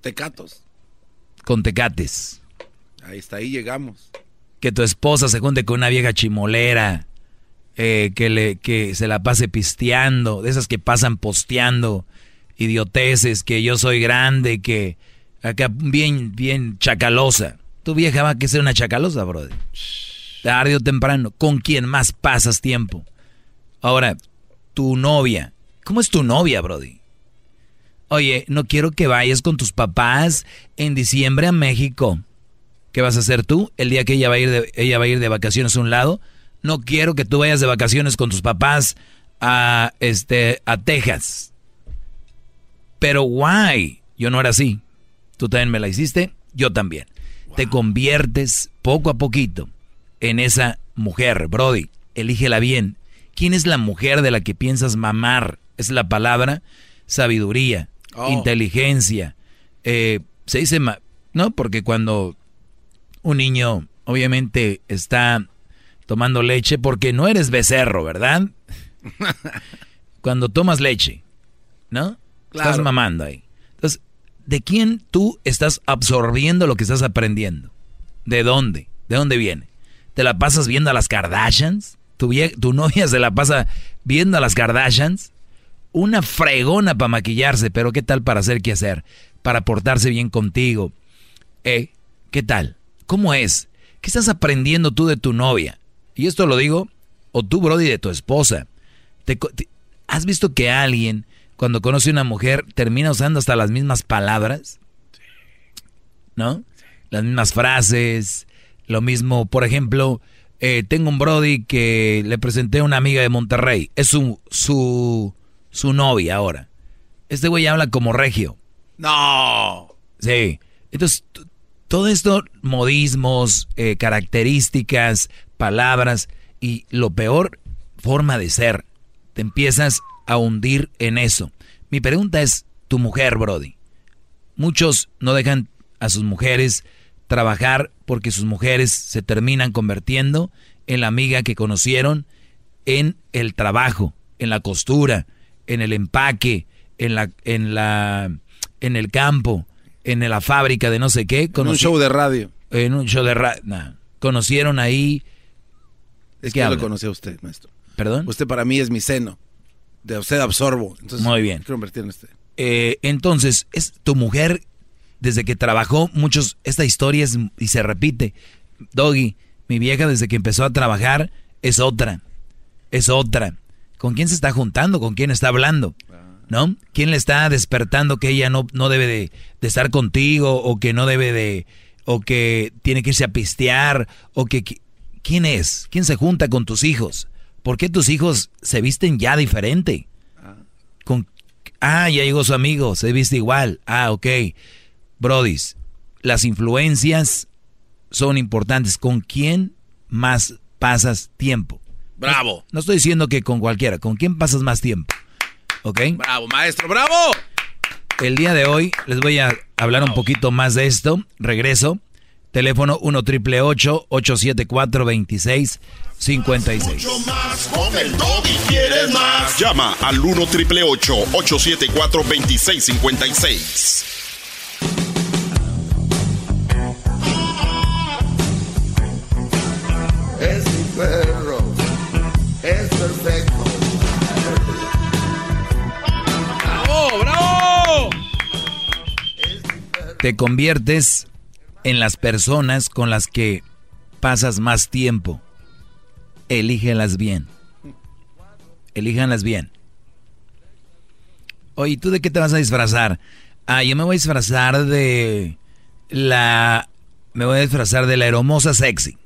Tecatos. Con tecates. Ahí está, ahí llegamos. Que tu esposa se junte con una vieja chimolera eh, que, le, que se la pase pisteando, de esas que pasan posteando idioteces, que yo soy grande, que acá bien, bien chacalosa. Tu vieja va a ser una chacalosa, brother. Tarde o temprano, ¿con quién más pasas tiempo? Ahora, tu novia. ¿Cómo es tu novia, Brody? Oye, no quiero que vayas con tus papás en diciembre a México. ¿Qué vas a hacer tú el día que ella va a ir de, ella va a ir de vacaciones a un lado? no quiero que tú vayas de vacaciones con tus papás a, este, a Texas. Pero why? Yo no era así. Tú también me la hiciste, yo también. Te conviertes poco a poquito en esa mujer, Brody. Elígela bien. ¿Quién es la mujer de la que piensas mamar? Es la palabra sabiduría, oh. inteligencia. Eh, se dice, ¿no? Porque cuando un niño obviamente está tomando leche porque no eres becerro, ¿verdad? Cuando tomas leche, ¿no? Estás mamando ahí. Entonces, ¿de quién tú estás absorbiendo lo que estás aprendiendo? ¿De dónde? ¿De dónde viene? ¿Te la pasas viendo a las Kardashians? ¿Tu, tu novia se la pasa viendo a las Kardashians? Una fregona para maquillarse, pero ¿qué tal para hacer qué hacer? Para portarse bien contigo. ¿Eh? ¿Qué tal? ¿Cómo es? ¿Qué estás aprendiendo tú de tu novia? Y esto lo digo, o tú, Brody, de tu esposa. ¿Has visto que alguien, cuando conoce a una mujer, termina usando hasta las mismas palabras? ¿No? Las mismas frases, lo mismo, por ejemplo, eh, tengo un Brody que le presenté a una amiga de Monterrey. Es su, su, su novia ahora. Este güey habla como regio. No. Sí. Entonces, todo esto, modismos, eh, características, palabras y lo peor, forma de ser. Te empiezas a hundir en eso. Mi pregunta es, tu mujer, Brody. Muchos no dejan a sus mujeres trabajar porque sus mujeres se terminan convirtiendo en la amiga que conocieron en el trabajo, en la costura, en el empaque, en la, en la, en el campo, en la fábrica de no sé qué. en un show de radio. En un show de radio. Conocieron ahí es que lo conocí a usted, maestro. ¿Perdón? Usted para mí es mi seno. De usted absorbo. Entonces, Muy bien. Quiero en este. Eh, entonces, es tu mujer, desde que trabajó, muchos, esta historia es, y se repite. Doggy, mi vieja desde que empezó a trabajar es otra. Es otra. ¿Con quién se está juntando? ¿Con quién está hablando? ¿No? ¿Quién le está despertando que ella no, no debe de, de estar contigo o que no debe de... o que tiene que irse a pistear o que... ¿Quién es? ¿Quién se junta con tus hijos? ¿Por qué tus hijos se visten ya diferente? Con, ah, ya llegó su amigo, se viste igual. Ah, ok. Brodis, las influencias son importantes. ¿Con quién más pasas tiempo? Bravo. No, no estoy diciendo que con cualquiera. ¿Con quién pasas más tiempo? ¿Ok? Bravo, maestro, bravo. El día de hoy les voy a hablar un poquito más de esto. Regreso. Teléfono 1 triple 874 2656. Mucho más con el doggy. ¿Quieres más? Llama al 1 triple 874 2656. Te conviertes en las personas con las que pasas más tiempo. Elígelas bien. Elíjanlas bien. Oye, ¿tú de qué te vas a disfrazar? Ah, yo me voy a disfrazar de la... Me voy a disfrazar de la hermosa sexy.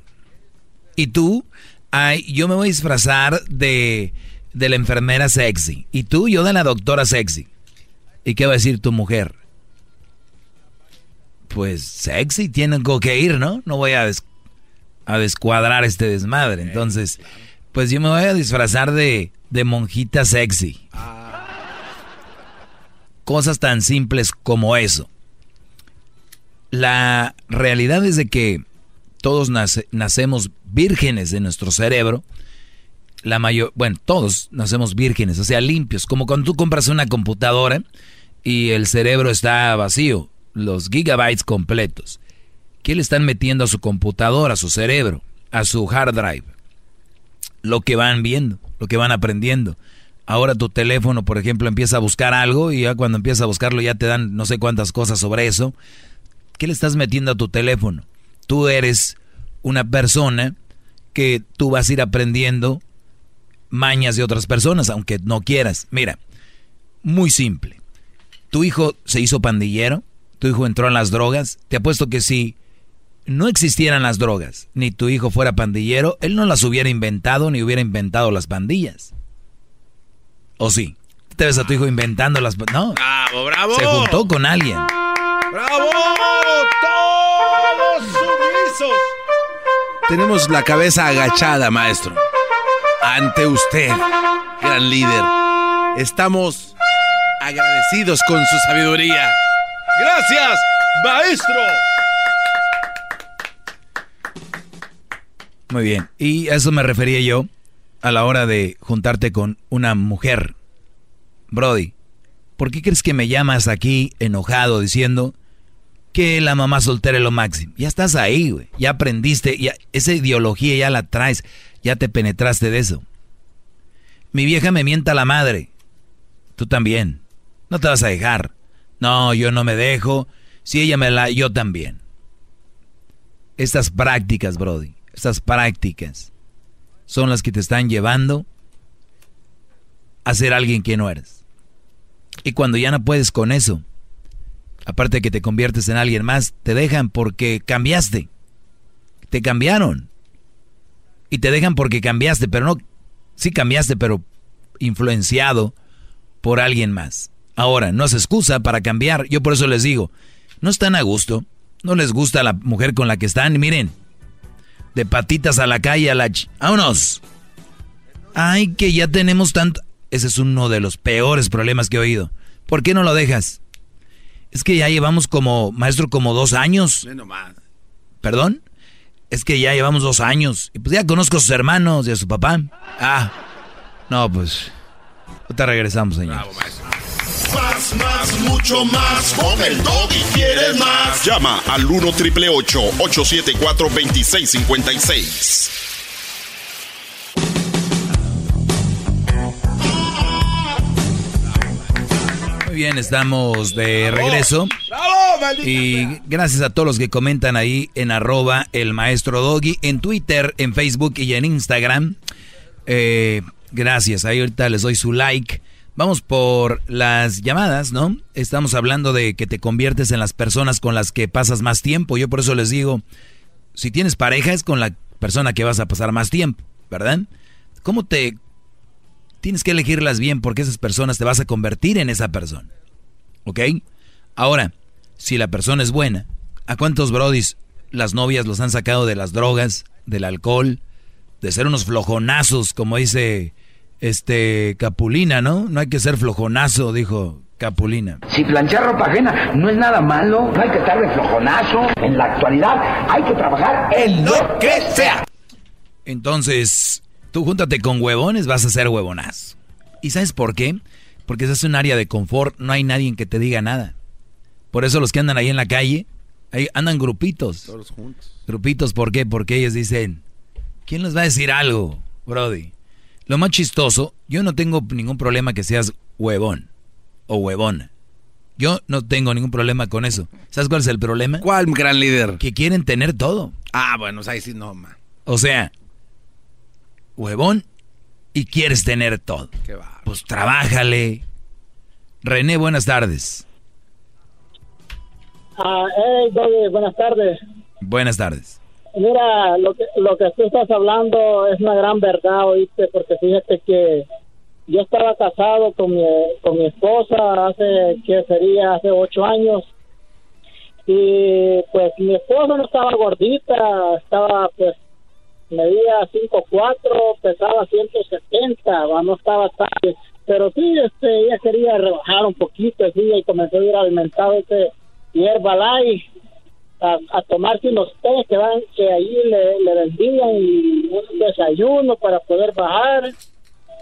¿Y tú? Ay, yo me voy a disfrazar de, de la enfermera sexy. ¿Y tú? Yo de la doctora sexy. ¿Y qué va a decir tu mujer? Pues sexy, tienen que ir, ¿no? No voy a, a descuadrar este desmadre. Entonces, pues yo me voy a disfrazar de, de monjita sexy. Cosas tan simples como eso. La realidad es de que todos nace- nacemos vírgenes de nuestro cerebro. La mayor, bueno, todos nacemos vírgenes, o sea, limpios. Como cuando tú compras una computadora y el cerebro está vacío, los gigabytes completos. ¿Qué le están metiendo a su computadora, a su cerebro, a su hard drive? Lo que van viendo, lo que van aprendiendo. Ahora tu teléfono, por ejemplo, empieza a buscar algo y ya cuando empieza a buscarlo ya te dan no sé cuántas cosas sobre eso. ¿Qué le estás metiendo a tu teléfono? Tú eres una persona que tú vas a ir aprendiendo mañas de otras personas, aunque no quieras. Mira, muy simple. Tu hijo se hizo pandillero, tu hijo entró en las drogas. Te apuesto que si no existieran las drogas, ni tu hijo fuera pandillero, él no las hubiera inventado ni hubiera inventado las pandillas. ¿O sí? Te ves a tu hijo inventando las... No, Bravo, bravo. se juntó con alguien. ¡Bravo! ¡Todos sumisos! Tenemos la cabeza agachada, maestro. Ante usted, gran líder. Estamos agradecidos con su sabiduría. ¡Gracias, maestro! Muy bien. Y a eso me refería yo a la hora de juntarte con una mujer. Brody, ¿por qué crees que me llamas aquí enojado diciendo que la mamá soltera es lo máximo? Ya estás ahí, güey. Ya aprendiste, ya, esa ideología ya la traes, ya te penetraste de eso. Mi vieja me mienta la madre. Tú también. No te vas a dejar. No, yo no me dejo. Si ella me la, yo también. Estas prácticas, Brody, estas prácticas son las que te están llevando a ser alguien que no eres. Y cuando ya no puedes con eso, aparte de que te conviertes en alguien más, te dejan porque cambiaste. Te cambiaron. Y te dejan porque cambiaste, pero no, sí cambiaste, pero influenciado por alguien más. Ahora, no es excusa para cambiar. Yo por eso les digo, no están a gusto, no les gusta la mujer con la que están. Miren, de patitas a la calle, a la... ch- ¡Vámonos! Ay, que ya tenemos tanto... Ese es uno de los peores problemas que he oído. ¿Por qué no lo dejas? Es que ya llevamos como, maestro, como dos años. ¿Perdón? Es que ya llevamos dos años. Y pues ya conozco a sus hermanos y a su papá. Ah, no, pues... Ahorita regresamos, señor. Más, más, mucho más. Con el y quieres más. Llama al 1 triple 874 2656. Muy bien, estamos de regreso. ¡Bravo! Y gracias a todos los que comentan ahí en arroba el maestro Doggy, en Twitter, en Facebook y en Instagram. Eh, gracias, ahí ahorita les doy su like Vamos por las llamadas, ¿no? Estamos hablando de que te conviertes en las personas con las que pasas más tiempo. Yo por eso les digo, si tienes pareja es con la persona que vas a pasar más tiempo, ¿verdad? ¿Cómo te... Tienes que elegirlas bien porque esas personas te vas a convertir en esa persona. ¿Ok? Ahora, si la persona es buena, ¿a cuántos brodis las novias los han sacado de las drogas, del alcohol, de ser unos flojonazos, como dice este Capulina, ¿no? No hay que ser flojonazo, dijo Capulina. Si planchar ropa ajena no es nada malo, no hay que estar de flojonazo. En la actualidad hay que trabajar en lo que sea. Entonces, tú júntate con huevones, vas a ser huevonazo. ¿Y sabes por qué? Porque es un área de confort, no hay nadie que te diga nada. Por eso los que andan ahí en la calle, ahí andan grupitos. Todos juntos. Grupitos, ¿por qué? Porque ellos dicen, ¿quién les va a decir algo, Brody? Lo más chistoso, yo no tengo ningún problema que seas huevón o huevona. Yo no tengo ningún problema con eso. ¿Sabes cuál es el problema? ¿Cuál gran líder? Que quieren tener todo. Ah, bueno, ahí sí no, man. O sea, huevón y quieres tener todo. Qué va. Pues trabájale. René, buenas tardes. Ah, hey, buenas tardes. Buenas tardes. Mira, lo que, lo que tú estás hablando es una gran verdad, oíste, porque fíjate que yo estaba casado con mi, con mi esposa hace, que sería hace ocho años, y pues mi esposa no estaba gordita, estaba pues, medía 5'4", pesaba 170, no estaba tan, pero sí, este, ella quería rebajar un poquito, así, y comenzó a ir alimentado este Herbalife, a, a tomarse unos té que van que ahí le, le vendían y un desayuno para poder bajar.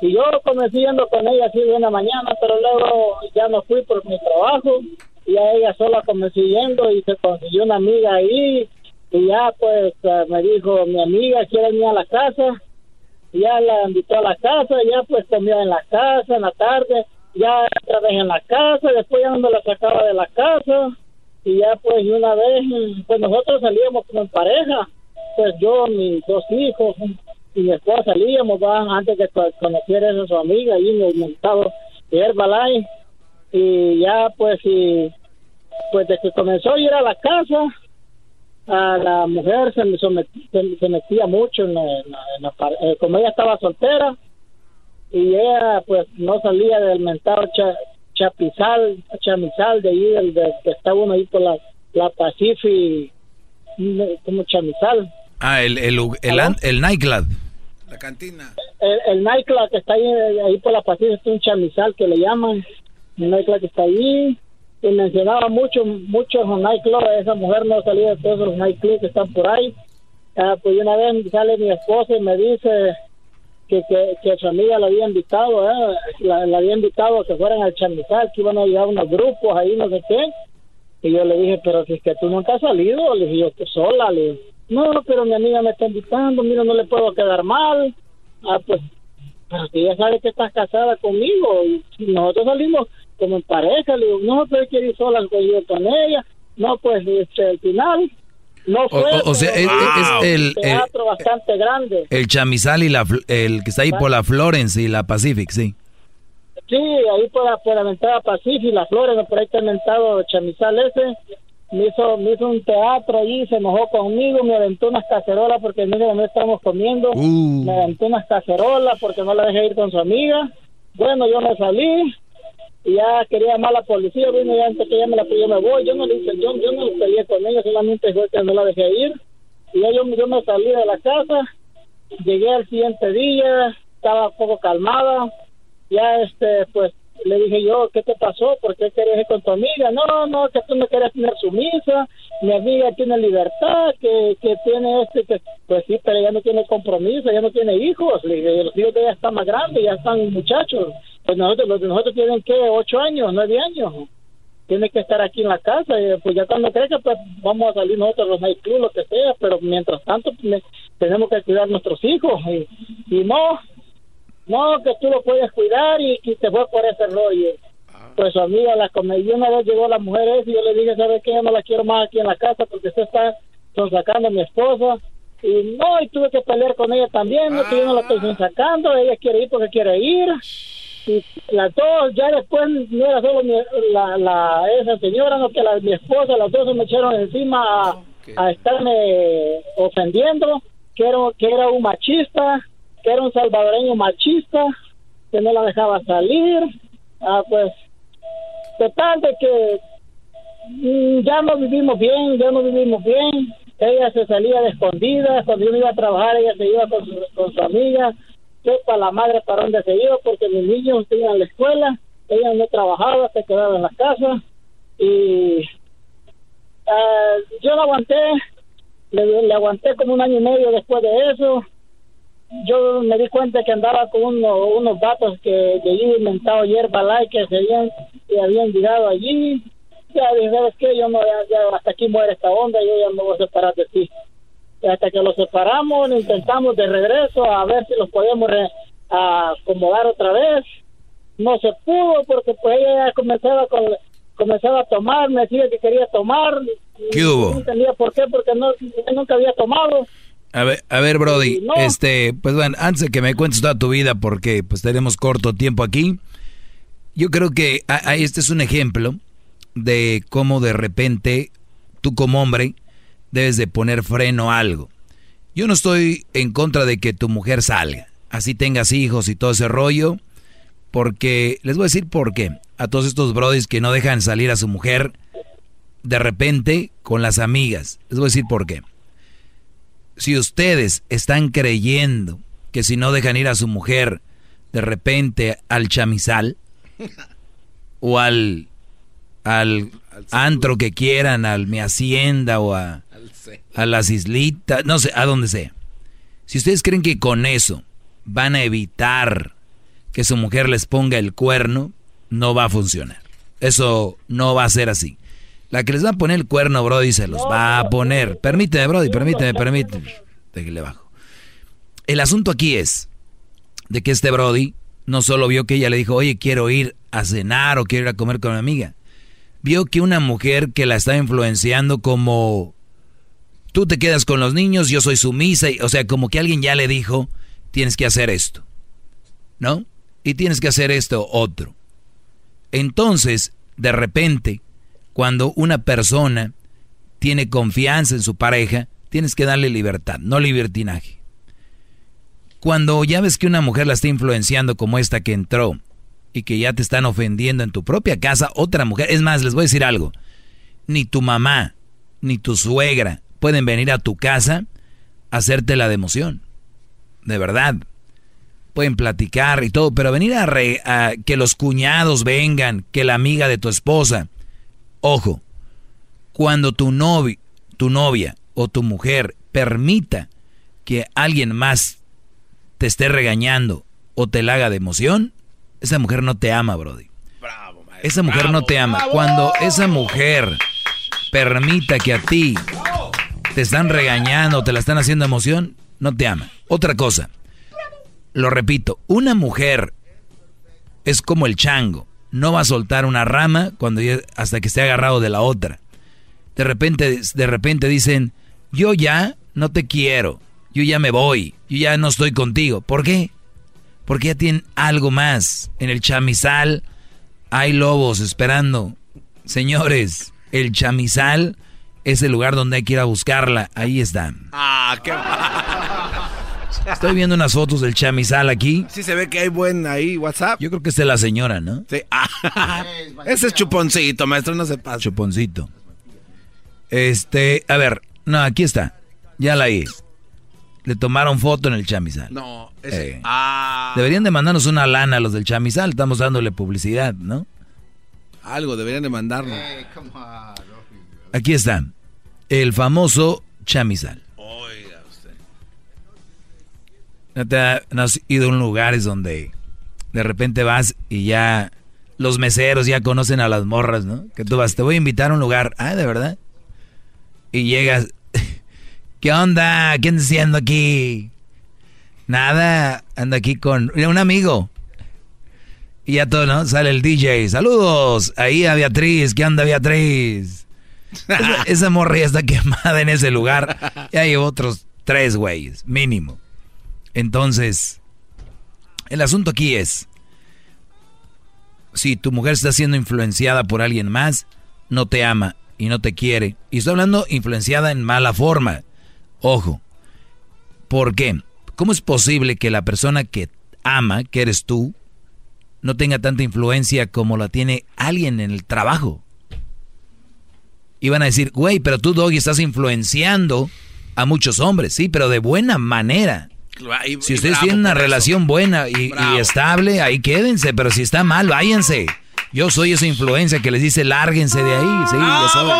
Y yo comencé yendo con ella así de una mañana pero luego ya no fui por mi trabajo y a ella sola comencé yendo y se consiguió una amiga ahí. Y ya pues eh, me dijo mi amiga quiere venir a la casa y ya la invitó a la casa ya pues comió en la casa en la tarde ya otra vez en la casa después ya no me la sacaba de la casa y ya pues una vez pues nosotros salíamos como en pareja pues yo mis dos hijos y mi esposa salíamos va antes que conociera a su amiga en el mercado de Herbalife y ya pues y pues desde que comenzó a ir a la casa a la mujer se, se, metía mucho en la, eh, como ella estaba soltera y ella pues no salía del mentado Chapizal, Chamizal, de ahí, el de, que está uno ahí por la, la Pacific, como Chamizal. Ah, el, el, el, el, nightclub. La cantina. El, el, nightclub que está ahí, ahí por la Pacific, es un Chamizal que le llaman. El nightclub que está ahí. Y mencionaba mucho, muchos nightclubs. Esa mujer no salía de todos los nightclubs que están por ahí. Ah, pues una vez sale mi esposa y me dice que, que, que su amiga la había invitado, ¿eh? la, había invitado a que fueran al chamizal, que iban a llegar unos grupos ahí, no sé qué. Y yo le dije, pero si es que tú nunca has salido, le dije yo, que sola, le dije, no, pero mi amiga me está invitando, mira, no le puedo quedar mal. Ah, pues, pero si ella sabe que estás casada conmigo, y nosotros salimos como en pareja, le digo, no, pero quiero ir sola con ella. No, pues, este, al final, no fue, o, sea, es, el teatro bastante grande. El chamizal y la el que está ahí por la Florence y la Pacific, sí. Sí, ahí por la, por la entrada Pacific, la Florence, por ahí está inventado el chamizal ese. Me hizo, me hizo un teatro ahí, se enojó conmigo, me aventó unas cacerolas porque el no estábamos comiendo. Uh. Me aventó unas cacerolas porque no la dejé ir con su amiga. Bueno, yo me salí, y ya quería llamar a la policía, vino ya antes que ya me la yo me voy, yo no le hice, yo, yo no peleé con ella, solamente fue que no la dejé ir, y ya yo, yo me salí de la casa, llegué al siguiente día, estaba un poco calmada, ya este, pues le dije yo, ¿qué te pasó? ¿Por qué querías ir con tu amiga? No, no, que tú me quieres tener sumisa, mi amiga tiene libertad, que, que tiene este, que, pues sí, pero ella no tiene compromiso, ya no tiene hijos, los hijos de ella están más grandes, ya están muchachos, pues nosotros, los de nosotros tienen que ocho años, nueve años, tiene que estar aquí en la casa, y pues ya cuando crezca, pues vamos a salir nosotros los nightclubs, lo que sea, pero mientras tanto pues, tenemos que cuidar a nuestros hijos, y, no, no, que tú lo puedes cuidar y que te fue por ese rollo. pues su amiga la comió. Una vez llegó la mujer esa y yo le dije, ¿sabe qué? Yo no la quiero más aquí en la casa porque usted está sacando a mi esposa. Y no, y tuve que pelear con ella también, no, que yo no la estoy sacando, ella quiere ir porque quiere ir. Y las dos, ya después no era solo mi- la, la, esa señora, no que la, mi esposa, las dos se me echaron encima a, a estarme ofendiendo, que era, que era un machista, que era un salvadoreño machista, que no la dejaba salir. Ah, pues, total de que mm, ya no vivimos bien, ya no vivimos bien. Ella se salía de escondidas, cuando yo iba a trabajar ella se iba con su, con su amiga, sepa la madre para dónde se iba, porque mis niños iban a la escuela, ella no trabajaba, se quedaba en la casa y ah, yo la aguanté, le, aguanté como un año y medio después de eso. Yo me di cuenta que andaba con uno- unos vatos que de allí inventado hierba light que se habían, que habían llegado allí. Ya dije, ¿sabes qué? Yo no, ya, ya hasta aquí muere esta onda, yo ya me voy a separar de ti. Hasta que los separamos, intentamos de regreso a ver si los podíamos re- a acomodar otra vez. No se pudo porque pues ella ya comenzaba con comenzaba a tomar, me decía que quería tomar. ¿Qué hubo? No entendía por qué, porque no, nunca había tomado. A ver, a ver, Brody, No. este, pues bueno, antes de que me cuentes toda tu vida, porque pues tenemos corto tiempo aquí, yo creo que a- a- este es un ejemplo de cómo de repente tú como hombre debes de poner freno a algo. Yo no estoy en contra de que tu mujer salga, así tengas hijos y todo ese rollo, porque les voy a decir por qué. A todos estos brodis que no dejan salir a su mujer de repente con las amigas, les voy a decir por qué si ustedes están creyendo que si no dejan ir a su mujer de repente al chamizal o al al antro que quieran, al mi hacienda o a, a las islitas, no sé, a donde sea. Si ustedes creen que con eso van a evitar que su mujer les ponga el cuerno, no va a funcionar. Eso no va a ser así. La que les va a poner el cuerno, Brody, se los va a poner. Permíteme, Brody, permíteme, permíteme. Déjale bajo. El asunto aquí es de que este Brody no solo vio que ella le dijo, oye, quiero ir a cenar o quiero ir a comer con mi amiga. Vio que una mujer que la está influenciando como tú te quedas con los niños, yo soy sumisa, o sea, como que alguien ya le dijo, tienes que hacer esto, ¿no? Y tienes que hacer esto otro. Entonces, de repente, cuando una persona tiene confianza en su pareja, tienes que darle libertad, no libertinaje. Cuando ya ves que una mujer la está influenciando como esta que entró y que ya te están ofendiendo en tu propia casa, otra mujer, es más, les voy a decir algo, ni tu mamá, ni tu suegra pueden venir a tu casa a hacerte la de emoción. De verdad. Pueden platicar y todo, pero venir a, re- a que los cuñados vengan, que la amiga de tu esposa. Ojo, cuando tu novio, tu novia o tu mujer permita que alguien más te esté regañando o te la haga de emoción, esa mujer no te ama, Brody. Esa mujer no te ama. Cuando esa mujer permita que a ti te están regañando, te la están haciendo emoción, no te ama. Otra cosa, lo repito, una mujer es como el chango, no va a soltar una rama cuando hasta que esté agarrado de la otra. De repente, de repente dicen, yo ya no te quiero, yo ya me voy, yo ya no estoy contigo. ¿Por qué? Porque ya tienen algo más. En el chamizal hay lobos esperando. Señores, el chamizal es el lugar donde hay que ir a buscarla. Ahí están. Ah, qué Estoy viendo unas fotos del chamizal aquí. Sí se ve que hay buen ahí WhatsApp. Yo creo que es de la señora, ¿no? Sí. Ah, ese es chuponcito, maestro, no se pasa. Chuponcito. Este, a ver, no, aquí está. Ya la vi. Le tomaron foto en el chamizal. No, ese. Eh. Ah, Deberían de mandarnos una lana a los del chamizal. Estamos dándole publicidad, ¿no? algo deberían de mandarnos. Aquí está. El famoso chamizal. Oiga usted. ¿No, te ha- no has ido a un lugares donde de repente vas y ya los meseros ya conocen a las morras, ¿no? Que tú vas, te voy a invitar a un lugar. Ah, ¿de verdad? Y llegas. ¿Qué onda? ¿Qué andas haciendo aquí? Nada, ando aquí con un amigo. Y ya todo, ¿no? Sale el DJ. Saludos. Ahí a Beatriz. ¿Qué anda Beatriz? esa, esa morra ya está quemada en ese lugar. Ya hay otros tres güeyes, mínimo. Entonces, el asunto aquí es, si tu mujer está siendo influenciada por alguien más, no te ama y no te quiere. Y estoy hablando influenciada en mala forma. Ojo. ¿Por qué? ¿Cómo es posible que la persona que ama, que eres tú, no tenga tanta influencia como la tiene alguien en el trabajo? Y van a decir, güey, pero tú, Doggy, estás influenciando a muchos hombres, sí, pero de buena manera. si ustedes tienen una relación buena y, estable, ahí quédense, pero si está mal, váyanse. Yo soy esa influencia que les dice, lárguense de ahí, sí, yo soy.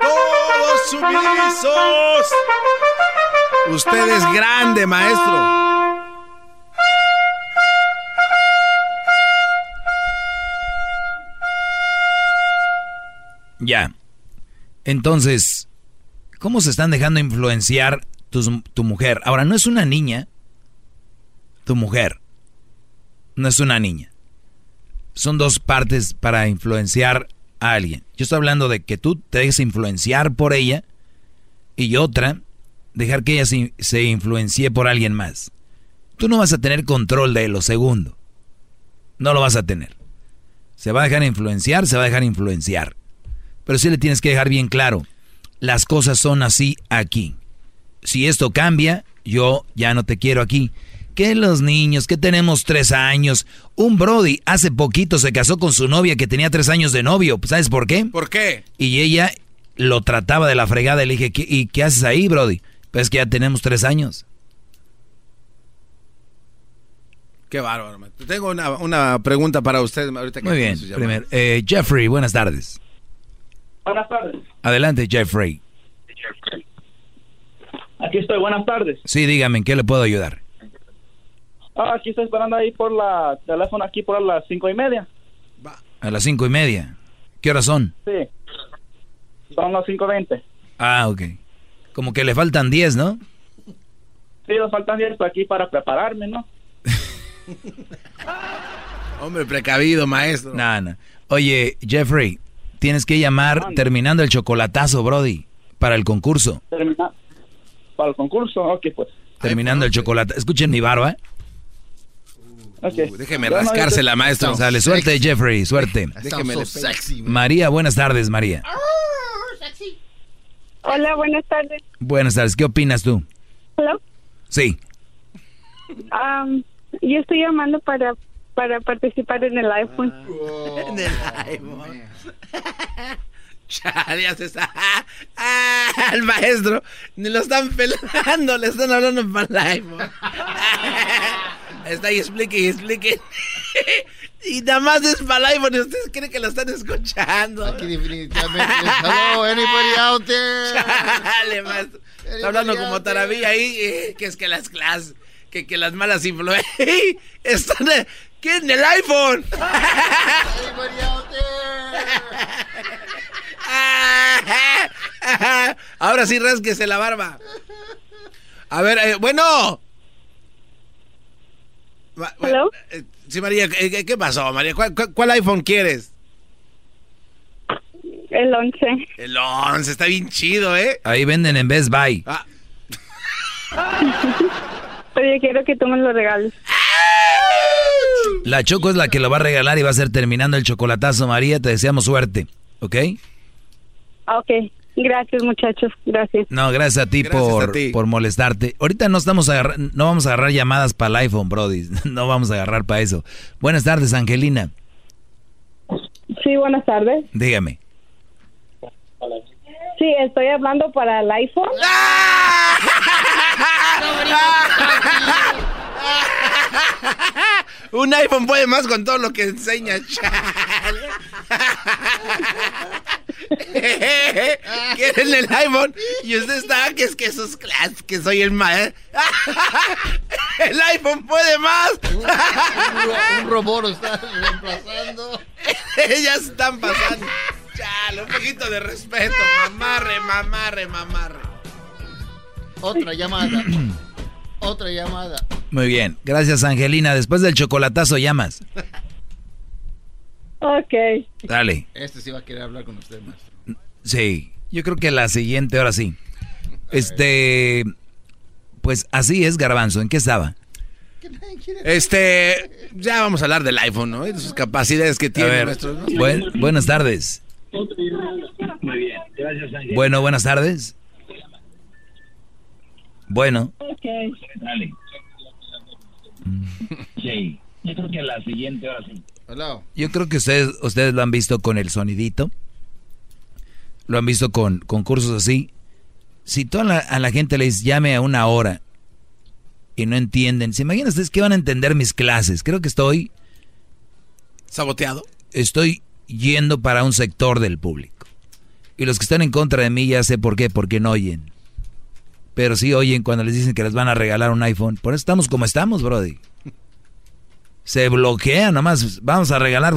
Todos sumisos. Usted es grande, maestro. Ya. Entonces, ¿cómo se están dejando influenciar tu, mujer? Ahora, no es una niña, tu mujer. No es una niña. Son dos partes para influenciar a alguien. Yo estoy hablando de que tú te dejes influenciar por ella y otra, dejar que ella se, se influencie por alguien más. Tú no vas a tener control de lo segundo. No lo vas a tener. Se va a dejar influenciar, se va a dejar influenciar. Pero sí le tienes que dejar bien claro, las cosas son así aquí. Si esto cambia, yo ya no te quiero aquí. Que los niños, que tenemos tres años. Un Brody hace poquito se casó con su novia que tenía tres años de novio. ¿Sabes por qué? ¿Por qué? Y ella lo trataba de la fregada y le dije, ¿y qué haces ahí, Brody? Pues que ya tenemos tres años. Qué bárbaro. Tengo una, pregunta para usted. Ahorita Muy bien. Primero, eh, Jeffrey, buenas tardes. Buenas tardes. Adelante, Jeffrey. Aquí estoy, buenas tardes. Sí, dígame, ¿en qué le puedo ayudar? Ah, aquí estoy esperando ahí por la teléfono aquí por las cinco y media. A las cinco y media. ¿Qué horas son? Sí. Son las cinco veinte. Ah, ok. Como que le faltan diez, ¿no? Sí, nos faltan diez aquí para prepararme, ¿no? Hombre, precavido, maestro. No, no. Oye, Jeffrey, Tienes que llamar terminando el chocolatazo, Brody, para el concurso. para el concurso, ok, pues. Terminando el chocolate. Escuchen mi barba. Okay. Uh, déjeme rascársela, maestro. Sale, suerte, Jeffrey, suerte. Déjeme sexy, María, buenas tardes, María. Hola, buenas tardes. Buenas tardes, ¿qué opinas tú? Hola. Sí. yo estoy llamando para para participar en el iPhone. en el iPhone. ya se está. Ah, al maestro ni lo están pelando, le están hablando para el está ahí, explique y explique. y nada más es para el iPhone y ustedes creen que lo están escuchando. Aquí definitivamente. Hello, anybody out there? Dale, maestro. Está hablando como taravilla ahí, eh, que es que las clases, que, que las malas influencias están, ¿Qué? ¿En el iPhone? Ahora sí rasquese la barba. A ver, eh, bueno. ¿Hello? Eh, sí, María, eh, ¿qué, pasó, María? ¿Cuál, iPhone quieres? El 11. El 11, está bien chido, ¿eh? Ahí venden en Best Buy. Ah. Oye, quiero que tú me lo regales. La Choco es la que lo va a regalar y va a ser terminando el chocolatazo, María. Te deseamos suerte, ¿ok? Ok. Gracias, muchachos. Gracias. No, gracias a ti, por, por molestarte. Ahorita no estamos no vamos a agarrar llamadas para el iPhone, Brody. No vamos a agarrar para eso. Buenas tardes, Angelina. Sí, buenas tardes. Dígame. Sí, estoy hablando para el iPhone. Un iPhone puede más con todo lo que enseña, Quieren el iPhone y usted está que es que sus clases, que soy el maestro. el iPhone puede más. un, robot está reemplazando. Ellas están pasando. Chale, un poquito de respeto. Mamarre, mamarre, mamarre. Otra llamada. Otra llamada. Muy bien. Gracias, Angelina. Después del chocolatazo llamas. Ok. Dale. Este sí va a querer hablar con usted, maestro. Sí. Yo creo que la siguiente, ahora sí. Este. Pues así es, Garbanzo. ¿En qué estaba? Este, ya vamos a hablar del iPhone, ¿no? De sus capacidades que tiene nuestro. buenas tardes. Muy bien, gracias Ángel. Bueno, buenas tardes. Bueno. Ok. Dale. Sí, yo creo que la siguiente sí. Yo creo que ustedes, ustedes lo han visto con el sonidito. Lo han visto con concursos así. Si toda la, a la gente les llame a una hora y no entienden. ¿Se imaginan ustedes que van a entender mis clases? Creo que estoy... ¿Saboteado? Estoy yendo para un sector del público. Y los que están en contra de mí ya sé por qué, porque no oyen. Pero sí oyen cuando les dicen que les van a regalar un iPhone. Por eso estamos como estamos, Brody. Se bloquea nomás. Vamos a regalar.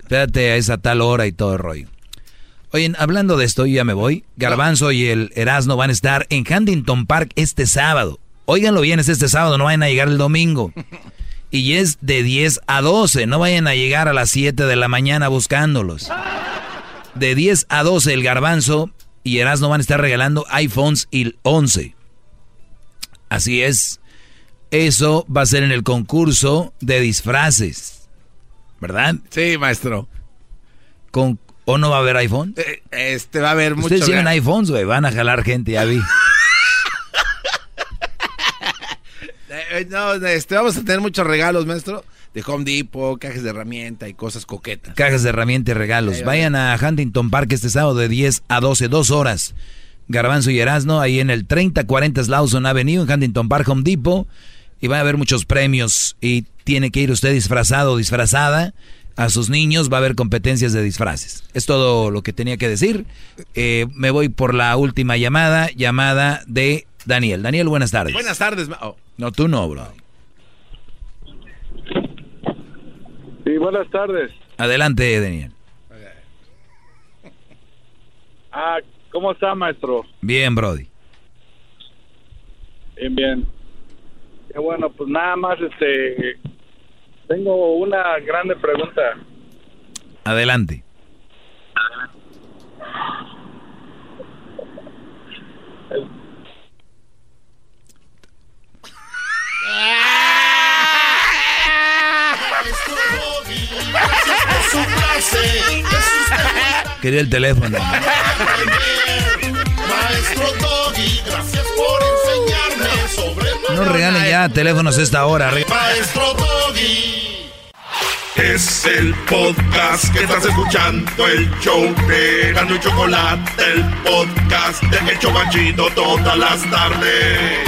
Espérate a esa tal hora y todo el rollo. Oye, hablando de esto, ya me voy. Garbanzo y el Erasmo van a estar en Huntington Park este sábado. Óiganlo bien, es este sábado, no vayan a llegar el domingo. Y es de 10 a 12, no vayan a llegar a las 7 de la mañana buscándolos. De 10 a 12 el garbanzo y Erasmo van a estar regalando iPhones y 11. Así es. Eso va a ser en el concurso de disfraces. ¿Verdad? Sí, maestro. Con, ¿O no va a haber iPhone? Eh, este va a haber mucho. Ustedes tienen iPhones, güey. Van a jalar gente, ya vi. Eh, no, este, vamos a tener muchos regalos, maestro. De Home Depot, cajas de herramienta y cosas coquetas. Cajas de herramienta y regalos. Vayan a Huntington Park este sábado de 10 a 12, dos horas. Garbanzo y Erasno, ahí en el 3040 Slauson Avenue, en Huntington Park, Home Depot. Y va a haber muchos premios. Y tiene que ir usted disfrazado o disfrazada. A sus niños va a haber competencias de disfraces. Es todo lo que tenía que decir. Eh, me voy por la última llamada, llamada de Daniel. Daniel, buenas tardes. Buenas tardes. Oh. No, tú no, bro. Sí, buenas tardes. Adelante, Daniel. Ah, ¿cómo está, maestro? Bien, Brody. Bien, bien. Qué bueno, pues nada más, este, tengo una grande pregunta. Adelante. Quería el teléfono. Maestro Doggy, gracias por enseñarme sobre No regalen ya teléfonos a esta hora. Maestro Doggy. Es el podcast que estás escuchando, el show de Gano y Chocolate, el podcast de El Chocachito todas las tardes.